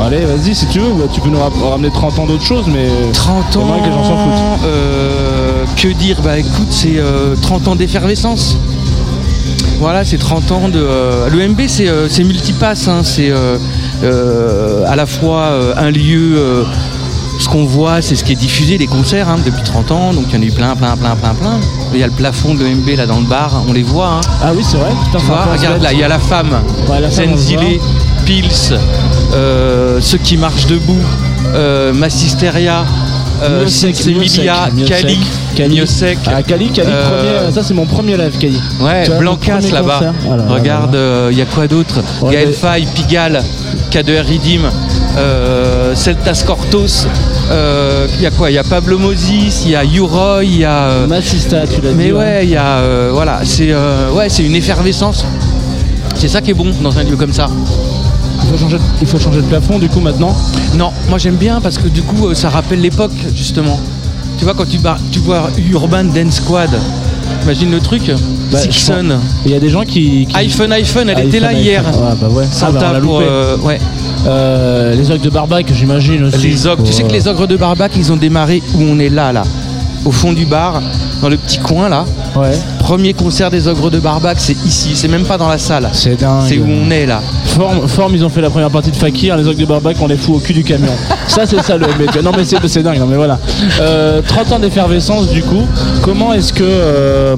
Allez, vas-y, si tu veux, ou tu peux nous ra- ramener 30 ans d'autres choses, mais. 30 J'aimerais ans, que les gens s'en foutent. euh, que dire? Bah écoute, c'est euh, 30 ans d'effervescence. Voilà, c'est 30 ans de. euh, le MB, c'est euh, c'est multipasse, hein, c'est euh, euh, à la fois euh, un lieu. euh, ce qu'on voit, c'est ce qui est diffusé, les concerts hein, depuis 30 ans, donc il y en a eu plein, plein, plein, plein, plein. Il y a le plafond de l'EMB là dans le bar, on les voit. hein. Ah oui, c'est vrai. Putain, Tu vois, regarde là, il y a la femme, Ouais, Zenzile, Pils, euh, ceux qui marchent debout, euh, Massisteria, euh, Kali. Miosek. Ah, Kali, Kali, euh, premier, ça c'est mon premier live, Kali. Ouais, Blancas là-bas. Voilà, Regarde, voilà. il y a quoi d'autre? Ouais, Gaël mais- Faye, Pigalle, K2R Ridim, euh, Celtas Cortos. Il y a quoi? Il y a Pablo Moses, il y a Uroy, il y a. euh, Massista, tu l'as dit. mais ouais, il y a. euh, voilà, c'est euh, ouais, c'est une effervescence. C'est ça qui est bon dans un lieu comme ça. Il faut, changer, il faut changer de plafond du coup maintenant? Non, moi j'aime bien parce que du coup euh, ça rappelle l'époque justement. Tu vois quand tu, tu vois Urban Dance Squad, imagine le truc. Bah, Sixon. Il y a des gens qui. qui- iPhone, iPhone, elle iPhone, était là iPhone. hier. Ouais, bah ouais. Santa Ah, bah, pour, euh, ouais. Euh, les ogres de Barbac, j'imagine aussi. Les ogres, tu sais que les ogres de Barbac, ils ont démarré où on est là, là, au fond du bar, dans le petit coin là. Ouais. Premier concert des ogres de Barbac, c'est ici, c'est même pas dans la salle. C'est dingue. C'est où on est là. Forme, ils ont fait la première partie de Fakir, les ogres de Barbac, on les fout au cul du camion. ça, c'est ça le. Non, mais c'est dingue, non, mais voilà. Euh, 30 ans d'effervescence, du coup. Comment est-ce que, euh,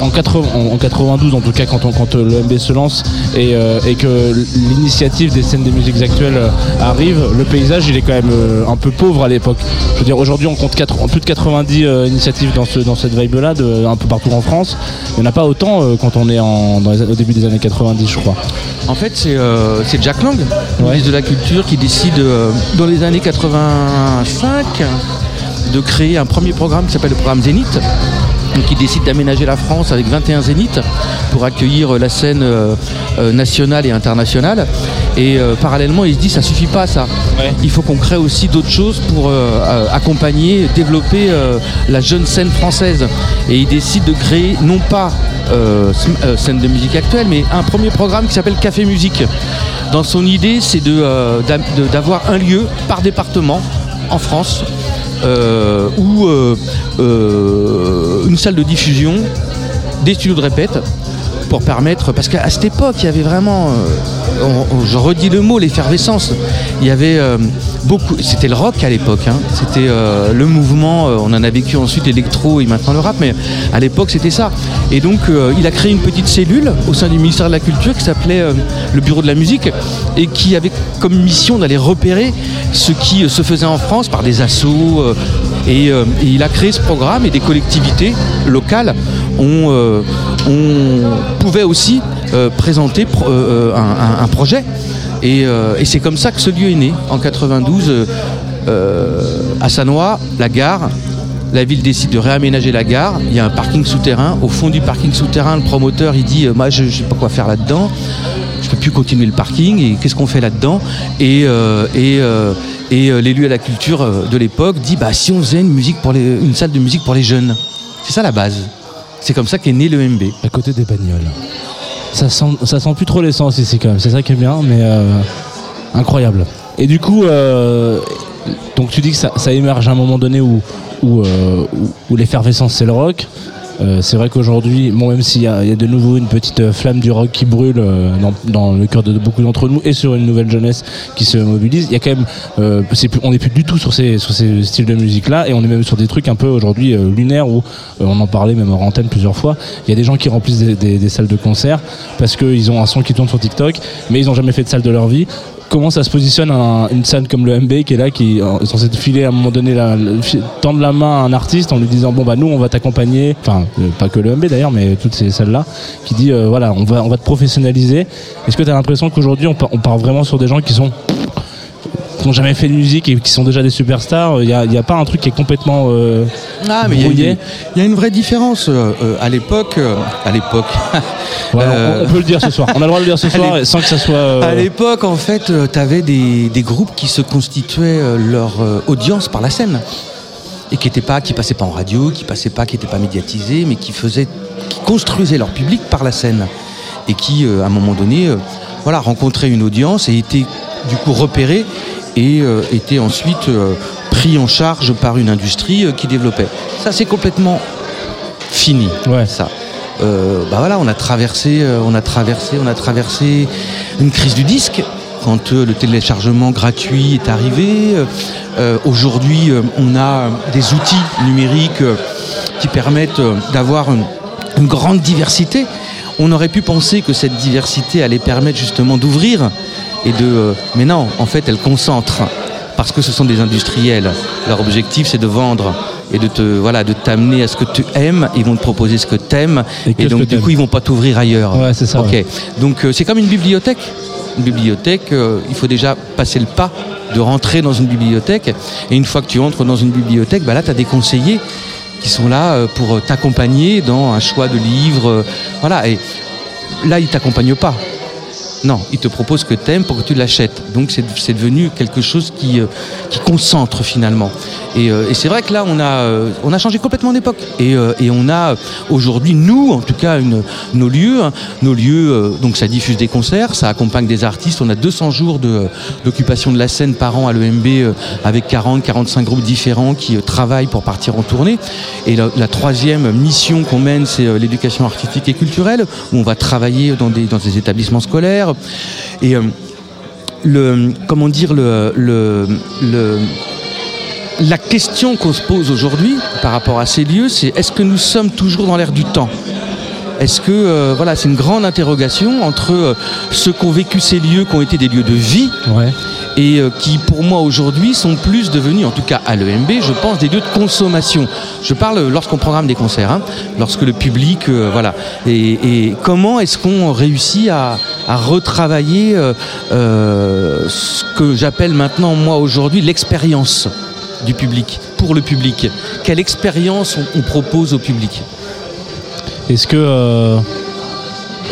en, 80 en- en 92, en tout cas, quand, on- quand euh, le MB se lance et, euh, que l'initiative des scènes des musiques actuelles euh, arrive, le paysage, il est quand même euh, un peu pauvre à l'époque. Je veux dire, aujourd'hui, on compte plus de 90 euh, initiatives dans, ce, dans cette vibe-là, un peu partout en France. Il n'y en a pas autant euh, quand on est au début des années 90, je crois. En fait, c'est euh, c'est Jack Lang, ministre de la Culture, qui décide euh, dans les années 85 de créer un premier programme qui s'appelle le programme Zénith. Donc il décide d'aménager la France avec 21 zéniths pour accueillir euh, la scène nationale et internationale. Et euh, parallèlement, il se dit ça suffit pas ça. Il faut qu'on crée aussi d'autres choses pour euh, accompagner, développer euh, la jeune scène française. Et il décide de créer non pas euh, euh, scène de musique actuelle, mais un premier programme qui s'appelle Café Musique. Dans son idée, c'est euh, d'avoir un lieu par département en France où une salle de diffusion, des studios de répète pour permettre, parce qu'à cette époque, il y avait vraiment, je redis le mot, l'effervescence. Il y avait c'était le rock à l'époque, hein. c'était euh, le mouvement, euh, on en a vécu ensuite l'électro et maintenant le rap, mais à l'époque c'était ça. Et donc euh, il a créé une petite cellule au sein du ministère de la Culture qui s'appelait le Bureau de la musique et qui avait comme mission d'aller repérer ce qui se faisait en France par des euh, et, il a créé ce programme et des collectivités locales ont, ont- pouvaient aussi présenter un projet. Et, euh, et c'est comme ça que ce lieu est né, en 92, euh, euh, à Sanois, la gare. La ville décide de réaménager la gare. Il y a un parking souterrain. Au fond du parking souterrain, le promoteur il dit Moi, je ne sais pas quoi faire là-dedans. Je peux plus continuer le parking. Et qu'est-ce qu'on fait là-dedans? Et, l'élu à la culture de l'époque dit Bah, si on faisait une, musique pour une salle de musique pour les jeunes. C'est ça la base. C'est comme ça qu'est né le MB. À côté des bagnoles. Ça sent, ça sent plus trop l'essence ici quand même, c'est ça qui est bien, mais euh, incroyable. Et du coup, euh, donc tu dis que ça, émerge à un moment donné où, euh, l'effervescence c'est le rock. Euh, c'est vrai qu'aujourd'hui, bon, même s'il y, a de nouveau une petite euh, flamme du rock qui brûle euh, dans, le cœur de beaucoup d'entre nous et sur une nouvelle jeunesse qui se mobilise, il y a quand même, plus- on n'est plus du tout sur ces, styles de musique là et on est même sur des trucs un peu aujourd'hui lunaires où on en parlait même en antenne plusieurs fois. Il y a des gens qui remplissent des, des- des salles de concert parce qu'ils ont un son qui tourne sur TikTok, mais ils n'ont jamais fait de salle de leur vie comment ça se positionne un- une scène comme le MB qui est là, qui est censé te filer à un moment donné, tendre la main à un artiste en lui disant bon bah nous on va t'accompagner, enfin euh, pas que le MB d'ailleurs, mais toutes ces salles là, qui dit euh, voilà on va te professionnaliser. Est-ce que tu as l'impression qu'aujourd'hui on, on part vraiment sur des gens qui sont qui n'ont jamais fait de musique et qui sont déjà des superstars Il n'y a, pas un truc qui est complètement euh, Ah, mais il y a brouillé une- il y, a une vraie différence. euh, euh, à l'époque, euh, à l'époque. On, on peut le dire ce soir. On a le droit de le dire ce soir sans que ça soit. À l'époque, en fait, tu avais des, des groupes qui se constituaient leur audience par la scène. et qui étaient pas, qui passaient pas en radio, qui passaient pas, qui n'étaient pas médiatisés, mais qui faisaient, qui construisaient leur public par la scène et qui, euh, à un moment donné, euh, voilà, rencontraient une audience et étaient du coup repérés et euh, étaient ensuite euh, pris en charge par une industrie euh, qui développait. Ça, c'est complètement fini. Ça. Bah voilà, on a traversé, on a traversé, on a traversé une crise du disque quand le téléchargement gratuit est arrivé. Euh, Aujourd'hui, on a des outils numériques qui permettent d'avoir une, une grande diversité. On aurait pu penser que cette diversité allait permettre justement d'ouvrir et de. euh, mais non, en fait, elle concentre parce que ce sont des industriels. Leur objectif, c'est de vendre et de te voilà, de t'amener à ce que tu aimes. Ils vont te proposer ce que tu aimes Et donc du coup, ils vont pas t'ouvrir ailleurs. Ouais, c'est ça, Ok. ouais. Donc euh, c'est comme une bibliothèque. Une bibliothèque, euh, il faut déjà passer le pas de rentrer dans une bibliothèque. Et une fois que tu entres dans une bibliothèque, bah là, tu as des conseillers qui sont là pour t'accompagner dans un choix de livres. voilà. Et là, ils t'accompagnent pas. Non, ils te proposent que t'aimes pour que tu l'achètes. Donc c'est devenu quelque chose qui, euh, concentre finalement. Et, euh, et c'est vrai que là, on a, euh, changé complètement d'époque. Et, on a aujourd'hui, nous, en tout cas, nos lieux. hein, nos lieux, donc ça diffuse des concerts, ça accompagne des artistes. On a 200 jours d'occupation de la scène par an à l'EMB avec 40, 45 groupes différents qui travaillent pour partir en tournée. Et la, troisième mission qu'on mène, c'est l'éducation artistique et culturelle, où on va travailler dans des établissements scolaires. Et euh, le, comment dire, le, le, le- la question qu'on se pose aujourd'hui par rapport à ces lieux, c'est est-ce que nous sommes toujours dans l'air du temps? Est-ce que euh, voilà, c'est une grande interrogation entre euh, ceux qui ont vécu ces lieux, qui ont été des lieux de vie, et euh, qui pour moi aujourd'hui sont plus devenus, en tout cas à l'EMB, je pense, des lieux de consommation. Je parle lorsqu'on programme des concerts, hein, lorsque le public, voilà. Et, et comment est-ce qu'on réussit à, à retravailler euh, euh, ce que j'appelle maintenant moi aujourd'hui l'expérience du public pour le public. Quelle expérience on- on propose au public? Est-ce que. euh,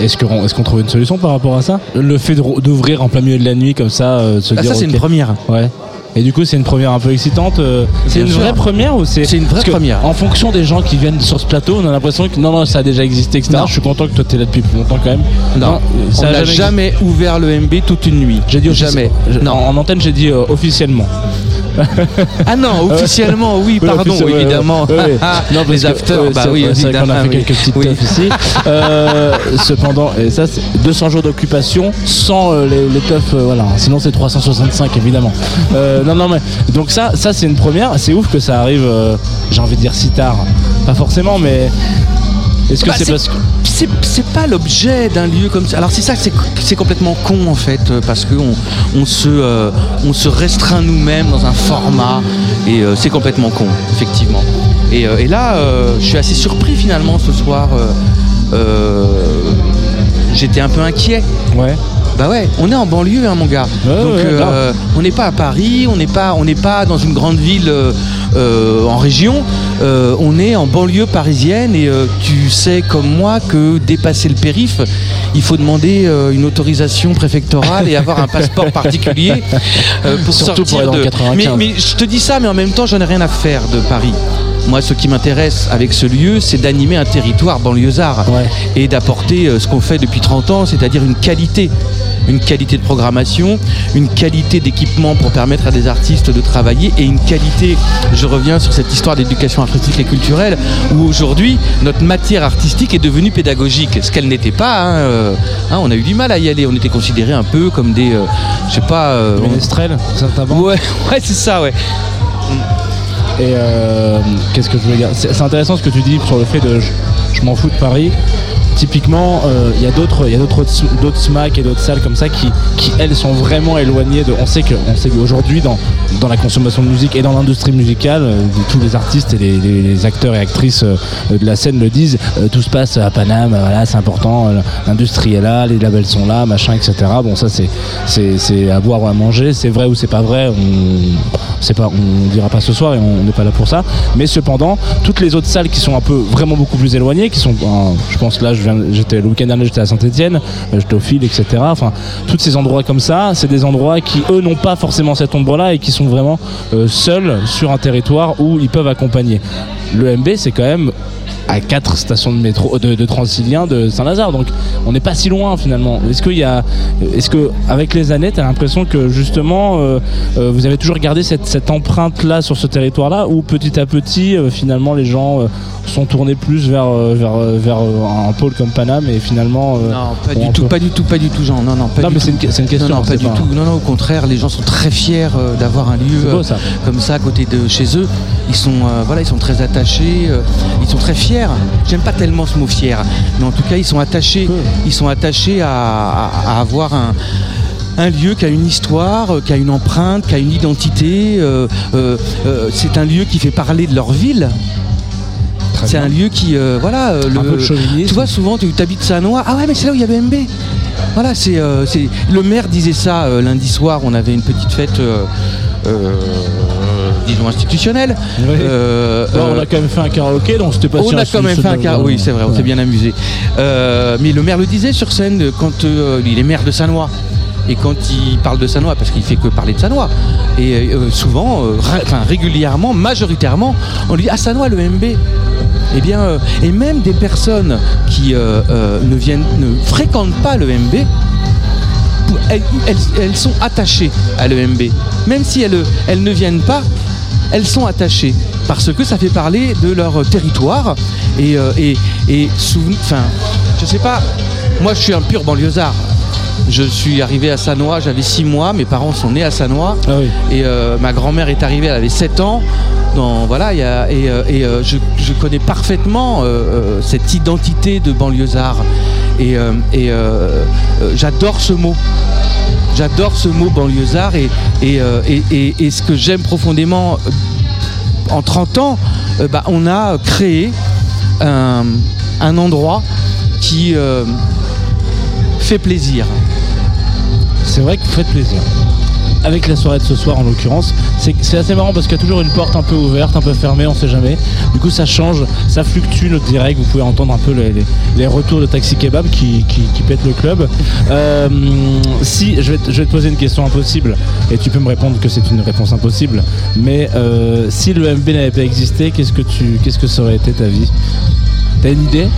Est-ce qu'on est qu'on trouve une solution par rapport à ça? Le fait d'ouvrir en plein milieu de la nuit comme ça, euh, de se Ah, dire. ça, c'est une première. Ouais. Et du coup, c'est une première un peu excitante. euh, C'est une vraie première ou c'est C'est une vraie première. En fonction des gens qui viennent sur ce plateau, on a l'impression que non, non, ça a déjà existé, etc. Je suis content que toi t'es là depuis plus longtemps quand même. Non, on ça a n'a jamais ouvert le MB toute une nuit. J'ai dit jamais. Non, en antenne, j'ai dit euh, officiellement. Ah non, officiellement, oui, pardon, évidemment. ouais, ouais. Non, Les que, afters, bah c'est- oui, c'est vrai qu'on a fait oui. quelques petites Oui. ici. Euh, cependant, et ça, c'est 200 jours d'occupation sans euh, les, les teufs, euh, voilà. Sinon, c'est 365 évidemment. Non, non, mais donc ça, ça c'est une première. C'est ouf que ça arrive. J'ai envie de dire si tard. Pas forcément, mais est-ce que Bah, c'est parce que c'est pas l'objet d'un lieu comme ça. Alors c'est ça, c'est c'est complètement con en fait, euh, parce que on, on se euh, on se restreint nous-mêmes dans un format et euh, c'est complètement con, effectivement. Et, euh, et là, je suis assez surpris finalement ce soir. J'étais un peu inquiet. Ouais. Bah ouais, on est en banlieue, hein, mon gars. Donc ouais, euh, on n'est pas à Paris, on n'est pas, on n'est pas dans une grande ville euh, euh, en région. Euh, on est en banlieue parisienne et tu sais comme moi que dépasser le périph, il faut demander une autorisation préfectorale et avoir un passeport particulier pour Surtout sortir de. le 95. Mais, mais je te dis ça, mais en même temps, j'en ai rien à faire de Paris. Moi, ce qui m'intéresse avec ce lieu, c'est d'animer un territoire banlieusard et d'apporter euh, ce qu'on fait depuis 30 ans, c'est-à-dire une qualité. Une qualité de programmation, une qualité d'équipement pour permettre à des artistes de travailler et une qualité, je reviens sur cette histoire d'éducation artistique et culturelle, où aujourd'hui notre matière artistique est devenue pédagogique, ce qu'elle n'était pas. hein, euh, hein, on a eu du mal à y aller, on était considérés un peu comme des, euh, je sais pas, euh, on- Ouais, ouais, c'est ça, ouais. Et euh, qu'est-ce que je voulais dire? C'est intéressant ce que tu dis sur le fait de je m'en fous de Paris. Typiquement, euh, il y a d'autres, il y a d'autres, SMAC et d'autres salles comme ça qui, qui elles sont vraiment éloignées de. On sait que, on sait qu'aujourd'hui dans dans la consommation de musique et dans l'industrie musicale, euh, tous les artistes et les, acteurs et actrices euh, de la scène le disent. tout se passe à Paname, voilà, c'est important. L'industrie est là, les labels sont là, machin, etc. Bon, ça c'est c'est à boire ou à manger. C'est vrai ou c'est pas vrai. On pas, on dira pas ce soir et on n'est pas là pour ça. Mais cependant, toutes les autres salles qui sont un peu vraiment beaucoup plus éloignées, qui sont, je pense là, je j'étais le week-end dernier, j'étais à Saint-Etienne, j'étais au fil, etc. Enfin, tous ces endroits comme ça, c'est des endroits qui eux n'ont pas forcément cette ombre-là et qui sont vraiment euh, seuls sur un territoire où ils peuvent accompagner. Le MB, c'est quand même à quatre stations de métro de, Transilien de Saint-Lazare donc on n'est pas si loin finalement est-ce qu'il y a est-ce que avec les années tu as l'impression que justement euh, euh, vous avez toujours gardé cette, empreinte là sur ce territoire là ou petit à petit euh, finalement les gens euh, sont tournés plus vers euh, vers euh, vers euh, un pôle comme Paname et finalement Non, pas du tout, peu- pas du tout, pas du tout, Jean. Non, non, pas Non, mais c'est une une question, Non, non, pas c'est du pas- tout. Non, non, au contraire, les gens sont très fiers d'avoir un lieu C'est beau, ça. comme ça à côté de chez eux. Ils sont, voilà, ils sont très attachés. ils sont très fiers. J'aime pas tellement ce mot fier, mais en tout cas, ils sont attachés. Ils sont attachés à, à- à avoir un un lieu qui a une histoire, qui a une empreinte, qui a une identité. euh, euh, euh, c'est un lieu qui fait parler de leur ville. C'est un lieu qui, euh, voilà, euh, Un peu de tu vois souvent tu habites Sanois, ah ouais mais c'est là où il y avait MB. Voilà, c'est, euh, c'est le maire disait ça lundi soir, on avait une petite fête. disons institutionnelle. Euh, Bon, on a quand même fait un karaoké donc c'était pas on a quand même fait un car. Oui, c'est vrai, on Ouais. s'est bien amusé. Euh, mais le maire le disait sur scène quand euh, il est maire de Sanois. Et quand il parle de Sanois, parce qu'il fait que parler de Sanois, et euh, souvent, euh, ré- enfin régulièrement, majoritairement, on lui dit Ah, Sanois, le MB Eh bien, euh, et même des personnes qui euh, euh, ne, viennent, ne fréquentent pas le MB, elles, sont attachées à l'EMB. Même si elles, elles ne viennent pas, elles sont attachées. Parce que ça fait parler de leur territoire. Et, euh, et, enfin, je sais pas, moi je suis un pur banlieusard. Je suis arrivé à Sanois, j'avais 6 mois, mes parents sont nés à Sanois. Et euh, ma grand-mère est arrivée, elle avait 7 ans. Dans, voilà, il y a- et, euh, et, euh, je, je connais parfaitement cette identité de banlieusard. Et, et, j'adore ce mot. J'adore ce mot banlieusard et, et, ce que j'aime profondément en 30 ans, bah, on a créé un, un endroit qui euh, fait plaisir. C'est vrai que vous faites plaisir. Avec la soirée de ce soir en l'occurrence, c'est assez marrant parce qu'il y a toujours une porte un peu ouverte, un peu fermée, on sait jamais. Du coup ça change, ça fluctue notre direct, vous pouvez entendre un peu les, retours de Taxi Kebab qui, qui, qui pètent le club. Euh, si, je vais, te, je vais te poser une question impossible et tu peux me répondre que c'est une réponse impossible, mais euh, si le MB n'avait pas existé, qu'est-ce que, tu, qu'est-ce que ça aurait été ta vie? T'as une idée?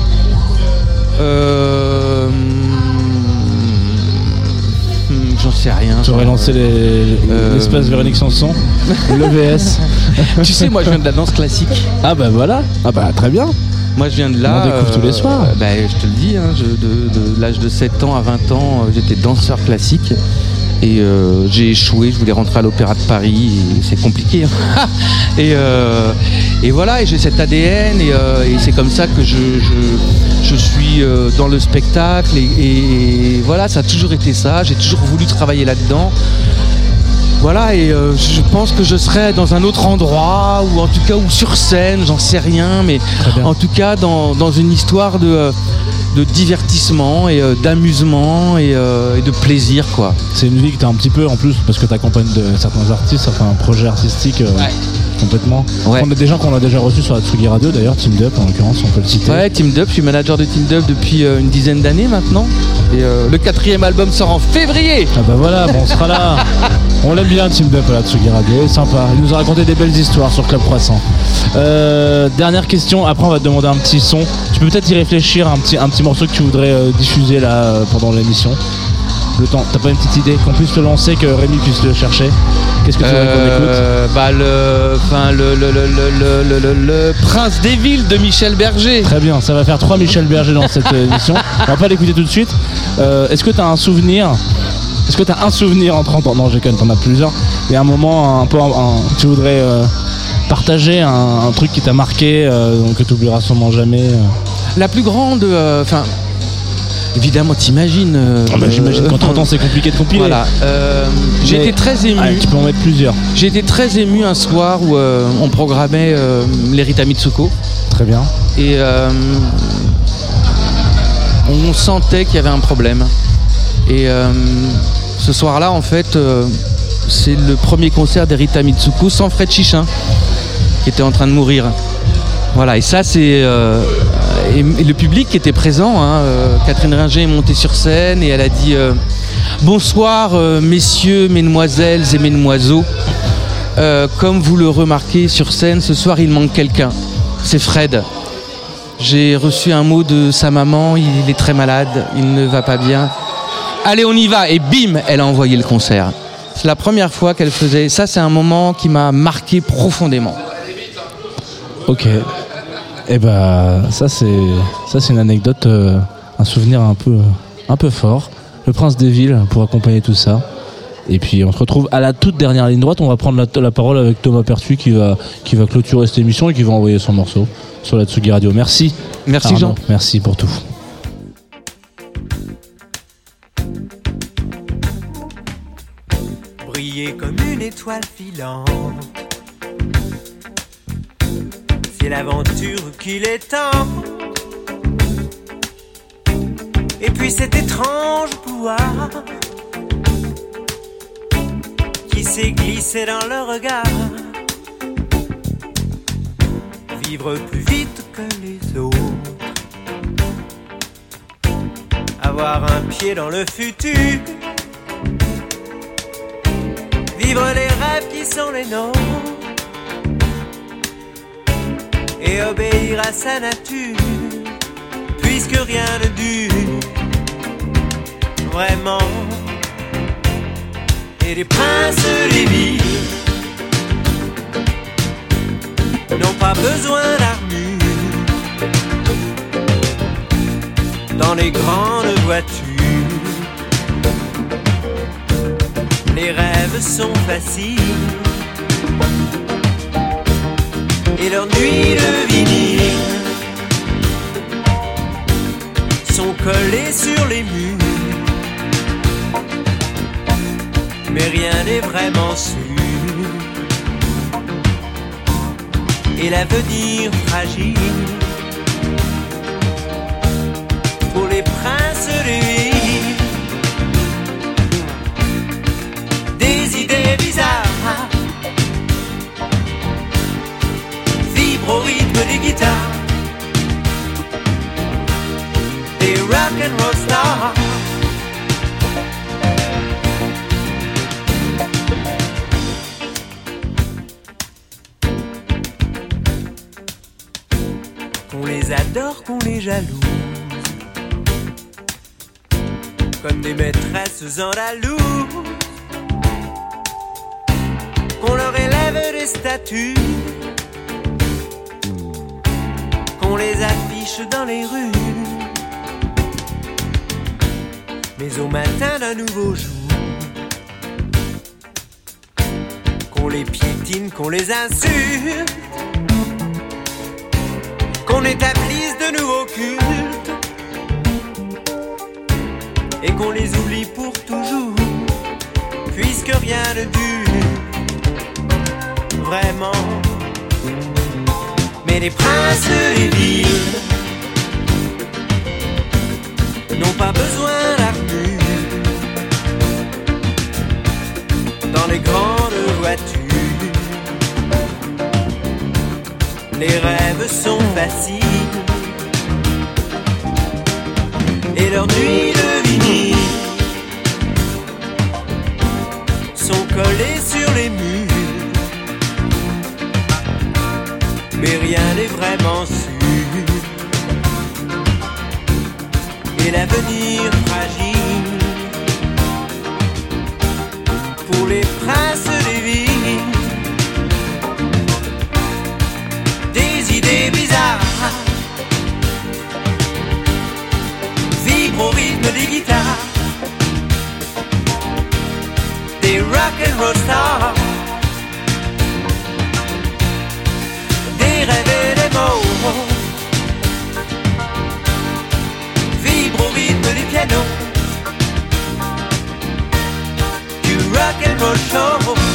Euh, hmm, J'en sais rien. Tu aurais Genre, lancé les- euh, l'espace Véronique Sanson, l'EVS. tu sais, moi je viens de la danse classique. Ah bah voilà, ah bah très bien. Moi je viens de là. On découvre tous les soirs. bah, je te le dis, hein, je- de, de l'âge de 7 ans à 20 ans, euh, j'étais danseur classique. Et euh, j'ai échoué, je voulais rentrer à l'Opéra de Paris, c'est compliqué. hein. et, euh, et voilà, et j'ai cet ADN, et, euh, et c'est comme ça que je, je, je suis euh, dans le spectacle, et, et voilà, ça a toujours été ça, j'ai toujours voulu travailler là-dedans. Voilà, et euh, je pense que je serais dans un autre endroit, ou en tout cas, ou sur scène, j'en sais rien, mais en tout cas, dans, dans une histoire de, euh, de divertissement et euh, d'amusement et, euh, et de plaisir, quoi. C'est une vie que tu as un petit peu en plus parce que tu accompagnes de certains artistes, enfin un projet artistique complètement. On a des gens qu'on a déjà reçus sur la Tsugi Radio d'ailleurs, Team Dup en l'occurrence, on peut le citer. Ouais, Team Dub, je suis manager de Team Dub depuis euh, une dizaine d'années maintenant. Et euh, le quatrième album sort en février. Ah bah voilà, bon, on sera là. On l'aime bien Team Dup à la Tsugi Radio, sympa. Il nous a raconté des belles histoires sur Club Croissant. Euh, dernière question, après on va te demander un petit son. Tu peux peut-être y réfléchir, un petit, un petit morceau que tu voudrais diffuser là pendant l'émission. Le temps, t'as pas une petite idée Qu'on puisse le lancer, que Rémi puisse le chercher? Qu'est-ce que tu voudrais qu'on écoute? Euh, bah le, enfin le, le, le, le, le, le- le Prince des villes de Michel Berger. Très bien, ça va faire trois Michel Berger dans cette émission. On va pas l'écouter tout de suite. Euh, Est-ce que tu as un souvenir? Est-ce que tu as un souvenir en 30 ans Non, j'ai quand même, t'en as plusieurs. Il y a un moment un peu. un- tu voudrais euh, partager un, un truc qui t'a marqué, euh, donc que tu oublieras sûrement jamais euh? La plus grande, enfin. Évidemment, t'imagines. euh, Ah bah, J'imagine qu'en 30 ans, c'est compliqué de compiler. Voilà. euh, j'ai été très ému. Tu peux en mettre plusieurs. J'ai été très ému un soir où euh, on programmait euh, les Rita Mitsuko. Très bien. Et on sentait qu'il y avait un problème. Et ce soir-là, en fait, c'est le premier concert des Rita Mitsuko sans Fred Chichin, qui était en train de mourir. Voilà, et ça, c'est. euh, et, le public était présent. hein, euh, Catherine Ringer est montée sur scène et elle a dit euh, Bonsoir, euh, messieurs, mesdemoiselles et mesdemoiseaux. Comme vous le remarquez sur scène, ce soir il manque quelqu'un. C'est Fred. J'ai reçu un mot de sa maman, il est très malade, il ne va pas bien. Allez, on y va Et bim, elle a envoyé le concert. C'est la première fois qu'elle faisait. Ça, c'est un moment qui m'a marqué profondément. Ok. Et ben ça c'est ça c'est une anecdote, euh, un souvenir un peu un peu fort. Le Prince des villes pour accompagner tout ça. Et puis on se retrouve à la toute dernière ligne droite. On va prendre la, la parole avec Thomas Pertuis qui va qui va clôturer cette émission et qui va envoyer son morceau sur la Tsugi Radio. Merci. Merci, Arnaud. Jean. Merci pour tout. briller comme une étoile filante. L'aventure qu'il est temps. Et puis cet étrange pouvoir qui s'est glissé dans le regard. Vivre plus vite que les autres. Avoir un pied dans le futur. Vivre les rêves qui sont les nôtres. Et obéir à sa nature. Puisque rien ne dure. Vraiment. Et les princes des villes n'ont pas besoin d'armure dans les grandes voitures. Les rêves sont faciles et leurs nuits de vinyle sont collées sur les murs. Mais rien n'est vraiment sûr. Et l'avenir fragile pour les princes villes. Des idées bizarres au rythme des guitares. Des rock and roll stars. Qu'on les adore, qu'on les jalouse. Comme des maîtresses andalouse. Qu'on leur élève des statues. Qu'on les affiche dans les rues. Mais au matin d'un nouveau jour. Qu'on les piétine, qu'on les insulte. Qu'on établisse de nouveaux cultes. Et qu'on les oublie pour toujours. Puisque rien ne dure. Vraiment. Mais les princes des villes n'ont pas besoin d'armure dans les grandes voitures. Les rêves sont faciles et leurs nuits de vinyle sont collées sur les murs. Mais rien n'est vraiment sûr. Et l'avenir fragile pour les princes des villes. Des idées bizarres vibrent au rythme des guitares. Des rock and roll stars. Et des mots vibrent au rythme des pianos. Du rock and roll show.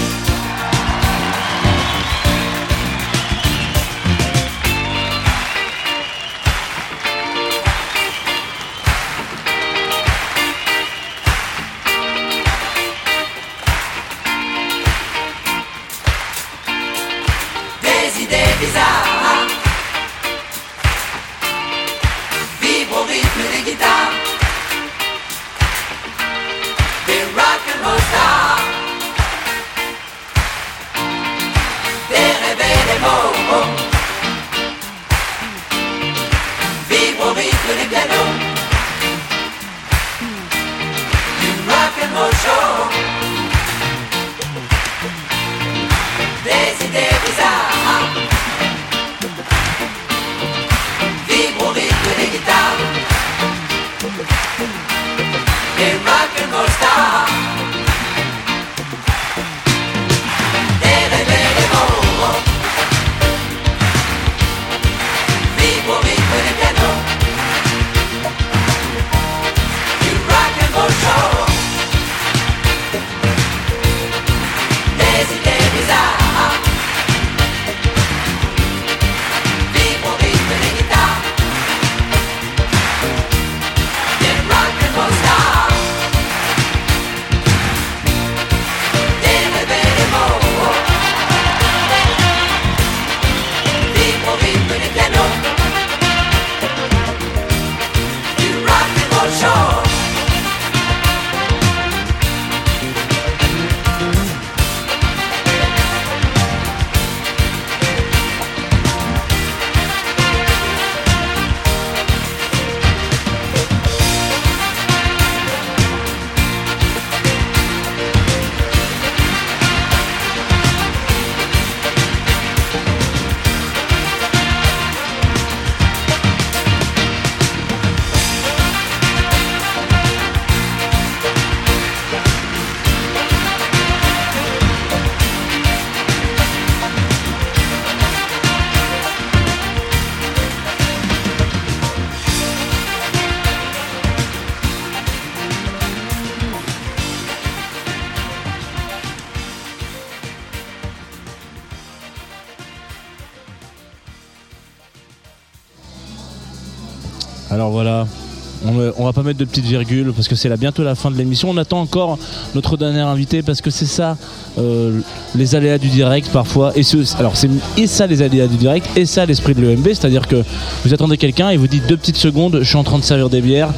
Pas mettre de petites virgules parce que c'est là bientôt la fin de l'émission. On attend encore notre dernier invité parce que c'est ça, euh, les aléas du direct parfois. Et alors c'est et ça les aléas du direct et ça l'esprit de l'EMB, c'est-à-dire que vous attendez quelqu'un et vous dites deux petites secondes, je suis en train de servir des bières,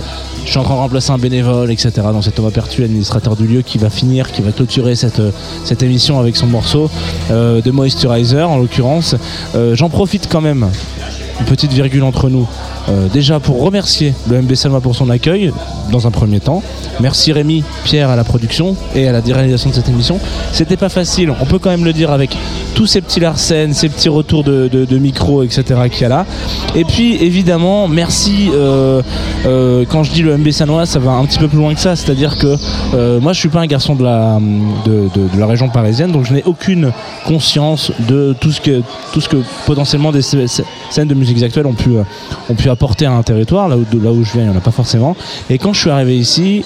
je suis en train de remplacer un bénévole, etc. Donc c'est Thomas Pertu, administrateur du lieu, qui va finir, qui va clôturer cette, cette émission avec son morceau euh, de Moisturizer en l'occurrence. Euh, J'en profite quand même une petite virgule entre nous. Euh, déjà pour remercier le MB Salma pour son accueil dans un premier temps. Merci Rémi, Pierre à la production et à la réalisation de cette émission. C'était pas facile, on peut quand même le dire avec tous ces petits larcènes, ces petits retours de, micro, etc. qu'il y a là. Et puis évidemment, merci. euh, euh, quand je dis le MB Sanois, ça va un petit peu plus loin que ça. C'est-à-dire que euh, moi, je suis pas un garçon de la, de, la région parisienne, donc je n'ai aucune conscience de tout ce que, tout ce que potentiellement des scè- scè- scènes de musique actuelles ont pu, ont pu apporter à un territoire. Là où, là où je viens, il n'y en a pas forcément. Et quand je suis arrivé ici,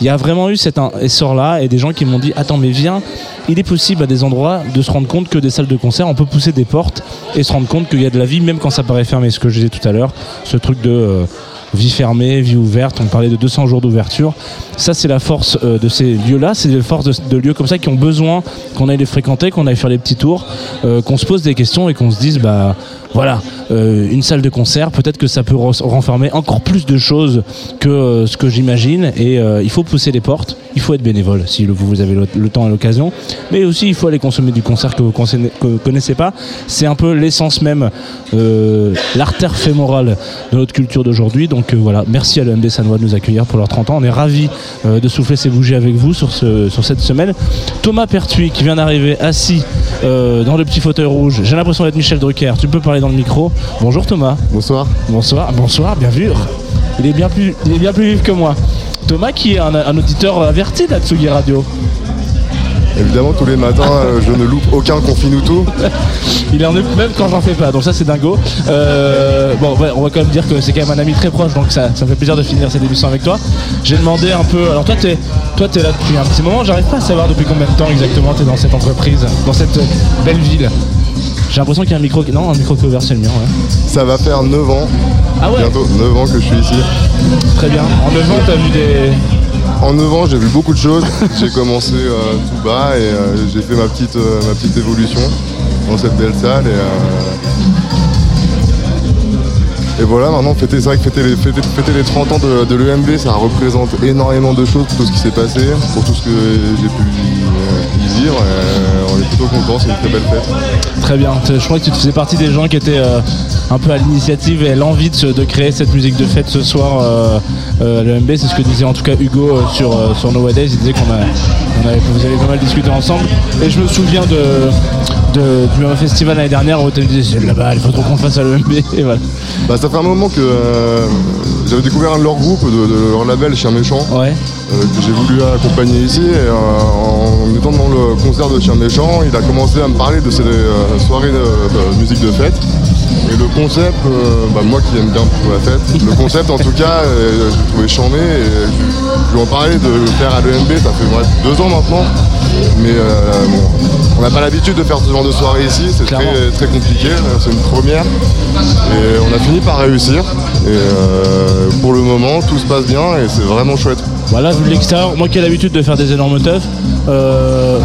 il y a vraiment eu cet essor-là et des gens qui m'ont dit Attends, mais viens, il est possible à des endroits de se rendre compte que des salles de concert, on peut pousser des portes et se rendre compte qu'il y a de la vie, même quand ça paraît fermé. Ce que je disais tout à l'heure, ce truc de. euh, vie fermée, vie ouverte, on parlait de 200 jours d'ouverture. Ça, c'est la force euh, de ces lieux-là, c'est la force de, de lieux comme ça qui ont besoin qu'on aille les fréquenter, qu'on aille faire les petits tours, euh, qu'on se pose des questions et qu'on se dise, bah voilà, euh, une salle de concert, peut-être que ça peut ren- renfermer encore plus de choses que euh, ce que j'imagine et euh, il faut pousser les portes, il faut être bénévole si vous avez le, temps et l'occasion, mais aussi il faut aller consommer du concert que vous ne connaissez pas. C'est un peu l'essence même, l'artère fémorale de notre culture d'aujourd'hui. Donc voilà, merci à l'EMB Sanois de nous accueillir pour leurs 30 ans. On est ravis de souffler ces bougies avec vous sur, sur cette semaine. Thomas Pertuis qui vient d'arriver assis euh, dans le petit fauteuil rouge. J'ai l'impression d'être Michel Drucker. Tu peux parler dans le micro. Bonjour Thomas. Bonsoir. Bonsoir, bonsoir, bien vu. Il est bien plus, il est bien plus vif que moi. Thomas qui est un, un auditeur averti d'Atsugi Radio. Évidemment, tous les matins, euh, je ne loupe aucun confinuto. Il en est même quand j'en fais pas, donc ça c'est dingo. Euh, bon, ouais, on va quand même dire que c'est quand même un ami très proche, donc ça, ça me fait plaisir de finir cette émission avec toi. J'ai demandé un peu. Alors toi, t'es, toi, t'es là depuis un petit moment. J'arrive pas à savoir depuis combien de temps exactement t'es dans cette entreprise, dans cette belle ville. J'ai l'impression qu'il y a un micro, qui- non, un micro qui est ouvert, c'est le mien. Ouais. Ça va faire 9 ans. Ah ouais Bientôt 9 ans que je suis ici. Très bien. En 9 ans, t'as vu des. En 9 ans, j'ai vu beaucoup de choses. j'ai commencé euh, tout bas et euh, j'ai fait ma petite, euh, ma petite évolution dans cette belle salle. Et, voilà, maintenant, fêter, que fêter les, fêter, les 30 ans de, l'EMB, ça représente énormément de choses pour tout ce qui s'est passé, pour tout ce que j'ai pu y vivre. Très bien. Je crois que tu faisais partie des gens qui étaient euh, un peu à l'initiative et l'envie de, créer cette musique de fête ce soir euh, euh, à l'EMB. C'est ce que disait en tout cas Hugo sur, sur Nowadays. Il disait qu'on avait, vous avez pas mal discuté ensemble. Et je me souviens de, de- du même festival l'année dernière où tu me disais là-bas, il faut trop qu'on fasse à l'EMB. Et voilà. Bah, ça fait un moment que euh, j'avais découvert un de leurs groupes, de, de leur label Chien Méchant, Ouais. euh, que j'ai voulu accompagner ici. Et euh, en étant dans le concert de Chien Méchant, il a commencé à me parler de ces soirées de, de musique de fête. Et le concept, bah, moi qui aime bien la fête, le concept en tout cas, je le trouvais charmé et je, je lui en parlais de le faire à l'EMB, ça fait deux ans maintenant. Mais euh, bon, on n'a pas l'habitude de faire ce genre de soirée ici, c'est très, très compliqué, c'est une première. Et on a fini par réussir. Et euh, pour le moment, tout se passe bien et c'est vraiment chouette. Voilà, vu de l'extérieur, moi qui ai l'habitude de faire des énormes teufs, euh,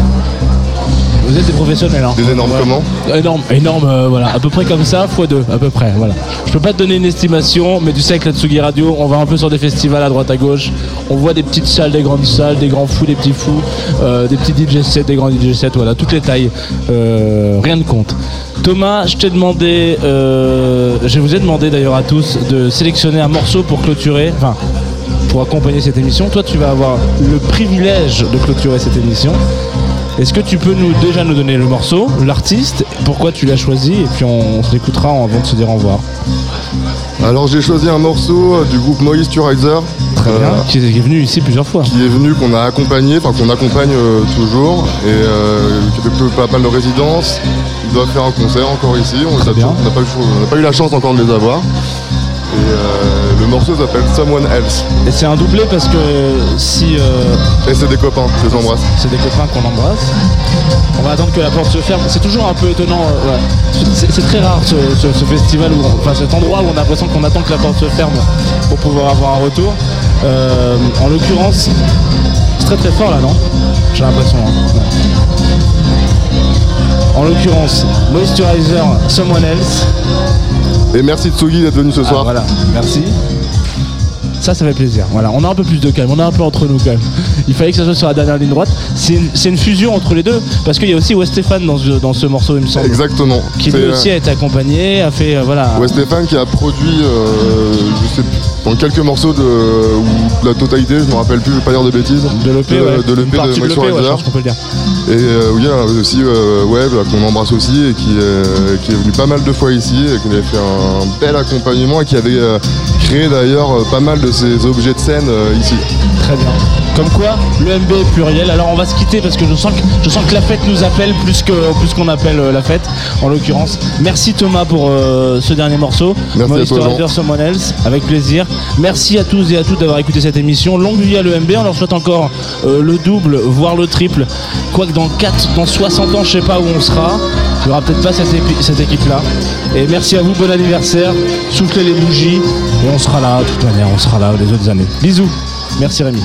vous êtes des professionnels. Hein. Des énormes comment Énorme, énorme, euh, voilà, à peu près comme ça, x2, à peu près, voilà. Je peux pas te donner une estimation, mais tu sais que la Tsugi Radio, on va un peu sur des festivals à droite à gauche, on voit des petites salles, des grandes salles, des grands fous, des petits fous, euh, des petits DJ sets, des grands DJ sets, voilà, toutes les tailles, euh, rien ne compte. Thomas, je t'ai demandé, je vous ai demandé d'ailleurs à tous de sélectionner un morceau pour clôturer, enfin, pour accompagner cette émission. Toi, tu vas avoir le privilège de clôturer cette émission. Est-ce que tu peux nous déjà nous donner le morceau, l'artiste, pourquoi tu l'as choisi, et puis on, on se l'écoutera avant de se dire au revoir. Alors j'ai choisi un morceau euh, du groupe Moisturizer. Très bien. Qui est venu ici plusieurs fois. Qui est venu, qu'on a accompagné, enfin qu'on accompagne euh, toujours, et euh, qui fait pas mal de résidences. Ils doivent faire un concert encore ici. On les a toujours- on n'a pas, pas eu la chance encore de les avoir. Et euh, le morceau s'appelle Someone Else. Et c'est un doublé parce que si. euh, Et c'est des copains, les embrasse. C'est des copains qu'on embrasse. On va attendre que la porte se ferme. C'est toujours un peu étonnant. euh, ouais. C'est c'est très rare ce, ce- ce festival, où, on- enfin cet endroit où on a l'impression qu'on attend que la porte se ferme pour pouvoir avoir un retour. Euh, en l'occurrence, c'est très très fort là, non? J'ai l'impression. hein. Ouais. En l'occurrence, Moisturizer, Someone Else. Et merci Tsugi d'être venu ce soir. Ah, voilà, merci. Ça, ça fait plaisir. Voilà, on a un peu plus de calme, on est un peu entre nous quand même. Il fallait que ça soit sur la dernière ligne droite. C'est une, c'est une fusion entre les deux, parce qu'il y a aussi West Stéphane dans ce, dans ce morceau, il me semble. Exactement. Qui lui aussi a été accompagné, a fait, euh, voilà. Stéphane qui a produit, euh, je sais plus, dans quelques morceaux de, ou la totalité, je me rappelle plus, je vais pas dire de bêtises. De l'EP, de, ouais. de l'EP de de l'EP, ouais, je Moisturizer. pense qu'on peut le dire. Et euh, oui, il y a aussi euh, Web qu'on embrasse aussi et qui, est- qui est venu pas mal de fois ici et qui avait fait un bel accompagnement et qui avait euh, créé d'ailleurs pas mal de ces objets de scène ici. Très bien. Comme quoi, le MB est pluriel. Alors on va se quitter parce que je sens que, je sens que la fête nous appelle plus que plus qu'on appelle euh, la fête, en l'occurrence. Merci Thomas pour euh, ce dernier morceau. Merci à. Someone Else, avec plaisir. Merci à tous et à toutes d'avoir écouté cette émission. Longue vie à l'EMB. On leur souhaite encore euh, le double, voire le triple. Quoique dans 4, dans 60 ans, je sais pas où on sera. Il n'y aura peut-être pas cette, cette équipe-là. Et merci à vous, bon anniversaire. Soufflez les bougies. Et on sera là, de toute manière, on sera là les autres années. Bisous. Merci Rémi.